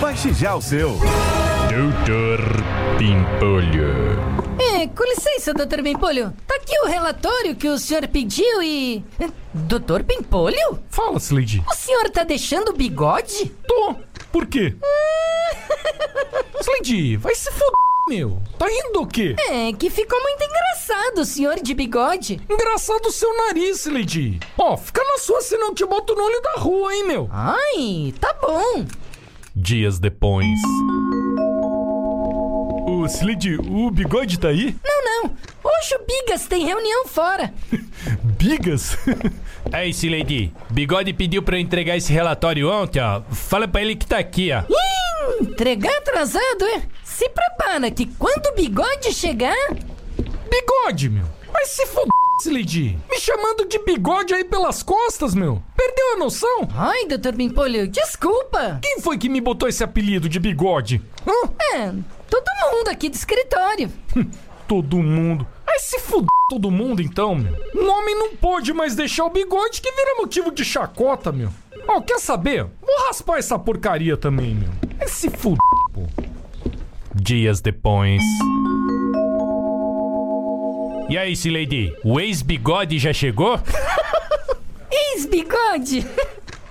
Baixe já o seu. Doutor Pimpolho. É, com licença, doutor Pimpolho. Tá aqui o relatório que o senhor pediu e. Doutor Pimpolho? Fala, Slade. O senhor tá deixando o bigode? Tô. Por quê? Slade, vai se foder, meu. Tá rindo do quê? É, que ficou muito engraçado, o senhor de bigode. Engraçado o seu nariz, Slade. Ó, fica na sua, senão eu te boto no olho da rua, hein, meu. Ai, tá bom. Dias depois. Ô, Slade, o bigode tá aí? Não, não. Hoje o Bigas tem reunião fora. Bigas? Aí, Lady, Bigode pediu pra eu entregar esse relatório ontem, ó. Fala pra ele que tá aqui, ó. Ih, entregar atrasado, é? Se prepara que quando o bigode chegar. Bigode, meu. Vai se foder, Me chamando de bigode aí pelas costas, meu. Perdeu a noção? Ai, doutor Bimpolho, desculpa. Quem foi que me botou esse apelido de bigode? Hã? É, todo mundo aqui do escritório. Todo mundo. Vai se fuder todo mundo então, meu. Um homem não pode mais deixar o bigode que vira motivo de chacota, meu. Ó, quer saber? Vou raspar essa porcaria também, meu. Vai se pô. Dias depois. E aí, Lady, o ex-bigode já chegou? Ex-bigode?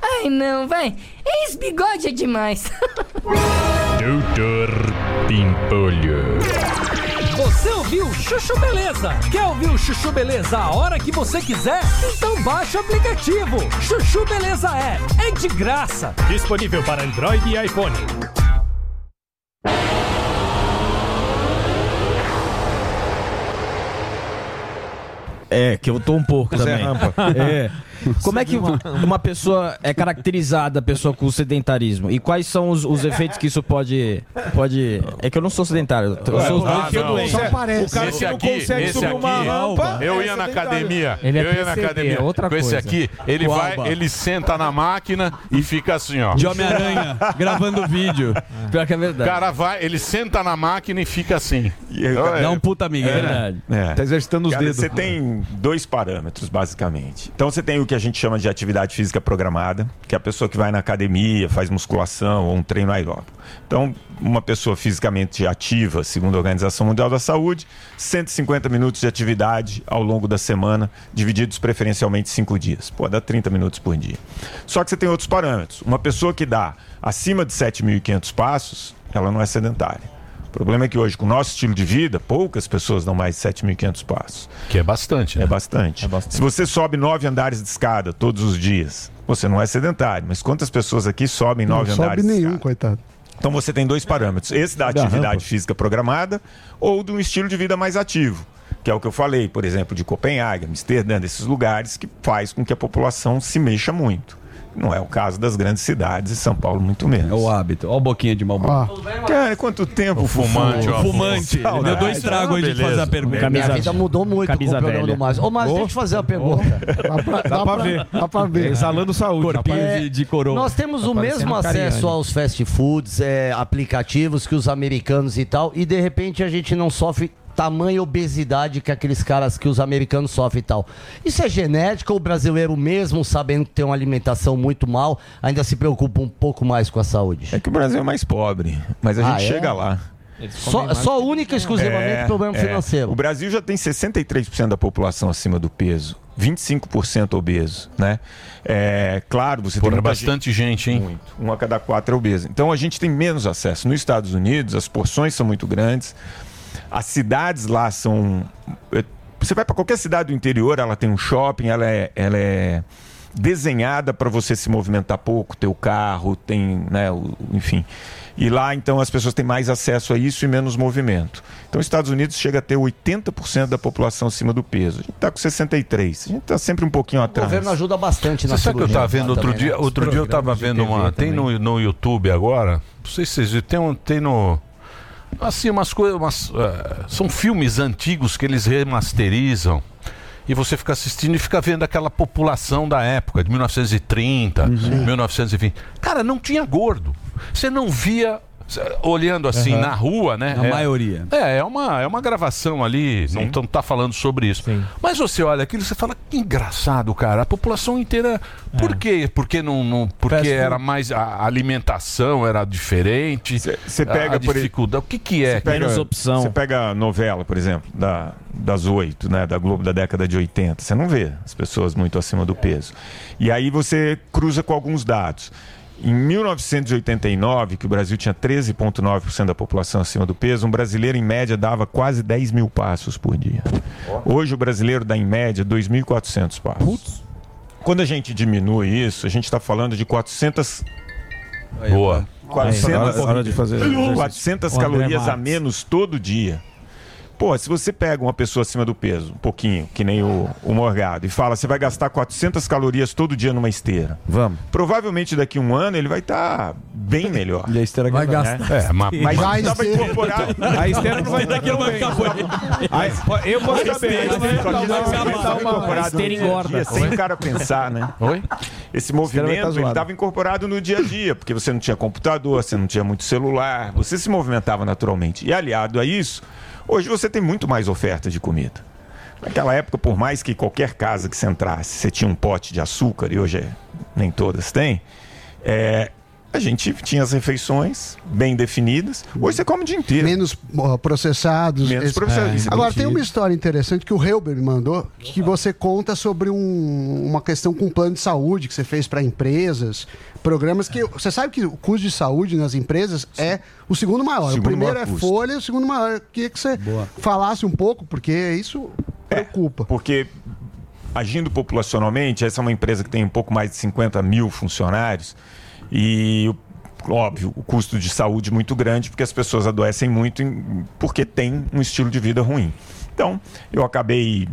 Ai, não, vai. Ex-bigode é demais. Doutor Pimpolho. Você ouviu Chuchu Beleza? Quer ouvir o Chuchu Beleza a hora que você quiser? Então baixa o aplicativo. Chuchu Beleza é. É de graça. Disponível para Android e iPhone. É, que eu tô um pouco Zé também. Rampa. É. Como é que uma pessoa é caracterizada, a pessoa com sedentarismo? E quais são os, os efeitos que isso pode, pode... É que eu não sou sedentário, eu sou Ah, eu não. doente. Esse- esse aqui, esse aqui, eu ia na academia, Ele é eu ia na academia. é outra com esse coisa. aqui, ele Com vai, Alba. ele senta na máquina e fica assim, ó. De Homem-Aranha, gravando vídeo. Pior que é O verdade. cara vai, ele senta na máquina e fica assim. Dá um puta amigo, é verdade. É. Tá exercitando os Cara, dedos. Você tem dois parâmetros, basicamente. Então você tem o que a gente chama de atividade física programada, que é a pessoa que vai na academia, faz musculação ou um treino aeróbico. Então, uma pessoa fisicamente ativa, segundo a Organização Mundial da Saúde, 150 minutos de atividade ao longo da semana, divididos preferencialmente cinco dias. Pode dar 30 minutos por dia. Só que você tem outros parâmetros. Uma pessoa que dá acima de 7.500 passos, ela não é sedentária. O problema é que hoje, com o nosso estilo de vida, poucas pessoas dão mais de 7.500 passos. Que é bastante, né? É bastante. Se você sobe nove andares de escada todos os dias, você não é sedentário. Mas quantas pessoas aqui sobem Não nove sobe andares de nenhum, coitado. Então você tem dois parâmetros: esse da Da atividade física programada ou de um estilo de vida mais ativo. Que é o que eu falei, por exemplo, de Copenhague, Amsterdã, desses lugares que faz com que a população se mexa muito. Não é o caso das grandes cidades e São Paulo muito menos. É o hábito. Olha o boquinha de Malboro. Cara, quanto tempo O fumante, ó. Fumante. Ele deu dois tragos aí de fazer a pergunta. Minha vida mudou muito com o camisa programa velha. do Márcio. Ô, Márcio, deixa eu te fazer uma pergunta. Dá pra ver. Dá pra ver. Exalando saúde. Corpinho É, de, de coroa. Nós temos Tá o mesmo acesso Cariani. aos fast foods, é, aplicativos que os americanos e tal, e de repente a gente não sofre tamanha obesidade que aqueles caras que os americanos sofrem e tal. Isso é genética ou o brasileiro mesmo, sabendo que tem uma alimentação muito mal, ainda se preocupa um pouco mais com a saúde? É que o Brasil é mais pobre, mas a Ah, gente é? chega lá. Só, só única e exclusivamente É, problema é. financeiro. O Brasil já tem 63% da população acima do peso, 25% obeso, né? É, claro, você Porra, tem bastante gente, hein? Muito. Um a cada quatro é obeso. Então a gente tem menos acesso. Nos Estados Unidos, as porções são muito grandes. As cidades lá são. eh, Você vai para qualquer cidade do interior, ela tem um shopping, ela é, ela é desenhada para você se movimentar pouco, ter o carro, tem, né, o- enfim. E lá, então, as pessoas têm mais acesso a isso e menos movimento. Então, os Estados Unidos chega a ter 80% da população acima do peso. A gente está com 63%. A gente está sempre um pouquinho O atrás. governo ajuda bastante na Você sabe que eu cirurgia tava vendo outro também, dia? né? Outro dia eu tava vendo uma. Tem no, no YouTube agora. Não sei se vocês viram. Tem, um, tem no. Assim, umas coisas. Umas, eh, são filmes antigos que eles remasterizam. E você fica assistindo e fica vendo aquela população da época, de 1930, 1920. Cara, não tinha gordo. Você não via. Olhando assim Aham. na rua, né? Na É- maioria. É, é uma, é uma gravação ali, não tão- tá falando sobre isso. Mas você olha aquilo e você fala, que engraçado, cara. A população inteira. Por quê? Porque não. não porque era mais. A alimentação era diferente. Você pega a por aí- dificuldade. O que, que é? Você pega, Você pega a novela, por exemplo, da, das oito, né, da Globo da década de 80. Você não vê as pessoas muito acima do peso. E aí você cruza com alguns dados. Em 1989, que o Brasil tinha 13,9% da população acima do peso, um brasileiro em média dava quase 10 mil passos por dia. Hoje o brasileiro dá em média 2.400 passos. Quando a gente diminui isso, a gente está falando de 400 Boa. 400, Hora- hora de fazer exercício. 400 O André calorias a menos todo dia. Pô, se você pega uma pessoa acima do peso, um pouquinho, que nem o, o Morgado, e fala, você vai gastar 400 calorias todo dia numa esteira. Vamos. Provavelmente daqui a um ano ele vai estar bem melhor. E a esteira vai gastar. É, mas, mas Já a estava esteira- incorporado. A esteira não vai daqui não vai ficar Eu posso saber. Só que estava incorporado esteira no dia a engorda. dia, sem o cara pensar, né? Oi? Esse esteira tá movimento ele estava incorporado no dia a dia, porque você não tinha computador, você não tinha muito celular, você se movimentava naturalmente. E aliado a isso, hoje você tem muito mais oferta de comida. Naquela época, por mais que qualquer casa que você entrasse, você tinha um pote de açúcar, e hoje é- nem todas têm, é, a gente tinha as refeições bem definidas. Hoje você come o dia inteiro. Menos processados. Menos Esse- processados, é Agora, mentira. tem uma história interessante que o Helber me mandou, que você conta sobre um- uma questão com plano de saúde que você fez para empresas, programas que... Você sabe que o custo de saúde nas empresas é o segundo maior. Segundo o primeiro maior é custo. folha, o segundo maior. Eu queria que você falasse um pouco, porque isso preocupa. Porque agindo populacionalmente, essa é uma empresa que tem um pouco mais de 50 mil funcionários e, óbvio, o custo de saúde é muito grande porque as pessoas adoecem muito porque têm um estilo de vida ruim. Então, eu acabei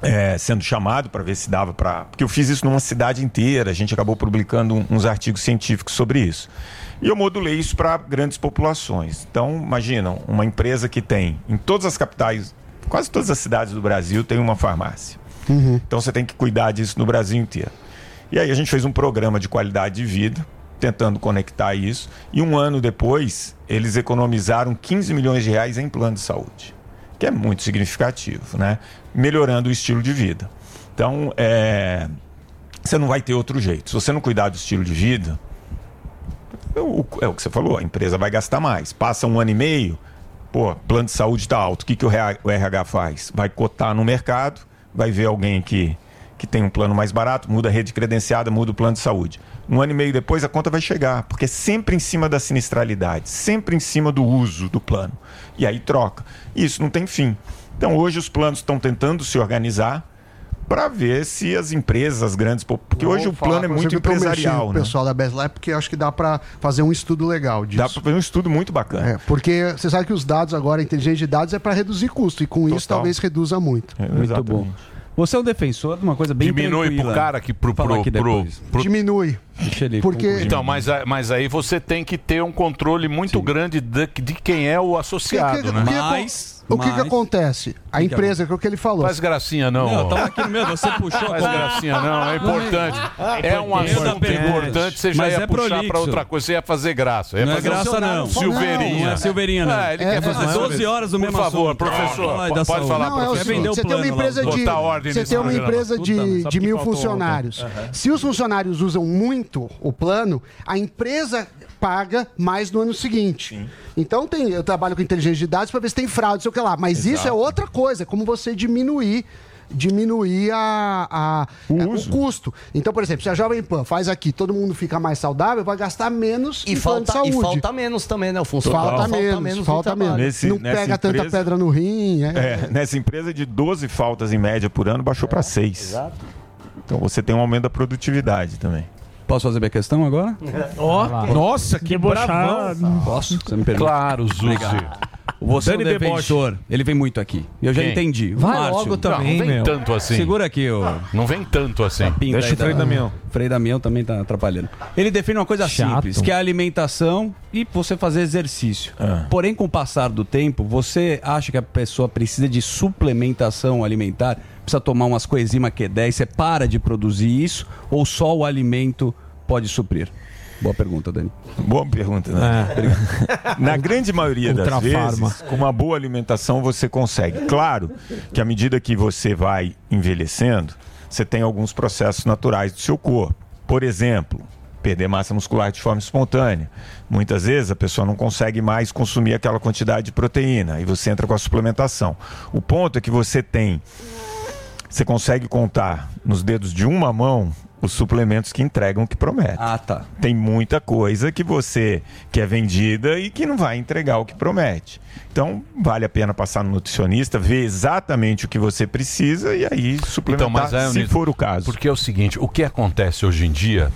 é, sendo chamado para ver se dava para. Porque eu fiz isso numa cidade inteira, a gente acabou publicando uns artigos científicos sobre isso. E eu modulei isso para grandes populações. Então, imaginam, uma empresa que tem em todas as capitais, quase todas as cidades do Brasil, tem uma farmácia. Então você tem que cuidar disso no Brasil inteiro. E aí a gente fez um programa de qualidade de vida, tentando conectar isso. E um ano depois, eles economizaram 15 milhões de reais em plano de saúde, que é muito significativo, né? Melhorando o estilo de vida. Então, é, você não vai ter outro jeito. Se você não cuidar do estilo de vida, é o, é que você falou, a empresa vai gastar mais. Passa um ano e meio, pô, plano de saúde está alto. O que, que o RH faz? Vai cotar no mercado, vai ver alguém que, que tem um plano mais barato, muda a rede credenciada, muda o plano de saúde. Um ano e meio depois a conta vai chegar, porque é sempre em cima da sinistralidade, sempre em cima do uso do plano. E aí troca. E isso não tem fim. Então hoje os planos estão tentando se organizar para ver se as empresas, as grandes. po- Porque hoje o plano é muito empresarial, O né? pessoal da Best Lab, porque eu acho que dá para fazer um estudo legal disso. Dá para fazer um estudo muito bacana. É, porque você sabe que os dados agora, a inteligência de dados, é para reduzir custo. E com isso Total. talvez reduza muito. Muito bom. Você é um defensor de uma coisa bem Diminui pro tranquila. cara que pro, pro, pro, pro- Diminui. Porque-. Então, mas, mas aí você tem que ter um controle muito grande de, de quem é o associado, O que- né? o que acon- o que, que acontece? A empresa, que é o que ele falou. Faz gracinha não. Não, tava aqui no meu, você puxou Faz gracinha não, é importante. É um importante. assunto Importante. importante, você já Mas ia é puxar prolixo. pra outra coisa, você ia fazer graça. Ia Não é fazer graça, um não. Silveirinha. Não é Silveirinha, não. É, ele É, quer fazer é 12 horas do Por mesmo favor, assunto. professor, pode saúde. falar, Não, é o professor. você tem uma empresa de, você tem uma empresa de, de que mil funcionários. Se os funcionários usam muito o plano, a empresa paga mais no ano seguinte. Então tem, eu trabalho com inteligência de dados para ver se tem fraude, sei o que lá. Mas isso é outra coisa, é como você diminuir diminuir a, a- o, custo. Então, por exemplo, se a Jovem Pan faz aqui, todo mundo fica mais saudável, vai gastar menos E em falta, e saúde. falta menos também, né? O funcionário Falta menos, no falta menos. Nesse- Não pega tanta empresa- pedra no rim. É. É, nessa empresa de 12 faltas em média por ano, baixou para 6. Então você tem um aumento da produtividade também. Posso fazer minha questão agora? Ó, nossa, que bravão. Posso? Você me permite? Claro, Zuzi. Você é um Dani Deboche. defensor. Ele vem muito aqui. Eu já Quem? entendi. O Vai Márcio. logo também, não vem meu. tanto assim. Segura aqui, ô. Não vem tanto assim. pinta Deixa aí o Frei da- Damião. Frei Damião também tá atrapalhando. Ele define uma coisa Chato. simples, que é a alimentação e você fazer exercício. Ah. Porém, com o passar do tempo, você acha que a pessoa precisa de suplementação alimentar? Precisa tomar umas coenzima Q10, você para de produzir isso? Ou só o alimento pode suprir? Boa pergunta, Dani. Boa pergunta, né? Na grande maioria das vezes, com uma boa alimentação você consegue. Claro que à medida que você vai envelhecendo, você tem alguns processos naturais do seu corpo. Por exemplo, perder massa muscular de forma espontânea. Muitas vezes a pessoa não consegue mais consumir aquela quantidade de proteína e você entra com a suplementação. O ponto é que você tem você consegue contar nos dedos de uma mão os suplementos que entregam o que promete. Ah, tá. Tem muita coisa que você que é vendida e que não vai entregar o que promete. Então, vale a pena passar no nutricionista, ver exatamente o que você precisa e aí suplementar, Então, mas é, se for o caso. Porque é o seguinte, o que acontece hoje em dia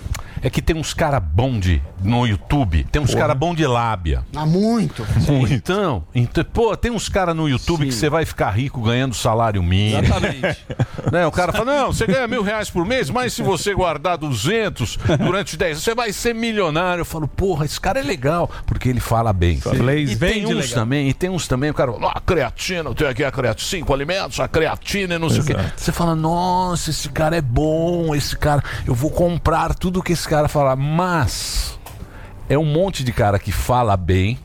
é que tem uns cara bom de no YouTube, tem uns Porra. cara bom de lábia. Há muito. Então, então, pô, tem uns cara no YouTube que você vai ficar rico ganhando salário mínimo. Exatamente. né? O cara fala, não, você ganha mil reais por mês, mas se você guardar 200 durante 10, você vai ser milionário. Eu falo, porra, esse cara é legal, porque ele fala bem. Blaze E tem uns legal. também, e tem uns também, o cara fala, ah, creatina, eu tenho aqui a creatina, cinco alimentos, a creatina e não sei o quê. Você fala, nossa, esse cara é bom, esse cara, eu vou comprar tudo que esse cara fala, mas é um monte de cara que fala bem,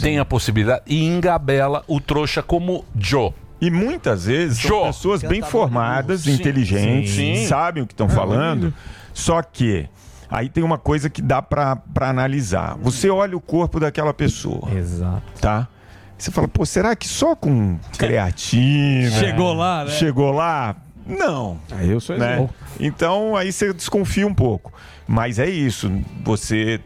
tem a possibilidade e engabela o trouxa como Joe. E muitas vezes são Joe. pessoas bem formadas, Sim, inteligentes, sim. sabem o que estão É, falando. Só que aí tem uma coisa que dá pra pra analisar. Você olha o corpo daquela pessoa. Exato. Tá? Você fala, pô, será que só com creatina? Chegou lá, né? Chegou lá? Não. Aí eu sou né? Então aí você desconfia um pouco. Mas é isso. Você.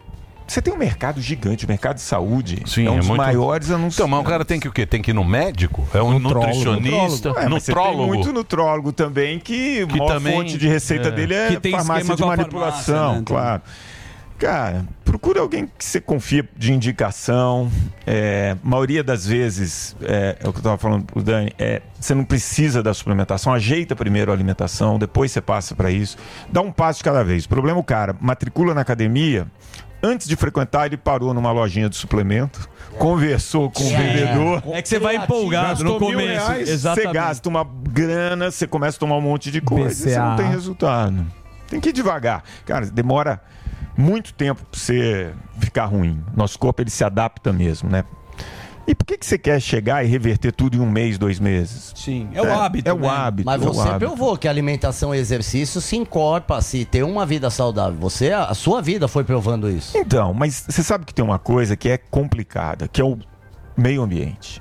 Você tem um mercado gigante, o mercado de saúde. Sim, é um é dos muito- maiores anunciantes. Então, mas o cara tem que o quê? Tem que ir no médico? É um nutricionista? É, mas você tem nutrólogo? muito nutrólogo também que, Que a também- fonte de receita é. dele é Que tem farmácia de manipulação, farmácia, né? claro. Cara, procura alguém que você confia de indicação. É, maioria das vezes, é, é o que eu estava falando pro Dani, é, você não precisa da suplementação, ajeita primeiro a alimentação, depois você passa para isso. Dá um passo de cada vez. O problema é o cara, matricula na academia, antes de frequentar, ele parou numa lojinha de suplemento, conversou com o vendedor. É que você vai empolgado no começo. reais, Você Exatamente. gasta uma grana, você começa a tomar um monte de coisa, e você BCA. não tem resultado. Tem que ir devagar. Cara, demora muito tempo pra você ficar ruim. Nosso corpo ele se adapta mesmo, né? E por que, que você quer chegar e reverter tudo em um mês, dois meses? Sim, é o hábito. É o hábito. Mas é você hábito. provou que alimentação e exercício se encorpa, se ter uma vida saudável. Você, a sua vida foi provando isso. Então, mas você sabe que tem uma coisa que é complicada, que é o meio ambiente.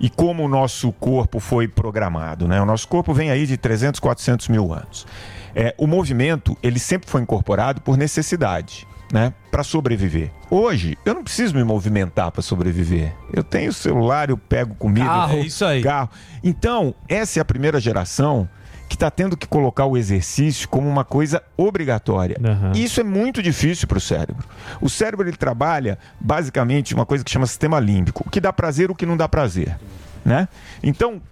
E como o nosso corpo foi programado, né? O nosso corpo vem aí de 300, 400 mil anos. É, o movimento, ele sempre foi incorporado por necessidade, né? Para sobreviver. Hoje, eu não preciso me movimentar para sobreviver. Eu tenho celular, eu pego comida. Carro. É isso aí. Carro. Então, essa é a primeira geração que está tendo que colocar o exercício como uma coisa obrigatória. E Isso é muito difícil para o cérebro. O cérebro ele trabalha basicamente uma coisa que chama sistema límbico, o que dá prazer, o que não dá prazer, né? Então,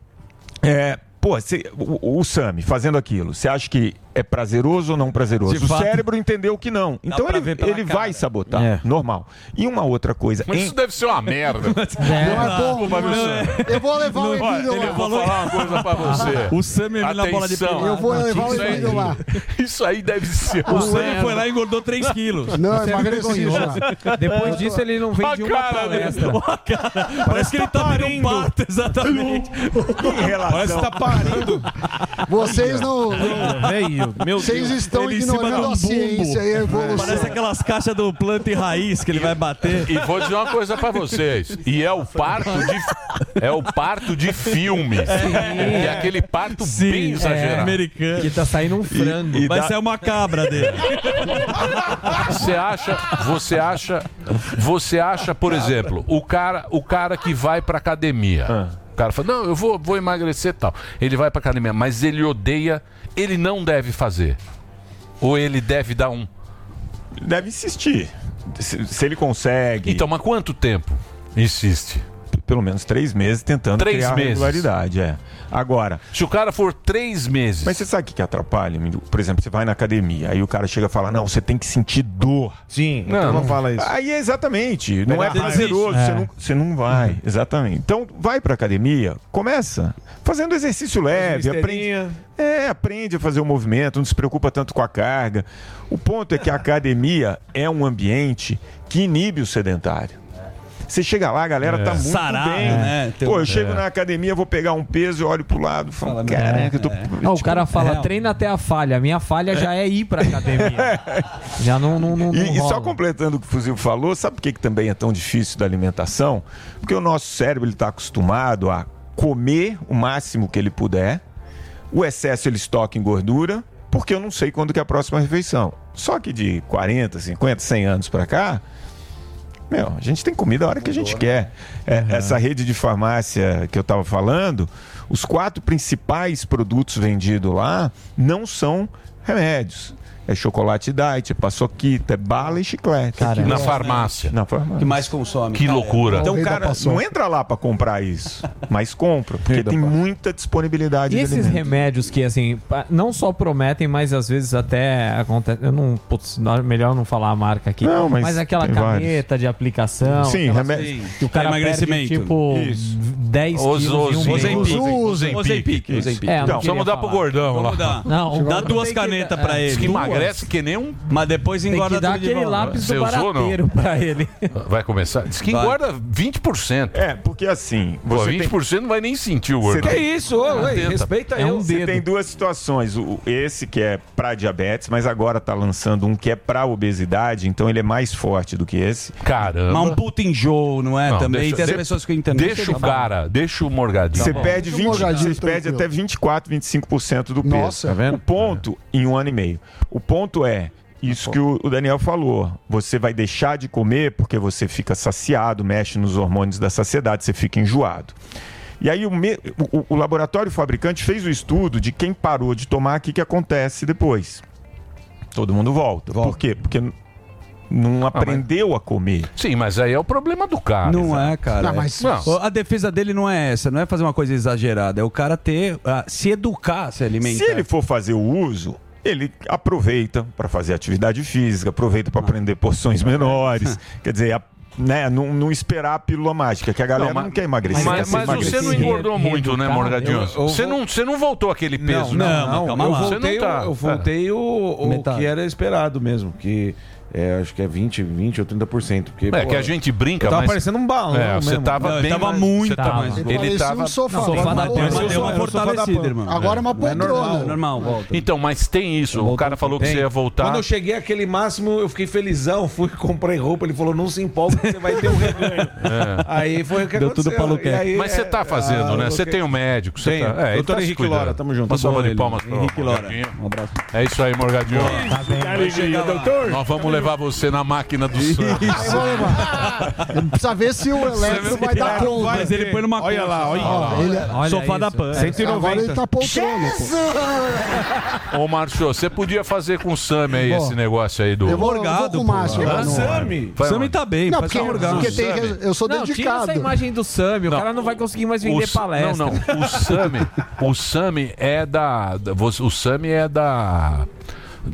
é, pô, cê- o, o Sami fazendo aquilo, você acha que é prazeroso ou não prazeroso? De o fato. cérebro entendeu que não. Então ele, ele cara. vai sabotar, É. normal. E uma outra coisa, Mas em- isso deve ser uma merda. Não é bom, não viu, é. Eu vou levar o Olha, Emílio lá. Eu vou falar uma coisa pra você. O Sam me na bola de pelada. Eu vou levar o Isso aí- Emílio lá. Isso aí deve ser. O Sam foi lá e engordou 3 quilos. Não, é já. Depois disso, ele não vem A de uma cara palestra. Parece que ele tá vendo um pato, exatamente. em relação... Parece que tá parindo. Vocês não. não- Veio, meu Vocês Deus. estão Ele em cima ignorando de um a ciência e a evolução. Parece aquelas caixas do planta e raiz que ele vai bater. E vou dizer uma coisa pra vocês. E é o parto de é o parto de filme. É aquele parto bem exagerado. americano. Que tá saindo um frango. e Vai dá- ser uma cabra dele. Você acha, você acha, você acha, por exemplo, o cara, o cara que vai pra academia. O cara fala: "Não, eu vou, vou emagrecer e tal". Ele vai pra academia, mas ele odeia, ele não deve fazer. Ou ele deve dar um deve insistir. Se, se ele consegue. Então, mas quanto tempo insiste? Pelo menos três meses tentando Três criar meses. regularidade, é. Agora. Se o cara for três meses. Mas você sabe o que, que atrapalha? Por exemplo, você vai na academia, aí o cara chega e fala: Não, você tem que sentir dor. Sim, Não, então não fala isso. Aí é exatamente, não é prazeroso, É. você, não, você não vai, exatamente. Então, vai pra academia, começa fazendo exercício leve, aprende, é, aprende a fazer o movimento, não se preocupa tanto com a carga. O ponto é que a academia é um ambiente que inibe o sedentário. Você chega lá, a galera É. tá muito Sarado, bem. né? Pô, eu chego é. na academia, vou pegar um peso, eu olho pro lado e falo, caraca, eu tô... É. Ah, o cara fala, treina até a falha. A minha falha já é ir pra academia. já não, não, não, não E, e só completando o que o Fuzil falou, sabe por que, que também é tão difícil da alimentação? Porque o nosso cérebro está acostumado a comer o máximo que ele puder O excesso ele estoca em gordura, porque eu não sei quando que é a próxima refeição. Só que de 40, 50, 100 anos para cá, meu, a gente tem comida a hora que a gente quer. É, Essa rede de farmácia que eu estava falando, os quatro principais produtos vendidos lá não são remédios. É chocolate diet, é paçoquita, é bala e chiclete. Na farmácia. Na farmácia. Que mais consome. Que loucura. Então, cara, não entra lá para comprar isso, mas compra, porque tem muita disponibilidade E de esses remédios que, assim, não só prometem, mas às vezes até acontece. Eu não. Putz, melhor não falar a marca aqui. Não, mas aquela tem caneta de aplicação. Sim, remédio- Que o cara Para perde, emagrecimento. tipo, Isso. 10 Os- quilos os- em um. Ozempic. Ozempic. É, É, eu não Então, queria vamos dar pro gordão Vamos lá. dar. Não, Dá duas canetas é, pra ele. Diz que Emagrece que nem um. Mas depois Tem que engorda dar tudo de aquele lápis Você do usou, não? barateiro pra ele. Vai começar? Diz que Vai. engorda 20%. É, porque assim. Pô, você 20% não vai nem sentir o gordão. tem- Ah, tenta. Você tem duas situações. O, esse que é para diabetes, mas agora tá lançando um que é para obesidade, então ele é mais forte do que esse. Caramba. Mas um puta enjoo, não é? Não, também deixa- tem as de- pessoas que entendem. Deixa o cara, deixa o morgadinho. Você perde, 20, você perde até 24, 25% do peso. Nossa. Tá vendo? O ponto em um ano e meio. O ponto é. Isso que o Daniel falou. Você vai deixar de comer porque você fica saciado, mexe nos hormônios da saciedade, você fica enjoado. E aí o, me- o- o laboratório fabricante fez o estudo de quem parou de tomar, o que, que acontece depois. Todo mundo volta. Por quê? Porque não aprendeu a comer. Sim, mas aí é o problema do cara. Não é, cara. Não, mas- Ó, A defesa dele não é essa, não é fazer uma coisa exagerada, é o cara ter, ah, se educar, se alimentar. Se ele for fazer o uso, ele aproveita para fazer atividade física, aproveita para aprender porções menores. Quer dizer, a- né, não, não esperar a pílula mágica, que a galera não, mas- quer emagrecer. Mas, mas você emagrecido. não engordou muito, né, Morgadinho? Eu- eu Você não, você não voltou aquele peso, não, né? não, calma eu lá. voltei, Você não tá- eu voltei o, o Metade. que era esperado mesmo, que é, acho que é 20, 20 ou 30%. Porque, É pô, que a gente brinca, tava mas- parecendo um balão É, você tava Não, bem tava mais- muito tava- mais. ele Parecia tava- um sofá. Não, sofá da Mas Pan, deu mas uma fortalecida, irmão. Agora é uma poltrona. normal, normal, volta. Então, mas tem isso. O cara falou que você ia voltar. Quando eu cheguei àquele máximo, eu fiquei felizão, fui comprei roupa, ele falou, não se empolga você vai ter um reganho. É. Aí foi o que Deu aconteceu. tudo pra Luquete. E aí, Mas você tá é, fazendo, ah, né? Você tem um médico. Você tá... É, ele Doutor tá Henrique. Lora, tamo junto. Uma salva de Ele. palmas pro Henrique Lora. Um abraço. É isso aí, Morgadinho. Tá bem. Doutor. Nós vamos levar você na máquina do sangue. Precisa ver se o elétrico vai dar conta. Mas ele põe numa Olha lá, olha lá. ele- Olha Sofá isso. da Pan. 190. Agora ele tá poltrona. Ô, Márcio, você podia fazer com o Sami aí esse negócio aí do. eu vou- eu vou com o Márcio no- Sami? Sami tá bem, Não, porque, porque tem, eu sou Não, tira dedicado. essa imagem do Sami, o Não, cara não vai conseguir mais vender S- palestra. Não, não. O Sami, o Sami é da, o Sami é da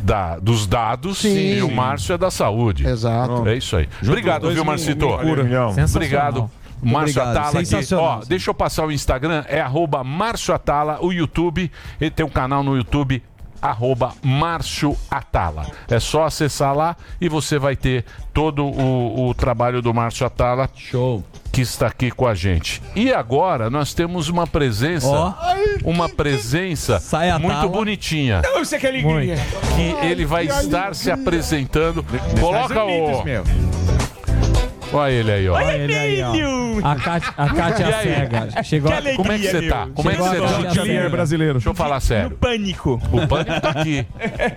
da, dos dados Sim. e o Márcio é da saúde. Exato. É isso aí. Obrigado, dois viu, Marcito? Obrigado. Márcio Obrigado, Atala. Ó, deixa eu passar o Instagram, é arroba Márcio Atala, o YouTube, ele tem um canal no YouTube, arroba Márcio Atala. É só acessar lá e você vai ter todo o, o trabalho do Márcio Atala. Show. Que está aqui com a gente. E agora nós temos uma presença, Ó. uma presença Sai a muito tala. bonitinha. Não, você quer alegria. Que ele vai estar se apresentando. Coloca o. Olha ele aí, ó. Olha ele aí, ó. A Kátia, a Kátia E aí? cega. Chegou a... Como é que você tá? Como é que Chegou você a tá? Cega. brasileiro. Deixa eu falar sério. Pânico. O pânico tá aqui.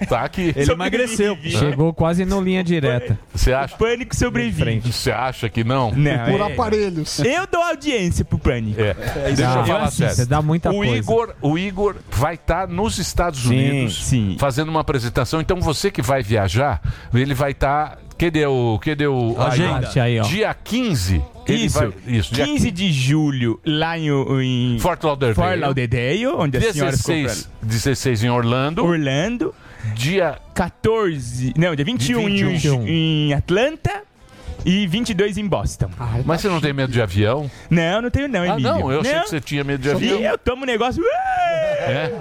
Tá aqui. Ele emagreceu. Chegou quase no linha direta. Você acha? Pânico sobrevive. Você acha que não? Não, Por é- aparelhos. Eu dou audiência pro Pânico. É. Deixa eu falar sério. Você dá muita o coisa. Igor, o Igor vai estar nos Estados Sim, Unidos sim. fazendo uma apresentação. Então você que vai viajar, ele vai estar. Cadê o. Cadê o. Agenda. Aí, ó. Dia 15. ele Isso. vai- isso. Dia 15 de julho, lá em, em Fort Lauderdale. Fort Lauderdale, onde a senhora ficou 16, 16 em Orlando. Orlando. Dia 14, não, dia 21, De 21. Em, em Atlanta e 22 em Boston. Mas você não tem medo de avião? Não, não tenho não, Ah, Emílio. não, eu achei que você tinha medo de avião. E eu tomo um negócio... É?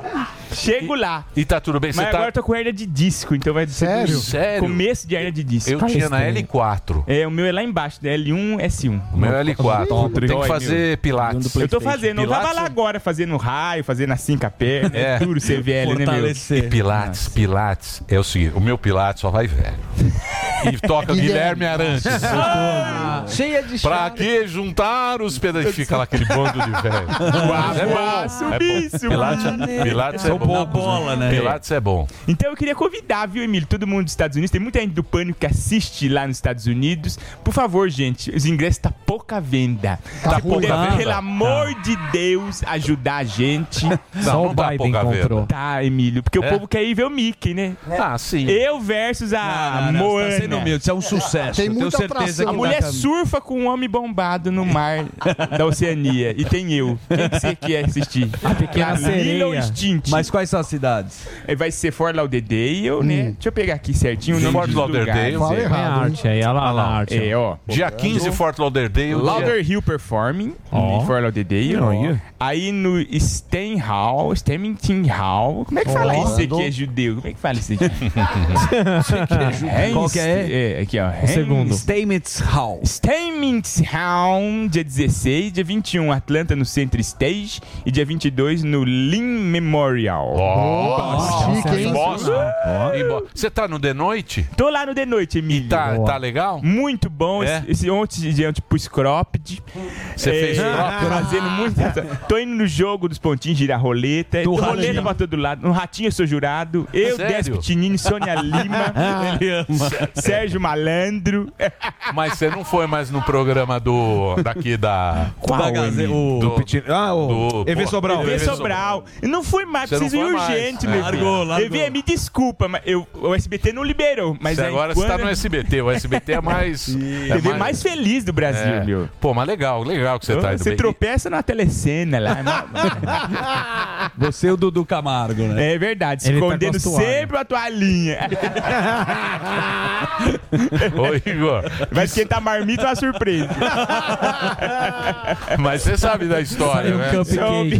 Chego lá. E tá tudo bem? Você Mas tá. agora eu tô com hernia de disco, então vai ser Sério? Sério? Começo de hernia de disco. Eu tinha na L4. É, o meu é lá embaixo, da L1, S1. O meu é L4. Tem que fazer pilates. Eu tô fazendo, eu tava lá agora fazendo raio, fazendo assim com a perna, É. tudo CVL, né, meu? E Pilates, Pilates é o seguinte: o meu Pilates só vai velho. E toca Guilherme Arantes. Ah, cheia de Pra que juntar os pedaços? Fica lá aquele bando de velho. Mas é bom. É bom. Pilates, Pilates é bom. Poucos, Bola, né? Pilates é bom. Então eu queria convidar, viu, Emílio, todo mundo dos Estados Unidos. Tem muita gente do Pânico que assiste lá nos Estados Unidos. Por favor, gente, os ingressos tá pouca venda. Tá pouca venda? Pelo amor de Deus, ajudar a gente. Não, não tá pouca venda. Tá, Emílio, porque É? o povo quer ir ver o Mickey, né? Ah, sim. Eu versus a Não, não, não, você Moana. tá sendo humilde, isso é um sucesso. Tem Eu tenho muita certeza atração. A que mulher surfa com um homem bombado no mar da Oceania. E tem eu. Quem que você quer assistir? A pequena Lilo sereia. Extinct. Mas quais são as cidades? Vai ser Fort Lauderdale, né? Deixa eu pegar aqui certinho o nome Fort Lauderdale. Fala é. errado. Tem arte aí, olha lá, na arte. É, ó. Dia 15, Fort Lauderdale. Lauder Hill Performing, Ó. em Fort Lauderdale. Olha. Aí no Stein Hall, Stemmington Hall. Como é que fala isso aqui? É judeu. Como é que fala isso aqui? Qual que é? É, aqui, ó. O segundo. Stamets Hall. Stamens Hall, dia 16, dia 21, Atlanta no Center Stage e dia 22 no Lin Memorial. Ó, Chique, hein? Você tá no The Noite? Tô lá no The Noite, Emílio. Tá, Boa. tá legal? Muito bom. É? Esse, esse ontem de ontem pus cropped. Você fez cropped? Tô fazendo muito. Tô indo no jogo dos pontinhos, girar roleta. Do roleta pra todo lado. No Ratinho eu sou jurado. Eu, Sério? Décio Pitinini, Sônia Lima. Ele ama. Sérgio Malandro. Mas você não foi mais no programa do. daqui da. Qual, Da Gaze- Emílio? o- Do, Piti- Ah, o do- EV pô, Sobral. Vê EV Sobral. Eu não fui mais, Você preciso ir mais. urgente, É. meu Largou, largou. Levê, me desculpa, mas eu, o SBT não liberou. Mas aí agora você tá quando- no SBT. O SBT é mais. é TV mais feliz do Brasil, é. meu. Pô, mas legal, legal que você tá indo Você tropeça na telecena lá. Você e o Dudu Camargo, né? É verdade, Ele tá escondendo toalhas. sempre a toalhinha. Ô, Igor. Vai esquentar marmita é uma surpresa. Mas você sabe da história, um né?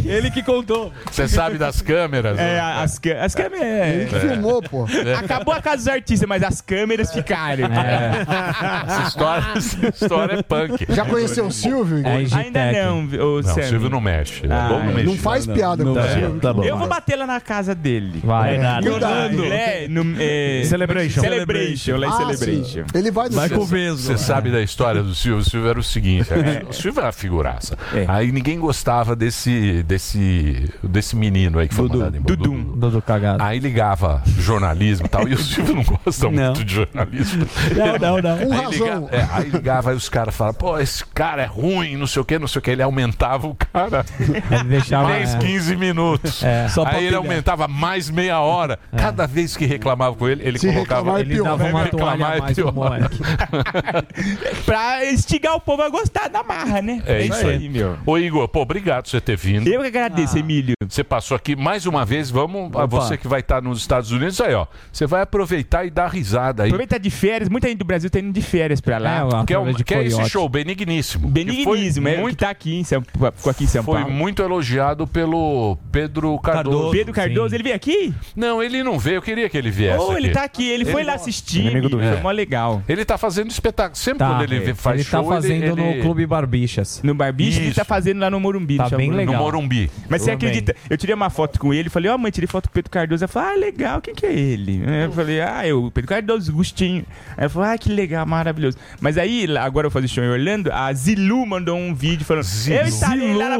Ele que contou. Você sabe das câmeras. É, né? as, as câmeras. Ele que filmou, pô. Acabou a casa dos artistas, mas as câmeras ficaram. Essa história, essa história é punk. Já conheceu o Silvio? É. Ainda não, Não, o Sammy. Silvio não mexe. É Ah, não é. mexer. Não faz piada com o Silvio. Tá bom. Eu vou bater lá na casa dele. Vai. É, no, é, Celebration. Celebration, Ah, Celebration. sim. Ele vai no Vai show. com o Vesgo. Você sabe da história do Silvio? O Silvio era o seguinte: é, o Silvio era uma figuraça. É. Aí ninguém gostava desse, desse, desse menino aí que foi Dudu. Dudum. Dudu. Dudu cagado. Aí ligava jornalismo e tal. E o Silvio não gosta Não. muito de jornalismo. Não, não, não. Com Aí, razão. liga- é, aí ligava, aí os caras falavam, pô, esse cara é ruim, não sei o que, não sei o que. Ele aumentava o cara Ele deixava. 10, é. 15 minutos. É. Só pra aí ele aumentava mais meia hora. Cada vez que reclamava com ele, ele Se colocava. é Ele pior. dava uma Reclamar toalha é mais pior. pra instigar o povo a gostar da marra, né? É isso aí, meu. Ô Igor, pô, obrigado por você ter vindo. Eu que agradeço, Emílio. Você passou aqui mais uma vez, vamos, a você que vai estar nos Estados Unidos, aí ó, você vai aproveitar e dar risada aí. Aproveita de férias, muita gente do Brasil tá indo de férias pra lá. É, ó, Que é, um- que é esse show, Benigníssimo. Benignismo, Que é foi o que muito, tá aqui em São, ficou aqui em São foi Paulo. muito elogiado pelo Pedro Cardoso. Pedro Cardoso, Sim. ele veio aqui? Não, ele não veio, eu queria que ele viesse. Oh, ele aqui. tá aqui, ele, foi lá assistir. Inimigo do Rio. Foi mó legal. Ele tá fazendo espetáculo. Sempre Tá, quando ele é. faz ele tá show, fazendo ele, no ele- Clube Barbichas. No Barbicha, ele tá fazendo lá no Morumbi. Tá no bem Morumbi. no legal. Morumbi. Mas você acredita? Eu tirei uma foto com ele, falei, ó, mãe, tirei foto com o Pedro Cardoso. Ela falou, ah, legal, quem que é ele? Eu falei, ah, eu, Pedro Cardoso, Gustinho. Aí ela falou, ah, que legal, maravilhoso. Mas aí, agora eu vou fazer show em Orlando, a Zilu mandou um vídeo falando, Zilu. eu estarei lá na